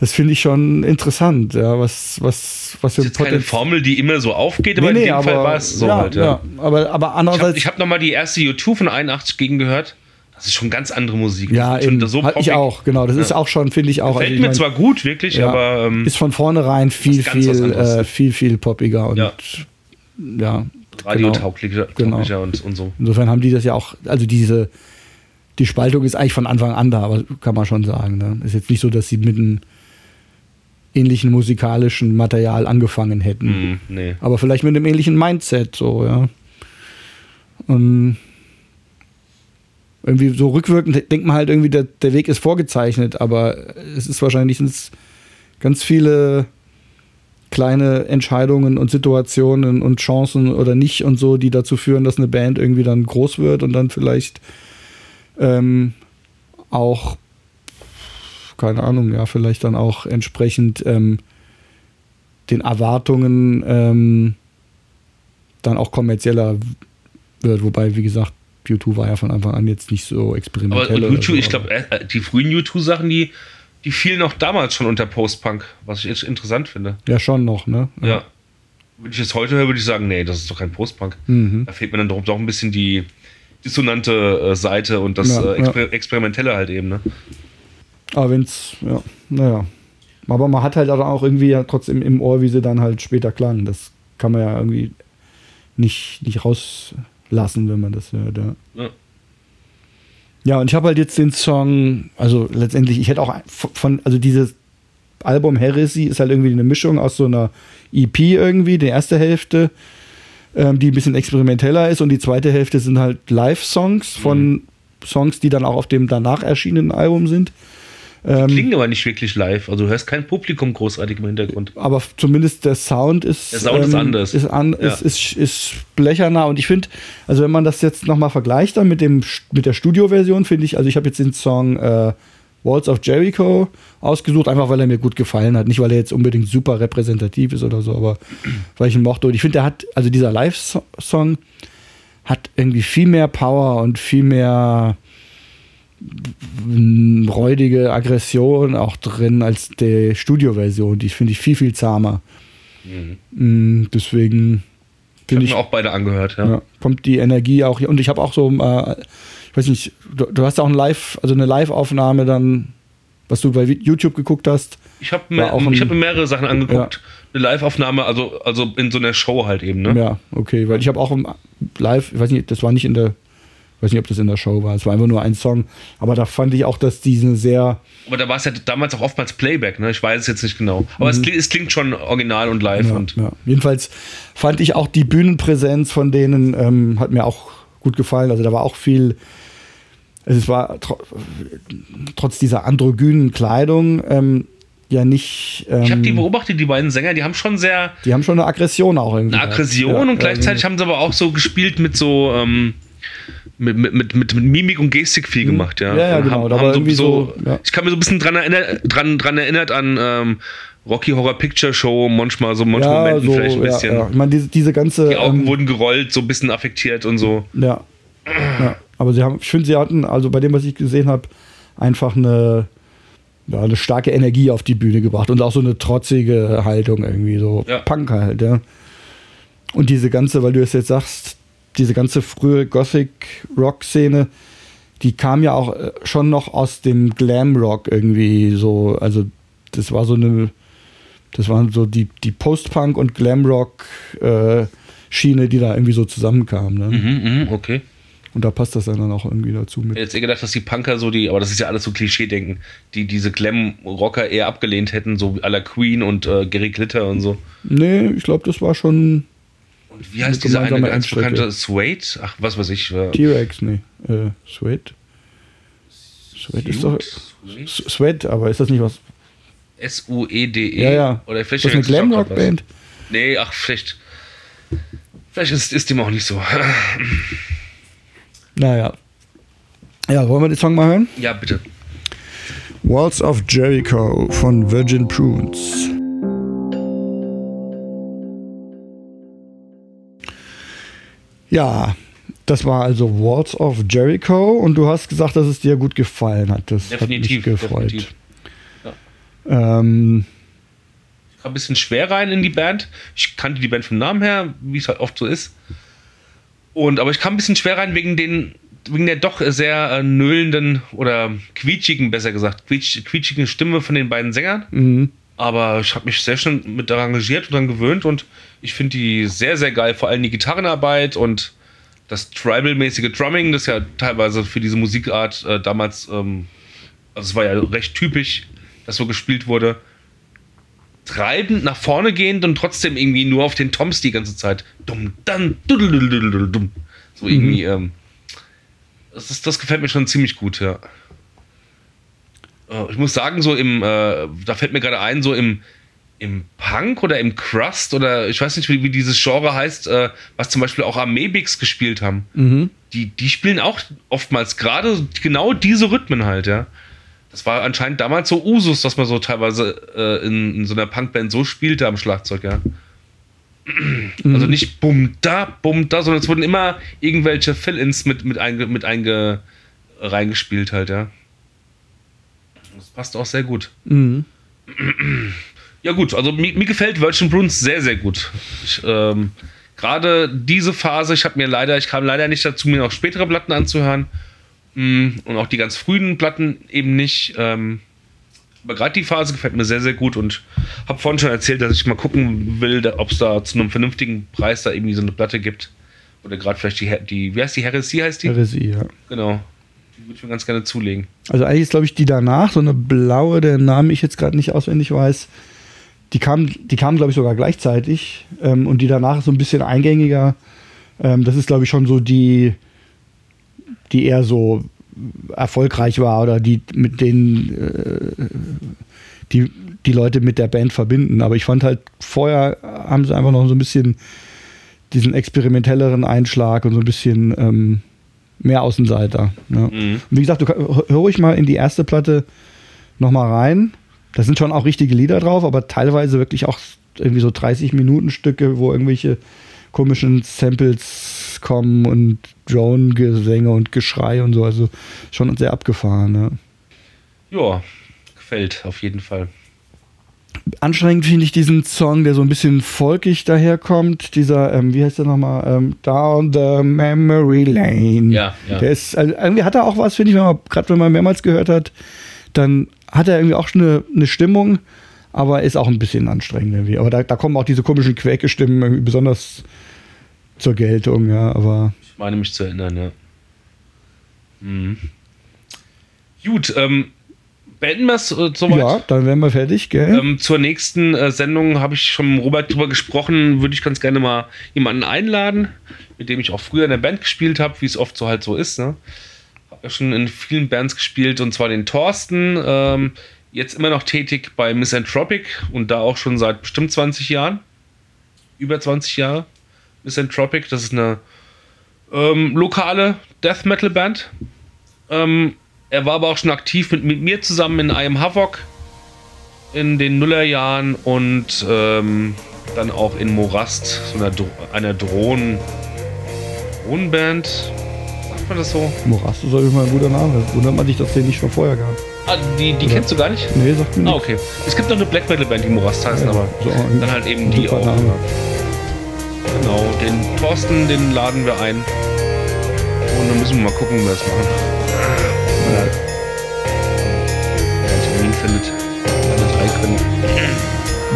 Das finde ich schon interessant, ja. Was, was, was für ist jetzt keine Formel, die immer so aufgeht, aber Nee, in dem aber, Fall war es so ja, halt. Ja. ja. Aber, aber Ich habe andererseits. ich hab nochmal die erste U2 von 81 gegen gehört. Das ist schon ganz andere Musik. ja, eben, so ich auch, genau. Das Ja. ist auch schon, finde ich auch. Fällt also ich mir mein, zwar gut, wirklich, ja, aber ähm, ist von vornherein viel, viel, äh, viel, viel poppiger und ja, Ja. radiotauglicher Genau. tauglicher und, und so. Insofern haben die das ja auch, also diese, die Spaltung ist eigentlich von Anfang an da, aber kann man schon sagen. Ne? Ist jetzt nicht so, dass sie mitten, ähnlichen musikalischen Material angefangen hätten. Hm, nee. Aber vielleicht mit einem ähnlichen Mindset, so, ja. Und irgendwie so rückwirkend denkt man halt irgendwie, der, der Weg ist vorgezeichnet, aber es ist wahrscheinlich sind's ganz viele kleine Entscheidungen und Situationen und Chancen oder nicht und so, die dazu führen, dass eine Band irgendwie dann groß wird und dann vielleicht ähm, auch, keine Ahnung, ja, vielleicht dann auch entsprechend ähm, den Erwartungen ähm, dann auch kommerzieller wird. Wobei, wie gesagt, U2 war ja von Anfang an jetzt nicht so Aber experimentell. oder U2, so, ich aber- glaube, äh, die frühen U2-Sachen, die, die fielen auch damals schon unter Post-Punk, was ich echt interessant finde. Ja, schon noch, ne? Ja. Wenn ich es heute höre, würde ich sagen, nee, das ist doch kein Post-Punk. Mhm. Da fehlt mir dann doch, doch ein bisschen die dissonante äh, Seite und das Ja, äh, Exper Experimentelle halt eben. Ne? Aber wenn's, ja, naja. Aber man hat halt auch irgendwie ja trotzdem im Ohr, wie sie dann halt später klangen. Das kann man ja irgendwie nicht, nicht rauslassen, wenn man das hört. Ja, Ja. ja und ich habe halt jetzt den Song, also letztendlich, ich hätte auch von, also dieses Album Heresy ist halt irgendwie eine Mischung aus so einer EP irgendwie, die erste Hälfte, ähm, die ein bisschen experimenteller ist und die zweite Hälfte sind halt Live-Songs von Songs, die dann auch auf dem danach erschienenen Album sind. Ähm, Klingt aber nicht wirklich live. Also du hörst kein Publikum großartig im Hintergrund. aber zumindest der Sound ist Der Sound ist anders. ist, an, Ja. ist, ist, ist blecherner und ich finde also wenn man das jetzt nochmal vergleicht dann mit dem mit der Studioversion finde ich also ich habe jetzt den Song äh, Walls of Jericho ausgesucht einfach weil er mir gut gefallen hat nicht weil er jetzt unbedingt super repräsentativ ist oder so aber weil ich ihn mochte und ich finde der hat also dieser Live Song hat irgendwie viel mehr Power und viel mehr räudige Aggression auch drin als die Studioversion. Die finde ich viel, viel zahmer. Mm, Deswegen Ich habe finde mir ich, auch beide angehört. Ja. ja, kommt die Energie auch hier. Und ich habe auch so, äh, ich weiß nicht, du, du hast auch ein Live, also eine Live-Aufnahme dann, was du bei YouTube geguckt hast. Ich habe mir, ich hab mir mehrere Sachen angeguckt. Eine Live-Aufnahme, also, also in so einer Show halt eben. Ne? Ja, okay, weil ich habe auch im Live, ich weiß nicht, das war nicht in der, ich weiß nicht, ob das in der Show war, es war einfach nur ein Song, aber da fand ich auch, dass diese sehr, Aber da war es ja damals auch oftmals Playback. Ne? Ich weiß es jetzt nicht genau. Aber es, klingt, es klingt schon original und live. Mhm. Ja, und ja. Jedenfalls fand ich auch die Bühnenpräsenz von denen ähm, hat mir auch gut gefallen. Also da war auch viel. also Es war tro trotz dieser androgynen Kleidung ähm, ja nicht. Ähm, ich habe die beobachtet, die beiden Sänger, die haben schon sehr die haben schon eine Aggression auch irgendwie. eine. Aggression Ja, und gleichzeitig haben sie aber auch so gespielt mit so ähm, mit, mit, mit, mit Mimik und Gestik viel gemacht, ja. Ja, ja, genau, da war irgendwie so, ja. Ich kann mir so ein bisschen dran, erinner, dran, dran erinnert an ähm, Rocky Horror Picture Show, manchmal so manche ja, Momenten so, vielleicht ein bisschen. ja. Ich meine, diese, diese ganze. Die Augen ähm, wurden gerollt, so ein bisschen affektiert und so. Ja. ja. Aber sie haben, ich finde, sie hatten, also bei dem, was ich gesehen habe, einfach eine, eine starke Energie auf die Bühne gebracht und auch so eine trotzige Haltung irgendwie, so Ja. Punk halt, ja. Und diese ganze, weil du es jetzt sagst, diese ganze frühe Gothic-Rock-Szene, die kam ja auch äh, schon noch aus dem Glam-Rock irgendwie so, also das war so eine, das waren so die, die Post-Punk- und Glam-Rock-Schiene, die da irgendwie so zusammenkamen. Ne? Mhm, mhm, okay. Und da passt das dann auch irgendwie dazu Ich mit. hätte jetzt eher gedacht, dass die Punker so die, aber das ist ja alles so Klischee-Denken, die diese Glam-Rocker eher abgelehnt hätten, so la Queen und äh, Gary Glitter und so. Nee, ich glaube, das war schon wie heißt dieser eine ganz bekannte Suede? Ach, was weiß ich. Äh, T-Rex, nee. Äh, Sweat. Sweat ist doch. Suede? Aber ist das nicht was? S-U-E-D-E. Ja, ja. Oder Ist vielleicht das eine Glamrock-Band? Nee, ach, vielleicht. Vielleicht ist, ist dem auch nicht so. Naja. Ja, wollen wir den Song mal hören? ja, bitte. Walls of Jericho von Virgin Prunes. Ja, das war also Walls of Jericho und du hast gesagt, dass es dir gut gefallen hat. Das Definitiv. hat mich gefreut. definitiv. Ähm, Ich kam ein bisschen schwer rein in die Band. Ich kannte die Band vom Namen her, wie es halt oft so ist. Und aber ich kam ein bisschen schwer rein wegen den wegen der doch sehr äh, nöhlenden oder quietschigen, besser gesagt, quietsch, quietschigen Stimme von den beiden Sängern. mhm. Aber ich habe mich sehr schnell mit daran engagiert und daran gewöhnt und ich finde die sehr, sehr geil. Vor allem die Gitarrenarbeit und das Tribal-mäßige Drumming, das ja teilweise für diese Musikart äh, damals, ähm, also es war ja recht typisch, dass so gespielt wurde. treibend nach vorne gehend und trotzdem irgendwie nur auf den Toms die ganze Zeit. Dumm, dann, dumm. So irgendwie, ähm, das, ist, das gefällt mir schon ziemlich gut, ja. Äh, ich muss sagen, so im, äh, da fällt mir gerade ein, so im, im Punk oder im Crust oder ich weiß nicht, wie, wie dieses Genre heißt, äh, was zum Beispiel auch Amebix gespielt haben. Mhm. Die, die spielen auch oftmals gerade genau diese Rhythmen halt, ja. Das war anscheinend damals so Usus, dass man so teilweise äh, in, in, so einer Punkband so spielte am Schlagzeug, ja. Mhm. Also nicht bumm da, bumm da, sondern es wurden immer irgendwelche Fill-Ins mit, mit, einge, mit einge reingespielt halt, ja. Passt auch sehr gut. Mhm. Ja, gut, also mir, mir gefällt Virgin Bruns sehr, sehr gut. ähm, Gerade diese Phase, ich habe mir leider, ich kam leider nicht dazu, mir noch spätere Platten anzuhören. Mm, und auch die ganz frühen Platten eben nicht. Ähm, aber gerade die Phase gefällt mir sehr, sehr gut und habe vorhin schon erzählt, dass ich mal gucken will, ob es da zu einem vernünftigen Preis da irgendwie so eine Platte gibt. Oder gerade vielleicht die, die, wie heißt die, Heresie heißt die? Heresie, ja. Genau. Die würde ich mir ganz gerne zulegen. Also eigentlich ist, glaube ich, die danach, so eine blaue, der Name ich jetzt gerade nicht auswendig weiß, die kamen, die kamen glaube ich, sogar gleichzeitig. Ähm, und die danach ist so ein bisschen eingängiger. Ähm, das ist, glaube ich, schon so die, die eher so erfolgreich war oder die mit denen äh, die, die Leute mit der Band verbinden. Aber ich fand halt, vorher haben sie einfach noch so ein bisschen diesen experimentelleren Einschlag und so ein bisschen ähm, mehr Außenseiter. Ja. Mhm. wie gesagt, du hör ruhig mal in die erste Platte nochmal rein. Da sind schon auch richtige Lieder drauf, aber teilweise wirklich auch irgendwie so 30 Minuten Stücke, wo irgendwelche komischen Samples kommen und Drone-Gesänge und Geschrei und so. Also schon sehr abgefahren. Ne? Ja, gefällt auf jeden Fall. Anstrengend finde ich diesen Song, der so ein bisschen folkig daherkommt. Dieser, ähm, wie heißt der nochmal? Ähm, Down the Memory Lane. Ja, ja. Der ist, also irgendwie hat er auch was, finde ich, gerade wenn man mehrmals gehört hat, dann hat er irgendwie auch schon eine, eine Stimmung, aber ist auch ein bisschen anstrengend irgendwie. Aber da, da kommen auch diese komischen Quäke-Stimmen besonders zur Geltung, ja, aber. Ich meine mich zu erinnern, ja. Mhm. Gut, ähm, beenden wir es äh, soweit? Ja, dann wären wir fertig, gell? Ähm, zur nächsten äh, Sendung habe ich schon mit Robert drüber gesprochen, würde ich ganz gerne mal jemanden einladen, mit dem ich auch früher in der Band gespielt habe, wie es oft so halt so ist, ne? schon in vielen Bands gespielt und zwar den Thorsten, ähm, jetzt immer noch tätig bei Misanthropic und da auch schon seit bestimmt 20 Jahren. Über 20 Jahre. Misanthropic, das ist eine ähm, lokale Death Metal Band. Ähm, er war aber auch schon aktiv mit, mit mir zusammen in Am Havoc in den Nullerjahren und ähm, dann auch in Morast, so einer, einer Drohnen, Drohnenband man das so? Moraste soll mal ein guter Name. Wundert man dich, dass den nicht schon vorher gab. Ah, die, die kennst du gar nicht? Nee, sagt mir nicht. Ah, okay. Es gibt noch eine Black Metal Band, die Morast heißen, ja, aber so dann halt eben die auch. Name. Genau, den Thorsten, den laden wir ein. Und dann müssen wir mal gucken, wie wir das machen. Ja. Wer einen Termin findet. Alle drei können.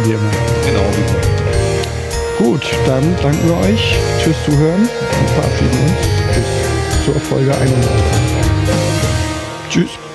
Wie immer. Genau, wie. Gut, dann danken wir euch Tschüss Zuhören und verabschieden uns. Bis zur Folge 31. Tschüss.